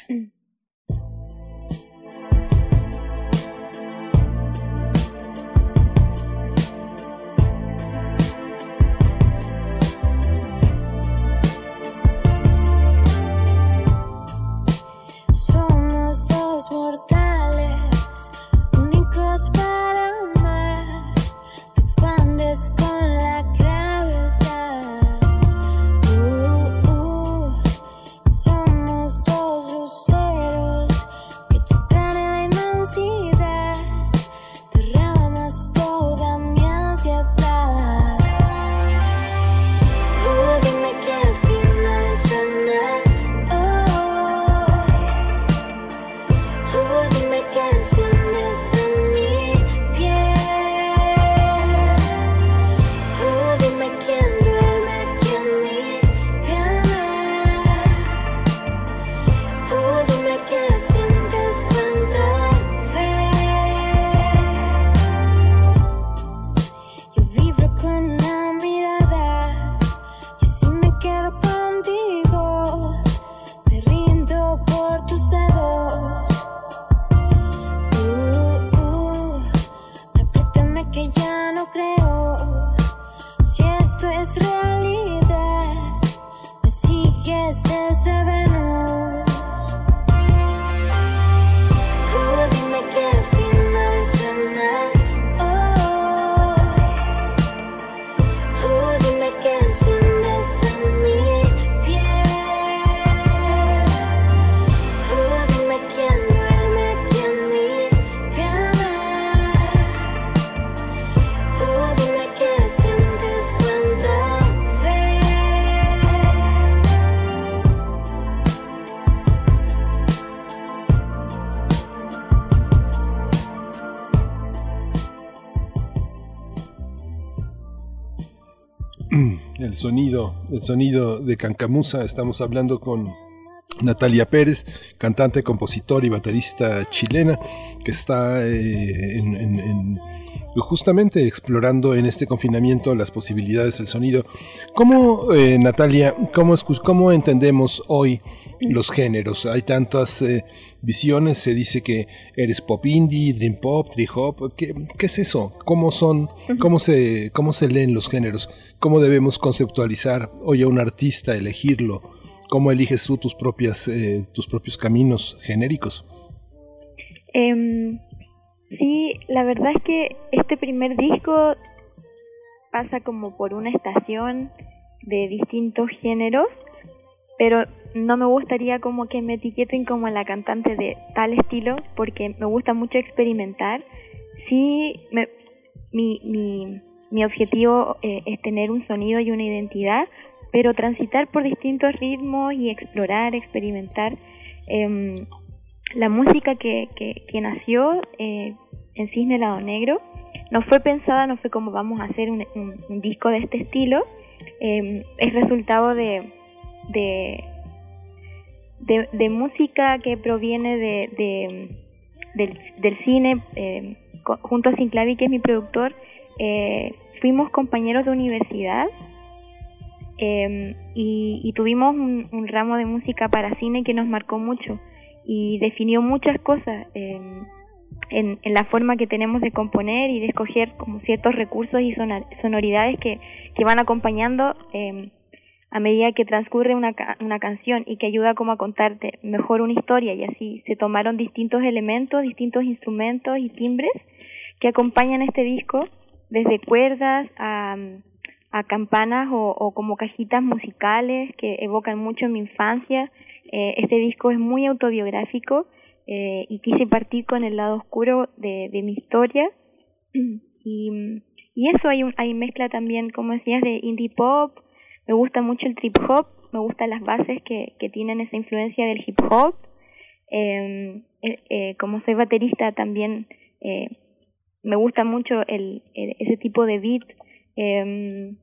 sonido, el sonido de Cancamusa. Estamos hablando con Natalia Pérez, cantante, compositor y baterista chilena, que está eh, en, justamente explorando en este confinamiento las posibilidades del sonido. ¿Cómo, eh, Natalia, cómo, cómo entendemos hoy los géneros? Hay tantas eh, visiones, se dice que eres pop indie, dream pop, trip hop. ¿Qué, ¿Qué, es eso? ¿Cómo son? ¿Cómo se, ¿Cómo se leen los géneros? ¿Cómo debemos conceptualizar hoy a un artista, elegirlo? ¿Cómo eliges tú tus, propias, eh, tus propios caminos genéricos? Eh, sí, la verdad es que este primer disco pasa como por una estación de distintos géneros, pero no me gustaría como que me etiqueten como la cantante de tal estilo, porque me gusta mucho experimentar. Sí, mi, mi, mi objetivo eh, es tener un sonido y una identidad, pero transitar por distintos ritmos y explorar, experimentar. Em, la música que, que, nació eh, en Cisne Lado Negro no fue pensada, no fue como vamos a hacer un, disco de este estilo, em, es resultado de, de, música que proviene de, del, cine, em, junto a Sinclavi, que es mi productor, eh, fuimos compañeros de universidad Em, y, tuvimos un, ramo de música para cine que nos marcó mucho y definió muchas cosas em, en, la forma que tenemos de componer y de escoger como ciertos recursos y sonoridades que, que van acompañando em, a medida que transcurre una, una canción y que ayuda como a contarte mejor una historia y así se tomaron distintos elementos, distintos instrumentos y timbres que acompañan este disco desde cuerdas a campanas o, como cajitas musicales que evocan mucho mi infancia. Eh, este disco es muy autobiográfico eh, y quise partir con el lado oscuro de, mi historia. Y, y eso hay, hay mezcla también, como decías, de indie pop. Me gusta mucho el trip hop, me gustan las bases que, que tienen esa influencia del hip hop. Em, eh, como soy baterista también me gusta mucho el, ese tipo de beat. Eh,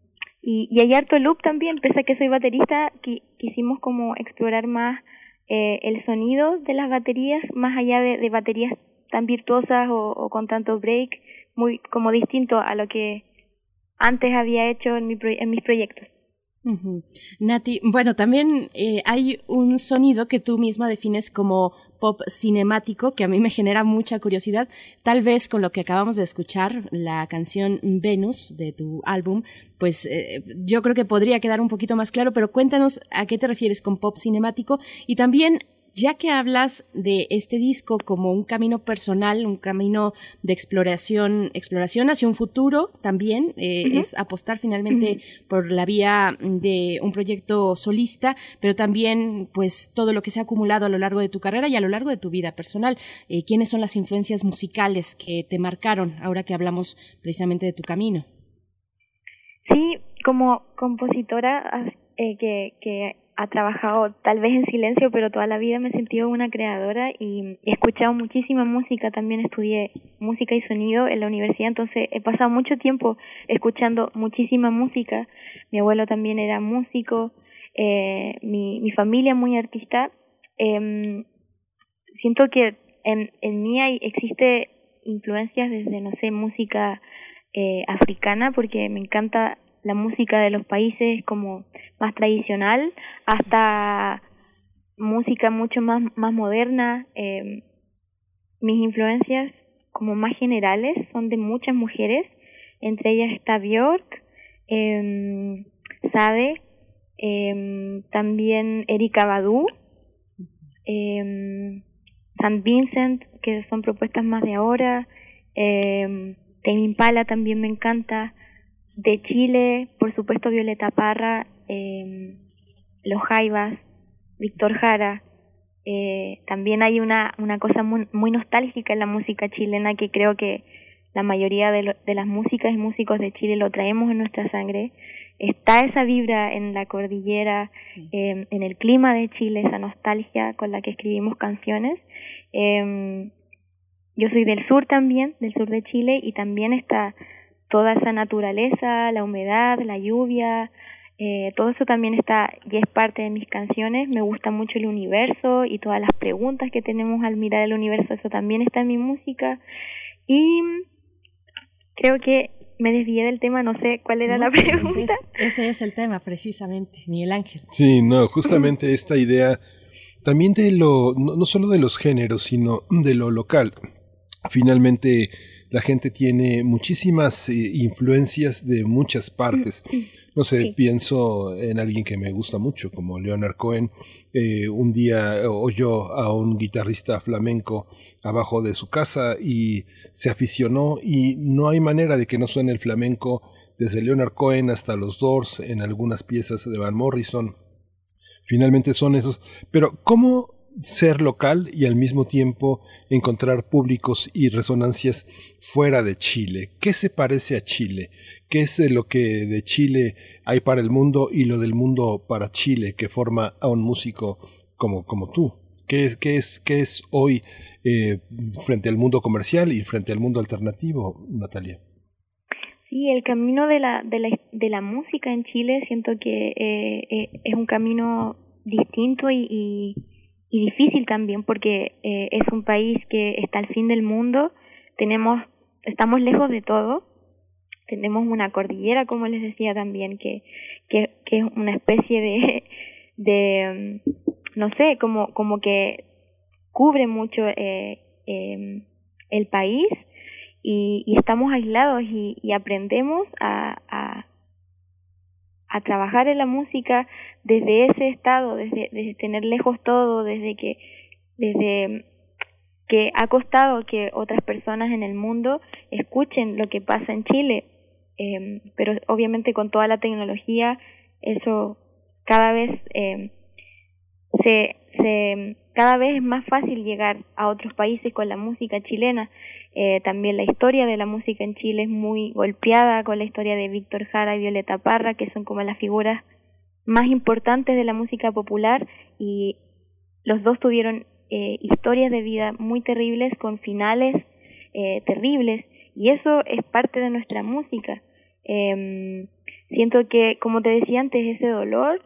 y, y hay harto loop también, pese a que soy baterista, quisimos como explorar más eh, el sonido de las baterías, más allá de, baterías tan virtuosas o, con tanto break, muy como distinto a lo que antes había hecho en, mi en mis proyectos. Nati, bueno, también eh, hay un sonido que tú misma defines como pop cinemático que a mí me genera mucha curiosidad. Tal vez con lo que acabamos de escuchar, la canción Venus de tu álbum, pues eh, yo creo que podría quedar un poquito más claro, pero cuéntanos a qué te refieres con pop cinemático y también ya que hablas de este disco como un camino personal, un camino de exploración, exploración hacia un futuro también, eh, es apostar finalmente por la vía de un proyecto solista, pero también pues todo lo que se ha acumulado a lo largo de tu carrera y a lo largo de tu vida personal. Eh, ¿Quiénes son las influencias musicales que te marcaron ahora que hablamos precisamente de tu camino? Sí, como compositora eh, que, que ha trabajado tal vez en silencio, pero toda la vida me he sentido una creadora y he escuchado muchísima música. También estudié música y sonido en la universidad, entonces he pasado mucho tiempo escuchando muchísima música. Mi abuelo también era músico, eh, mi, mi familia muy artista. Eh, siento que en, en mí hay, existe influencias desde, no sé, música eh, africana, porque me encanta la música de los países como más tradicional hasta música mucho más, más moderna. Eh, mis influencias como más generales son de muchas mujeres, entre ellas está Björk, eh, Sade, eh, también Erika Badu, eh, San Vincent, que son propuestas más de ahora, eh, Impala también me encanta, de Chile, por supuesto Violeta Parra, eh, Los Jaivas, Víctor Jara. Eh, también hay una, una cosa muy, muy, nostálgica en la música chilena que creo que la mayoría de, de las músicas y músicos de Chile lo traemos en nuestra sangre. Está esa vibra en la cordillera, eh, en el clima de Chile, esa nostalgia con la que escribimos canciones. Eh, yo soy del sur también, del sur de Chile, y también está toda esa naturaleza, la humedad, la lluvia, Eh, todo eso también está y es parte de mis canciones. Me gusta mucho el universo y todas las preguntas que tenemos al mirar el universo. Eso también está en mi música. Y creo que me desvié del tema, no sé cuál era la pregunta. Ese es, el tema, precisamente, Miguel Ángel. Sí, no, justamente esta idea también de lo, no, no solo de los géneros, sino de lo local. Finalmente, la gente tiene muchísimas eh, influencias de muchas partes. No sé, pienso en alguien que me gusta mucho, como Leonard Cohen. Eh, un día oyó a un guitarrista flamenco abajo de su casa y se aficionó y no hay manera de que no suene el flamenco desde Leonard Cohen hasta los Doors en algunas piezas de Van Morrison. Finalmente son esos. Pero ¿cómo ser local y al mismo tiempo encontrar públicos y resonancias fuera de Chile. ¿Qué se parece a Chile? ¿Qué es lo que de Chile hay para el mundo y lo del mundo para Chile que forma a un músico como, como tú? ¿Qué es, qué es, qué es hoy eh, frente al mundo comercial y frente al mundo alternativo, Natalia? Sí, el camino de la, de la, de la música en Chile siento que eh, eh, es un camino distinto y y difícil también porque eh, es un país que está al fin del mundo, tenemos, estamos lejos de todo, tenemos una cordillera, como les decía también, que, que, que es una especie de, de, mm, no sé, como, como que cubre mucho eh, eh, el país. Y, y, estamos aislados y, y aprendemos a, a, a trabajar en la música desde ese estado, desde, desde tener lejos todo, desde que, desde que ha costado que otras personas en el mundo escuchen lo que pasa en Chile, eh, pero obviamente con toda la tecnología eso cada vez eh, se, se cada vez es más fácil llegar a otros países con la música chilena. Eh, también la historia de la música en Chile es muy golpeada con la historia de Víctor Jara y Violeta Parra, que son como las figuras más importantes de la música popular y los dos tuvieron eh, historias de vida muy terribles con finales eh, terribles y eso es parte de nuestra música. Eh, siento que, como te decía antes, ese dolor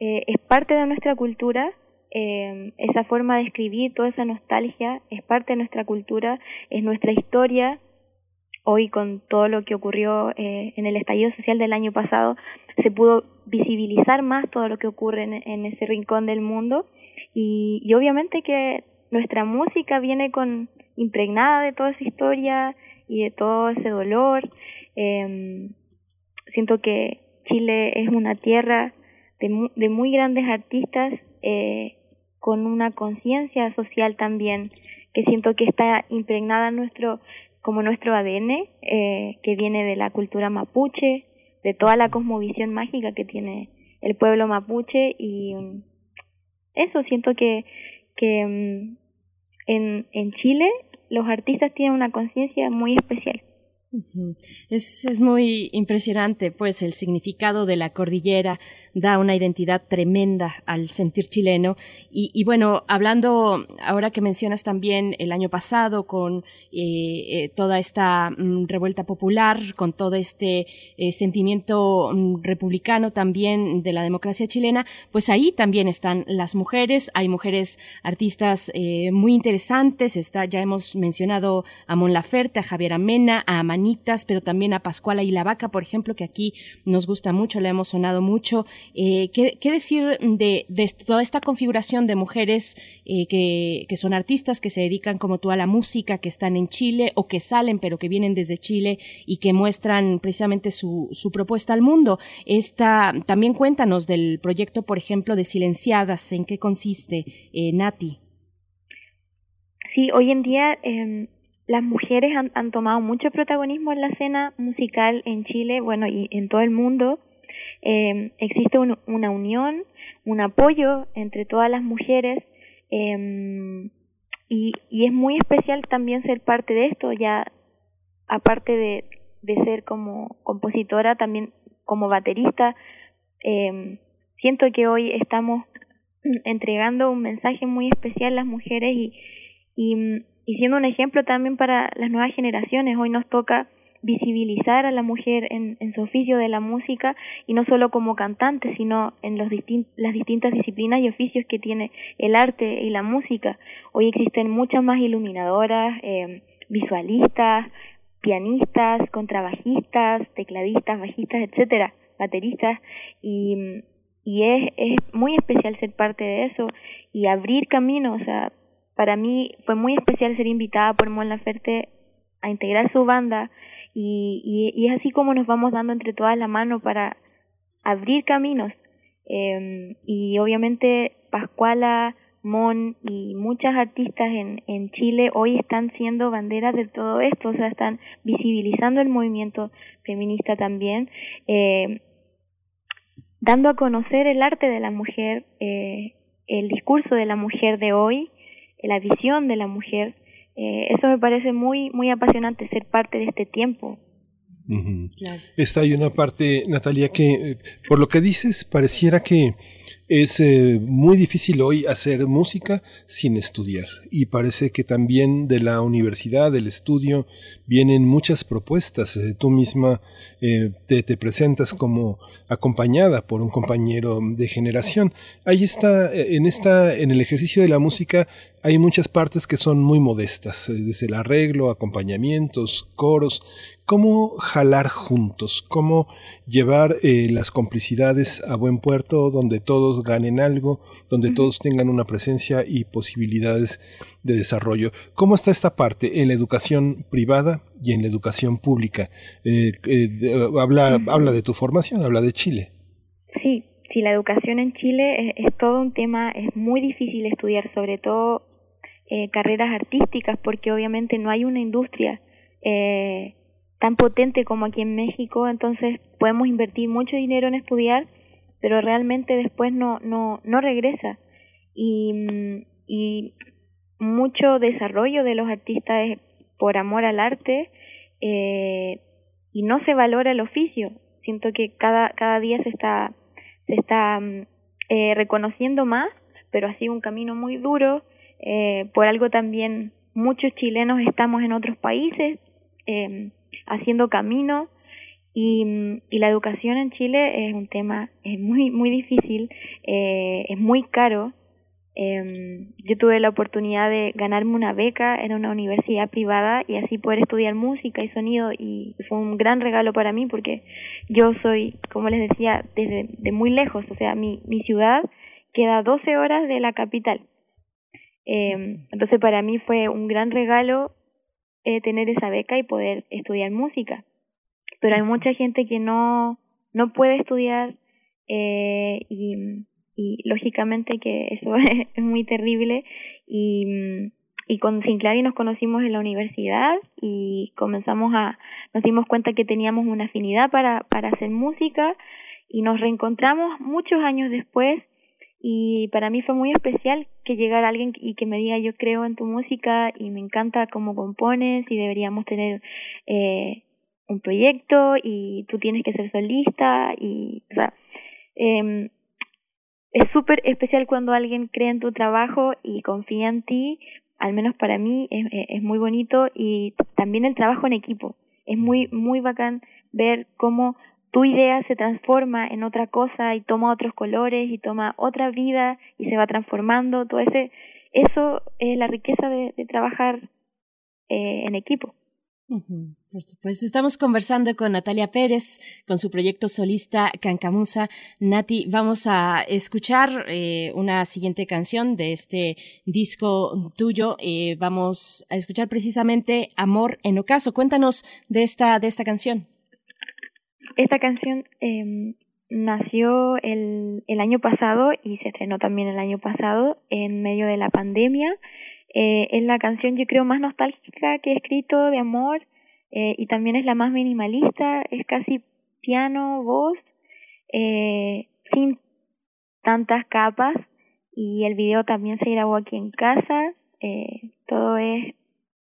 eh, es parte de nuestra cultura, eh, esa forma de escribir, toda esa nostalgia es parte de nuestra cultura, es nuestra historia hoy con todo lo que ocurrió eh, en el estallido social del año pasado, se pudo visibilizar más todo lo que ocurre en, ese rincón del mundo y, y, obviamente que nuestra música viene con impregnada de toda esa historia y de todo ese dolor. Eh, siento que Chile es una tierra de, de muy grandes artistas eh, con una conciencia social también que siento que está impregnada nuestro como nuestro ADN, eh, que viene de la cultura mapuche, de toda la cosmovisión mágica que tiene el pueblo mapuche y mm, eso siento que, que mm, en, en Chile los artistas tienen una conciencia muy especial. Es, es, muy impresionante, pues, el significado de la cordillera. Da una identidad tremenda al sentir chileno. Y, bueno, hablando, ahora que mencionas también el año pasado con eh, eh, toda esta mm, revuelta popular, con todo este eh, sentimiento mm, republicano también de la democracia chilena, pues ahí también están las mujeres, hay mujeres artistas muy interesantes, está, ya hemos mencionado a Mon Laferte, a Javier Amena, a Pero también a Pascuala y la Vaca, por ejemplo, que aquí nos gusta mucho, le hemos sonado mucho. Eh, ¿qué, ¿qué, decir de, toda esta configuración de mujeres eh, que, son artistas, que se dedican como tú a la música, que están en Chile o que salen pero que vienen desde Chile y que muestran precisamente su, propuesta al mundo? Esta, también cuéntanos del proyecto, por ejemplo, de Silenciadas, ¿en qué consiste, eh, Nati? Sí, hoy en día eh, las mujeres han, tomado mucho protagonismo en la escena musical en Chile, bueno, y en todo el mundo. Eh, existe un, una unión, un apoyo entre todas las mujeres eh, y, es muy especial también ser parte de esto, ya aparte de, de ser como compositora, también como baterista, eh, siento que hoy estamos entregando un mensaje muy especial a las mujeres y, y, y siendo un ejemplo también para las nuevas generaciones. Hoy nos toca visibilizar a la mujer en, en, su oficio de la música y no solo como cantante, sino en los las distintas disciplinas y oficios que tiene el arte y la música. Hoy existen muchas más iluminadoras, eh, visualistas, pianistas, contrabajistas, tecladistas, bajistas, etcétera, bateristas y, y es, es muy especial ser parte de eso y abrir caminos, o para mí fue muy especial ser invitada por Mon Laferte a integrar su banda y, es así como nos vamos dando entre todas la mano para abrir caminos. Eh, y obviamente Pascuala, Mon y muchas artistas en, en Chile hoy están siendo banderas de todo esto, o sea, están visibilizando el movimiento feminista también, eh, dando a conocer el arte de la mujer, eh, el discurso de la mujer de hoy, la visión de la mujer eh, eso me parece muy, muy apasionante ser parte de este tiempo. Esta hay una parte, Natalia, que eh, por lo que dices pareciera que es eh, muy difícil hoy hacer música sin estudiar y parece que también de la universidad, del estudio, vienen muchas propuestas. Eh, tú misma eh, te, te, presentas como acompañada por un compañero de generación. Ahí está, en esta, en el ejercicio de la música hay muchas partes que son muy modestas, desde el arreglo, acompañamientos, coros, ¿Cómo jalar juntos? ¿Cómo llevar eh, las complicidades a buen puerto donde todos ganen algo, donde todos tengan una presencia y posibilidades de desarrollo? ¿Cómo está esta parte en la educación privada y en la educación pública? Eh, eh, habla, habla de tu formación, habla de Chile. Sí, sí, la educación en Chile es, es todo un tema, es muy difícil estudiar, sobre todo carreras artísticas, porque obviamente no hay una industria. Eh, tan potente como aquí en México, entonces podemos invertir mucho dinero en estudiar, pero realmente después no, no, no regresa. Y, y mucho desarrollo de los artistas es por amor al arte eh, y no se valora el oficio. Siento que cada, cada día se está, se está eh, reconociendo más, pero ha sido un camino muy duro. Eh, por algo también muchos chilenos estamos en otros países. Eh, haciendo camino. Y, y, la educación en Chile es un tema es muy muy difícil eh, es muy caro. Eh, yo tuve la oportunidad de ganarme una beca en una universidad privada y así poder estudiar música y sonido y fue un gran regalo para mí porque yo soy como les decía desde de muy lejos o sea mi mi ciudad queda 12 horas de la capital. Eh, entonces para mí fue un gran regalo eh, tener esa beca y poder estudiar música. Pero hay mucha gente que no, no puede estudiar eh, y, lógicamente que eso es, muy terrible y, y con Sinclair nos conocimos en la universidad y comenzamos a, nos dimos cuenta que teníamos una afinidad para, para hacer música y nos reencontramos muchos años después y para mí fue muy especial que llegara alguien y que me diga yo creo en tu música y me encanta cómo compones y deberíamos tener eh, un proyecto y tú tienes que ser solista y o sea eh, es súper especial cuando alguien cree en tu trabajo y confía en ti al menos para mí es, es muy bonito y también el trabajo en equipo. Es muy muy bacán ver cómo tu idea se transforma en otra cosa y toma otros colores y toma otra vida y se va transformando, todo ese, eso es la riqueza de, trabajar eh, en equipo. Por supuesto, estamos conversando con Natalia Pérez, con su proyecto solista Cancamusa. Nati, vamos a escuchar eh, una siguiente canción de este disco tuyo. Eh, vamos a escuchar precisamente Amor en Ocaso. Cuéntanos de esta, de esta canción. Esta canción eh, nació el, el año pasado y se estrenó también el año pasado en medio de la pandemia. Eh, es la canción yo creo más nostálgica que he escrito de amor eh, y también es la más minimalista, es casi piano, voz, eh, sin tantas capas y el video también se grabó aquí en casa, eh, todo es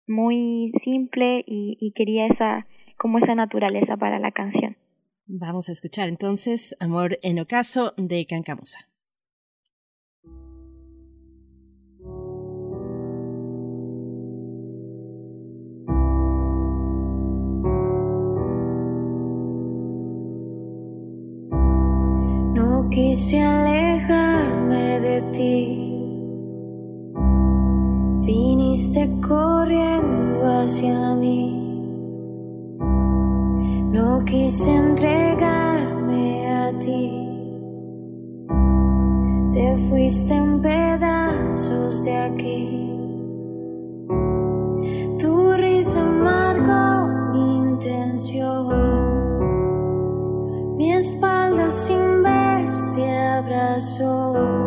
muy simple y, y quería esa como esa naturaleza para la canción. Vamos a escuchar entonces Amor en Ocaso de Cancamusa. No quise alejarme de ti. Viniste corriendo hacia mí. No quise entregarme a ti. Te fuiste en pedazos de aquí. Tu risa marcó mi intención. Mi espalda sin verte abrazó.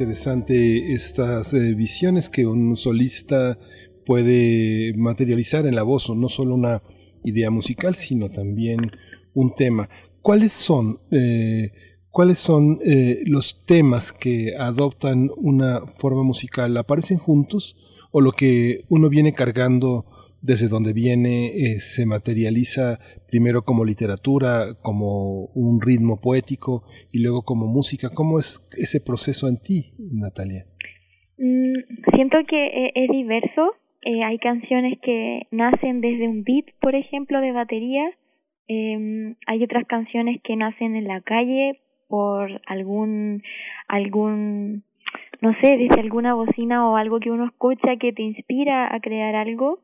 Interesante estas eh, visiones que un solista puede materializar en la voz, no solo una idea musical, sino también un tema. ¿Cuáles son, eh, cuáles son eh, los temas que adoptan una forma musical? ¿Aparecen juntos o lo que uno viene cargando desde donde viene se materializa primero como literatura, como un ritmo poético y luego como música? ¿Cómo es ese proceso en ti, Natalia? Mm, siento que eh, es diverso. Eh, hay canciones que nacen desde un beat, por ejemplo, de batería. Em, hay otras canciones que nacen en la calle por algún, algún, no sé, desde alguna bocina o algo que uno escucha que te inspira a crear algo.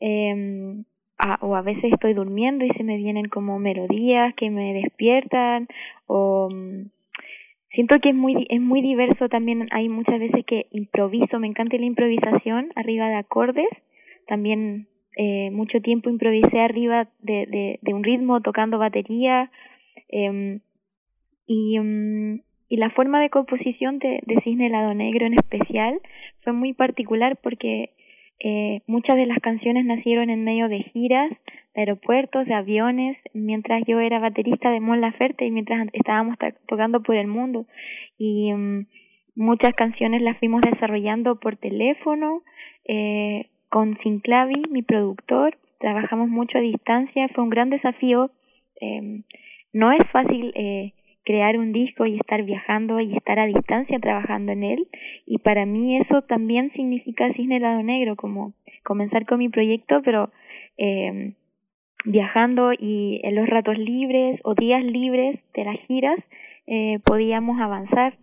Em, o a veces estoy durmiendo y se me vienen como melodías que me despiertan o mm, siento que es muy es muy diverso también. Hay muchas veces que improviso me encanta la improvisación arriba de acordes. También eh, mucho tiempo improvisé arriba de, de, un ritmo tocando batería em, y mm, y la forma de composición de Cisne Lado Negro en especial fue muy particular porque eh, muchas de las canciones nacieron en medio de giras, de aeropuertos, de aviones, mientras yo era baterista de Mon Laferte y mientras estábamos tocando por el mundo. Y mm, muchas canciones las fuimos desarrollando por teléfono, eh, con Sinclavi, mi productor, trabajamos mucho a distancia, fue un gran desafío. Eh, no es fácil eh, crear un disco y estar viajando y estar a distancia trabajando en él. Y para mí eso también significa Cisne Lado Negro, como comenzar con mi proyecto, pero eh, viajando y en los ratos libres o días libres de las giras eh, podíamos avanzar.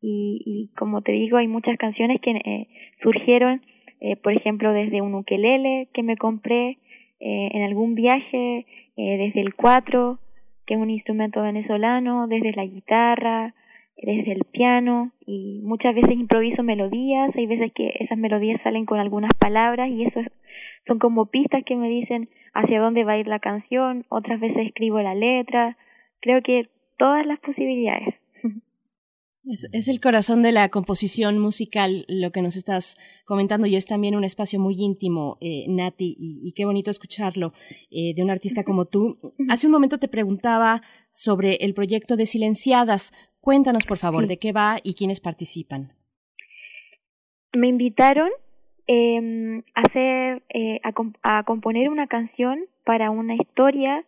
Y, y como te digo, hay muchas canciones que eh, surgieron, eh, por ejemplo, desde un ukelele que me compré eh, en algún viaje, eh, desde el cuatro, que es un instrumento venezolano, desde la guitarra, desde el piano y muchas veces improviso melodías, hay veces que esas melodías salen con algunas palabras y eso son como pistas que me dicen hacia dónde va a ir la canción, otras veces escribo la letra, creo que todas las posibilidades. Es, es, el corazón de la composición musical lo que nos estás comentando y es también un espacio muy íntimo, eh, Nati, y, y, qué bonito escucharlo eh, de un artista como tú. Hace un momento te preguntaba sobre el proyecto de Silenciadas. Cuéntanos, por favor, de qué va y quiénes participan. Me invitaron eh, a hacer, eh, a, comp a componer una canción para una historia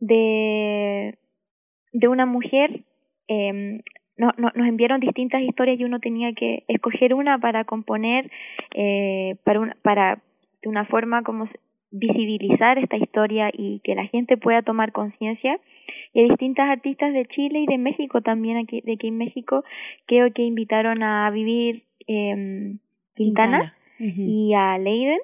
de de una mujer eh, no, no, nos enviaron distintas historias y uno tenía que escoger una para componer eh, para una, para de una forma como visibilizar esta historia y que la gente pueda tomar conciencia y hay distintas artistas de Chile y de México también aquí de aquí en México creo que invitaron a vivir eh, Quintana, Quintana. Uh -huh. y a Leiden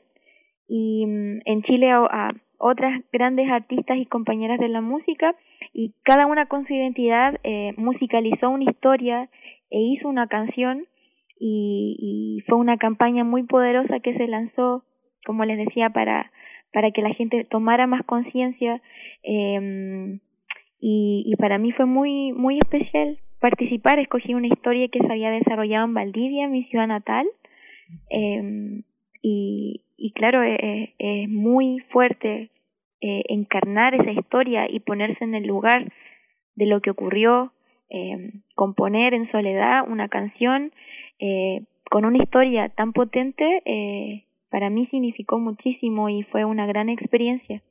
y um, en Chile a, a otras grandes artistas y compañeras de la música y cada una con su identidad eh, musicalizó una historia e hizo una canción y, y, fue una campaña muy poderosa que se lanzó como les decía para para que la gente tomara más conciencia eh, y, y para mí fue muy muy especial participar. Escogí una historia que se había desarrollado en Valdivia mi ciudad natal eh, y, y claro, es, es muy fuerte eh, encarnar esa historia y ponerse en el lugar de lo que ocurrió, componer en soledad una canción con una historia tan potente, para mí significó muchísimo y fue una gran experiencia.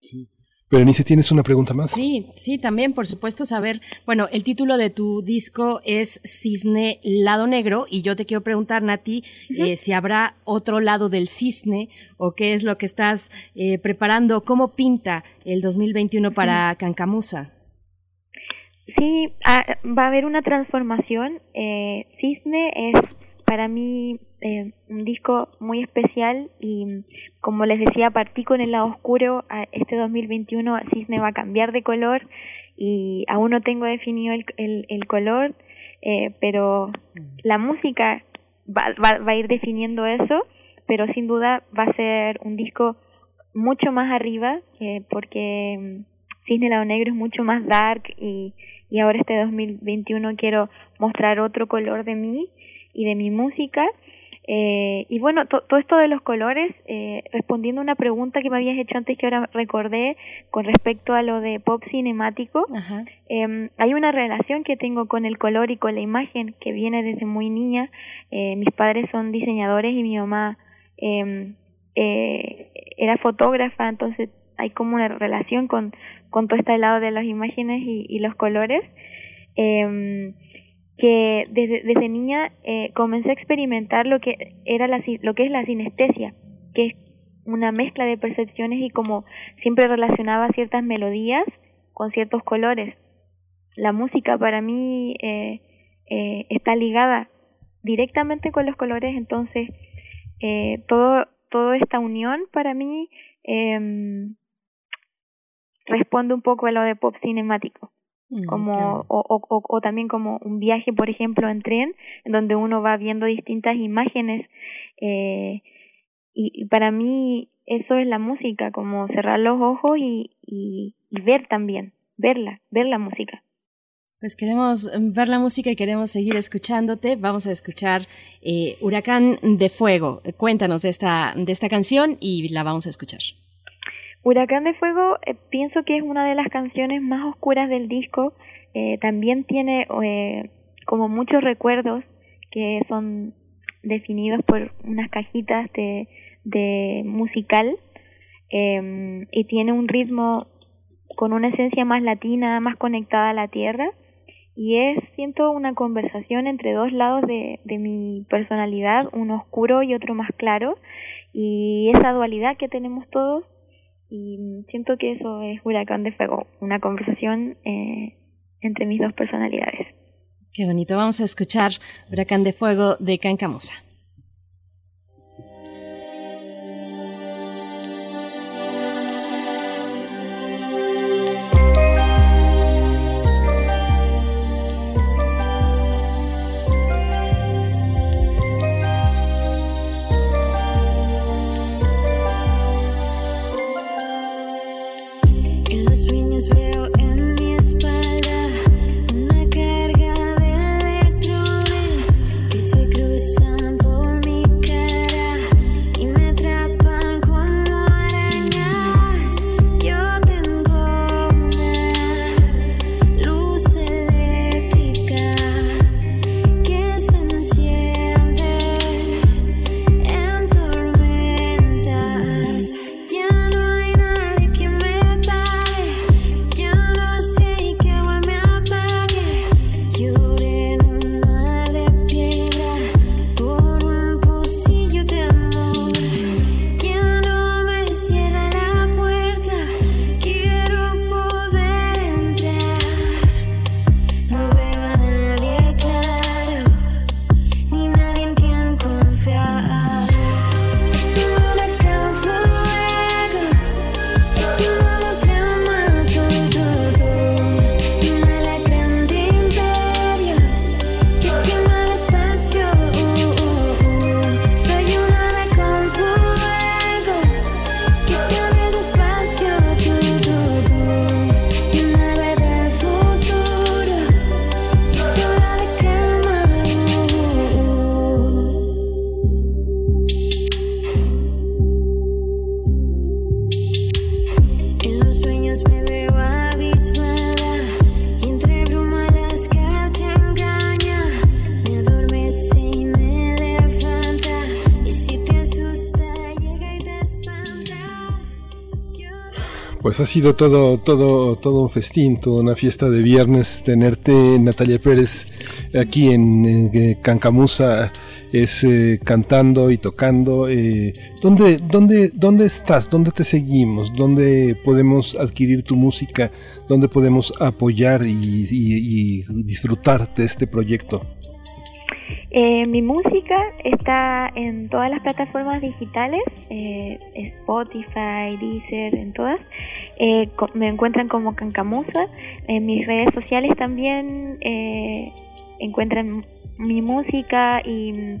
Sí. Berenice, ¿tienes una pregunta más? Sí, sí, también, por supuesto, saber, bueno, el título de tu disco es Cisne Lado Negro y yo te quiero preguntar, Nati, uh -huh. eh, si habrá otro lado del cisne o qué es lo que estás eh, preparando, cómo pinta el 2021 para uh -huh. Cancamusa. Sí, ah, va a haber una transformación. Eh, cisne es para mí eh, un disco muy especial y como les decía partí con el lado oscuro este 2021 Cisne va a cambiar de color y aún no tengo definido el, el, el color eh, pero la música va, va, va a ir definiendo eso pero sin duda va a ser un disco mucho más arriba eh, porque Cisne Lado Negro es mucho más dark y, y ahora este 2021 quiero mostrar otro color de mí y de mi música eh, y bueno, to, todo esto de los colores, eh, respondiendo a una pregunta que me habías hecho antes que ahora recordé con respecto a lo de pop cinemático, eh, hay una relación que tengo con el color y con la imagen que viene desde muy niña. Eh, mis padres son diseñadores y mi mamá eh, eh, era fotógrafa, entonces hay como una relación con, con todo este lado de las imágenes y, y los colores. Eh, que desde, desde niña eh, comencé a experimentar lo que era la, lo que es la sinestesia, que es una mezcla de percepciones y como siempre relacionaba ciertas melodías con ciertos colores. La música para mí eh, eh, está ligada directamente con los colores, entonces eh, todo toda esta unión para mí eh, responde un poco a lo de pop cinemático como o, o, o, también como un viaje por ejemplo en tren en donde uno va viendo distintas imágenes eh, y, y, para mí eso es la música como cerrar los ojos y, y, y ver también verla ver la música pues queremos ver la música y queremos seguir escuchándote. Vamos a escuchar eh, Huracán de Fuego. Cuéntanos de esta, de esta canción y la vamos a escuchar. Huracán de Fuego eh, pienso que es una de las canciones más oscuras del disco. Eh, también tiene eh, como muchos recuerdos que son definidos por unas cajitas de, de musical em, y tiene un ritmo con una esencia más latina, más conectada a la tierra y es, siento, una conversación entre dos lados de, de mi personalidad, uno oscuro y otro más claro y esa dualidad que tenemos todos y siento que eso es Huracán de Fuego, una conversación eh, entre mis dos personalidades. Qué bonito. Vamos a escuchar Huracán de Fuego de Cancamusa. Pues ha sido todo, todo, todo un festín, toda una fiesta de viernes. Tenerte, Natalia Pérez, aquí en eh, Cancamusa, es eh, cantando y tocando. Eh, ¿dónde, dónde, ¿Dónde estás? ¿Dónde te seguimos? ¿Dónde podemos adquirir tu música? ¿Dónde podemos apoyar y, y- y disfrutar de este proyecto? Eh, mi música está en todas las plataformas digitales, eh, Spotify, Deezer, en todas. Eh, co- me encuentran como Cancamusa. En mis redes sociales también eh, encuentran mi música y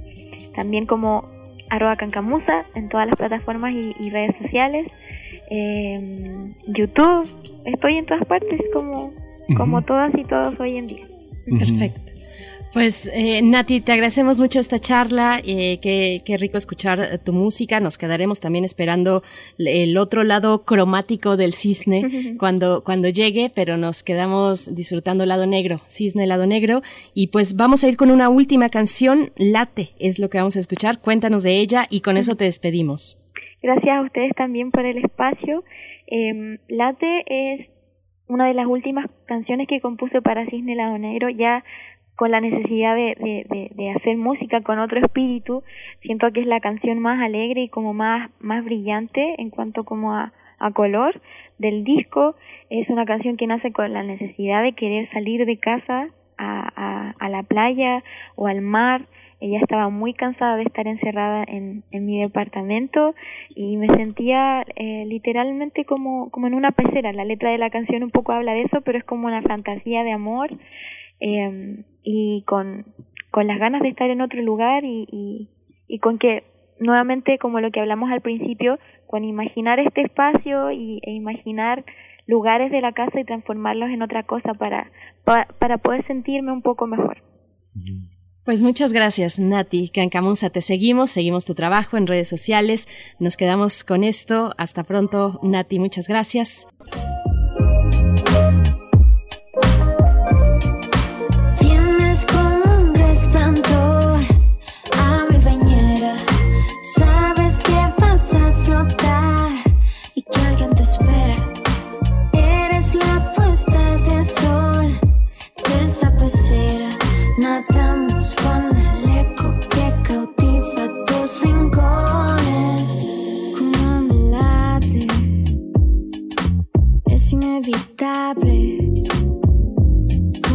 también como arroba Cancamusa en todas las plataformas y, y redes sociales. Eh, YouTube, estoy en todas partes como, como todas y todos hoy en día. Perfecto. Pues eh, Nati, te agradecemos mucho esta charla, eh, qué, qué rico escuchar eh, tu música, nos quedaremos también esperando el otro lado cromático del cisne cuando, cuando llegue, pero nos quedamos disfrutando el lado negro, cisne, lado negro, y pues vamos a ir con una última canción, Late, es lo que vamos a escuchar, cuéntanos de ella y con eso te despedimos. Gracias a ustedes también por el espacio. Eh, Late es una de las últimas canciones que compuse para Cisne Lado Negro, ya con la necesidad de, de, de, de hacer música con otro espíritu. Siento que es la canción más alegre y como más, más brillante en cuanto como a, a color del disco. Es una canción que nace con la necesidad de querer salir de casa a, a, a la playa o al mar. Ella estaba muy cansada de estar encerrada en, en mi departamento y me sentía eh, literalmente como, como en una pecera. La letra de la canción un poco habla de eso, pero es como una fantasía de amor eh, y con, con las ganas de estar en otro lugar y, y, y con que nuevamente como lo que hablamos al principio, con imaginar este espacio y, e imaginar lugares de la casa y transformarlos en otra cosa para, para, para poder sentirme un poco mejor. Pues muchas gracias, Nati Cancamunza. Te seguimos, seguimos tu trabajo en redes sociales. Nos quedamos con esto. Hasta pronto, Nati. Muchas gracias. Tú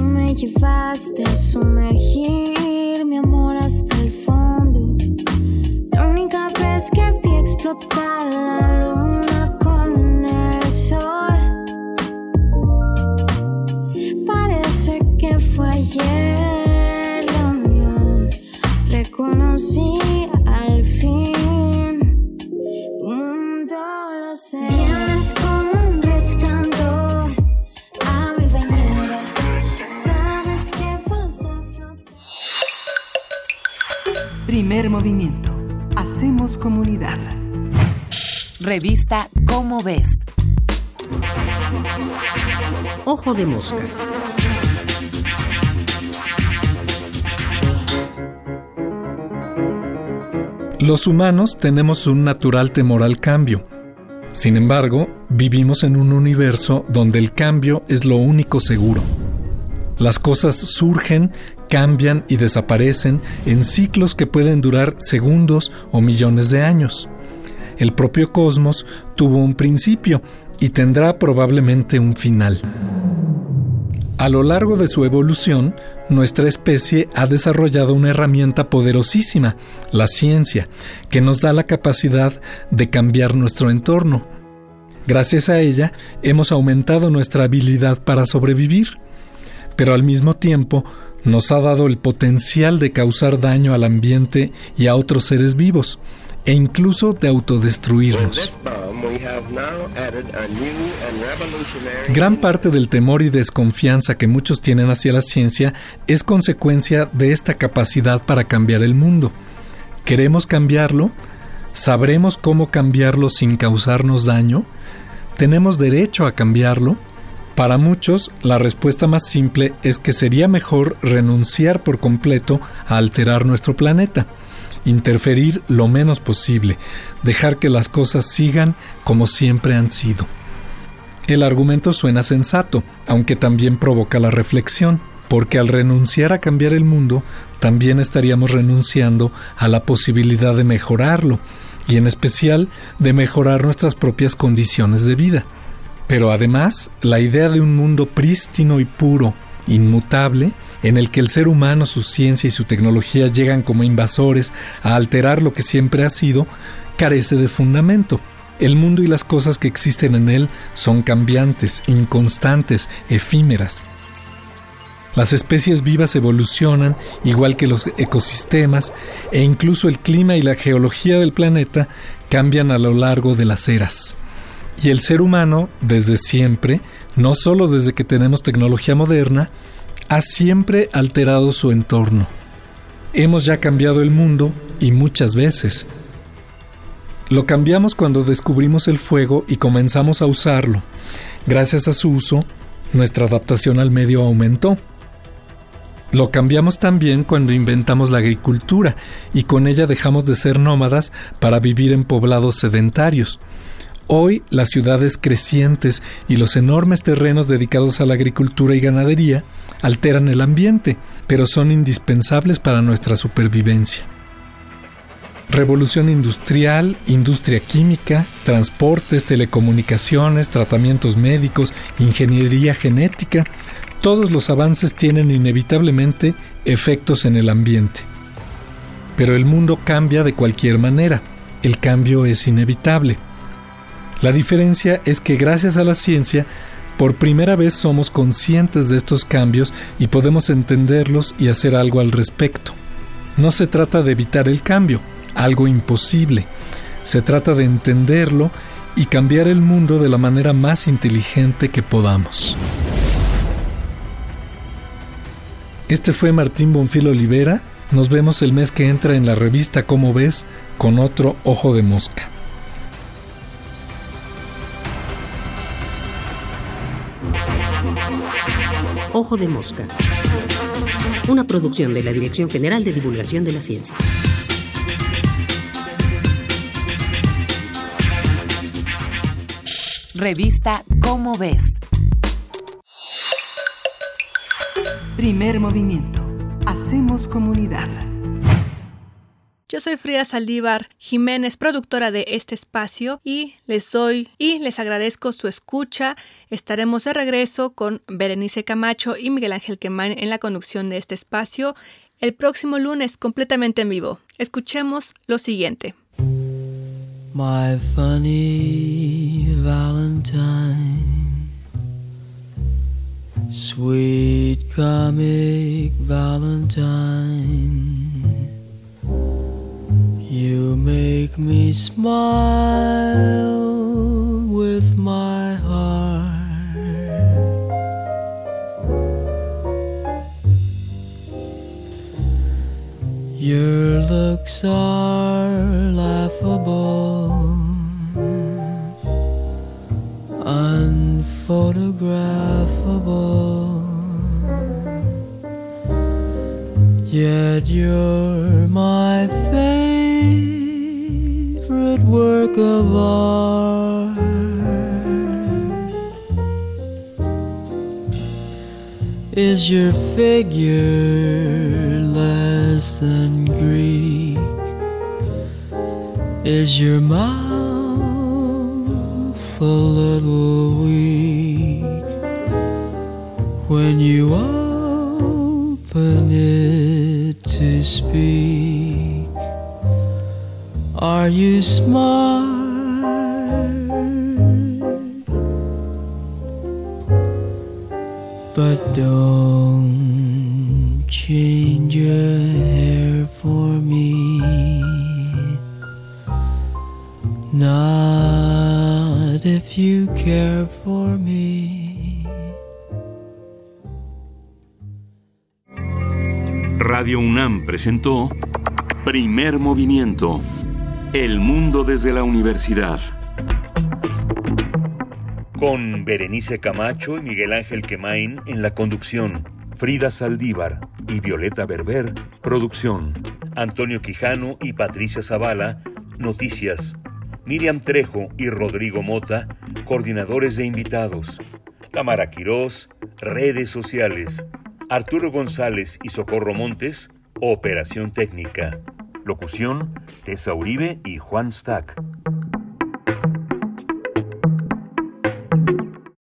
me llevaste a sumergir mi amor hasta el fondo. La única vez que vi explotar la luna con el sol. Parece que fue ayer la unión. Reconocí Primer movimiento. Hacemos comunidad. Revista Cómo ves. Ojo de mosca. Los humanos tenemos un natural temor al cambio. Sin embargo, vivimos en un universo donde el cambio es lo único seguro. Las cosas surgen, cambian y desaparecen en ciclos que pueden durar segundos o millones de años. El propio cosmos tuvo un principio y tendrá probablemente un final. A lo largo de su evolución, nuestra especie ha desarrollado una herramienta poderosísima, la ciencia, que nos da la capacidad de cambiar nuestro entorno. Gracias a ella, hemos aumentado nuestra habilidad para sobrevivir, pero al mismo tiempo nos ha dado el potencial de causar daño al ambiente y a otros seres vivos, e incluso de autodestruirnos. Gran parte del temor y desconfianza que muchos tienen hacia la ciencia es consecuencia de esta capacidad para cambiar el mundo. ¿Queremos cambiarlo? ¿Sabremos cómo cambiarlo sin causarnos daño? ¿Tenemos derecho a cambiarlo? Para muchos, la respuesta más simple es que sería mejor renunciar por completo a alterar nuestro planeta interferir lo menos posible, dejar que las cosas sigan como siempre han sido. El argumento suena sensato, aunque también provoca la reflexión, porque al renunciar a cambiar el mundo, también estaríamos renunciando a la posibilidad de mejorarlo, y en especial de mejorar nuestras propias condiciones de vida. Pero además, la idea de un mundo prístino y puro, inmutable, en el que el ser humano, su ciencia y su tecnología llegan como invasores a alterar lo que siempre ha sido, carece de fundamento. El mundo y las cosas que existen en él son cambiantes, inconstantes, efímeras. Las especies vivas evolucionan igual que los ecosistemas e incluso el clima y la geología del planeta cambian a lo largo de las eras. Y el ser humano, desde siempre, no solo desde que tenemos tecnología moderna, ha siempre alterado su entorno. Hemos ya cambiado el mundo y muchas veces. Lo cambiamos cuando descubrimos el fuego y comenzamos a usarlo. Gracias a su uso, nuestra adaptación al medio aumentó. Lo cambiamos también cuando inventamos la agricultura y con ella dejamos de ser nómadas para vivir en poblados sedentarios. Hoy las ciudades crecientes y los enormes terrenos dedicados a la agricultura y ganadería alteran el ambiente, pero son indispensables para nuestra supervivencia. Revolución industrial, industria química, transportes, telecomunicaciones, tratamientos médicos, ingeniería genética, todos los avances tienen inevitablemente efectos en el ambiente. Pero el mundo cambia de cualquier manera, el cambio es inevitable. La diferencia es que gracias a la ciencia, por primera vez somos conscientes de estos cambios y podemos entenderlos y hacer algo al respecto. No se trata de evitar el cambio, algo imposible. Se trata de entenderlo y cambiar el mundo de la manera más inteligente que podamos. Este fue Martín Bonfil Olivera. Nos vemos el mes que entra en la revista Cómo ves con otro ojo de mosca. Ojo de Mosca. Una producción de la Dirección General de Divulgación de la Ciencia. Revista Cómo ves. Primer movimiento. Hacemos comunidad. Yo soy Frida Saldívar Jiménez, productora de este espacio, y les doy y les agradezco su escucha. Estaremos de regreso con Berenice Camacho y Miguel Ángel Quemán en la conducción de este espacio el próximo lunes completamente en vivo. Escuchemos lo siguiente. My funny Valentine, sweet comic Valentine, you make me smile with my heart. Your looks are laughable, unphotographable. Yet you're my favorite work of art. Is your figure less than Greek? Is your mouth a little weak when you open it to speak? Are you smart? But don't change your hair for me. Not if you care for me. Radio UNAM presentó Primer Movimiento. El mundo desde la universidad. Con Berenice Camacho y Miguel Ángel Quemain en la conducción, Frida Saldívar y Violeta Berber, producción, Antonio Quijano y Patricia Zavala, noticias, Miriam Trejo y Rodrigo Mota, coordinadores de invitados, Tamara Quirós, redes sociales, Arturo González y Socorro Montes, operación técnica. Locución, Tessa Uribe y Juan Stack.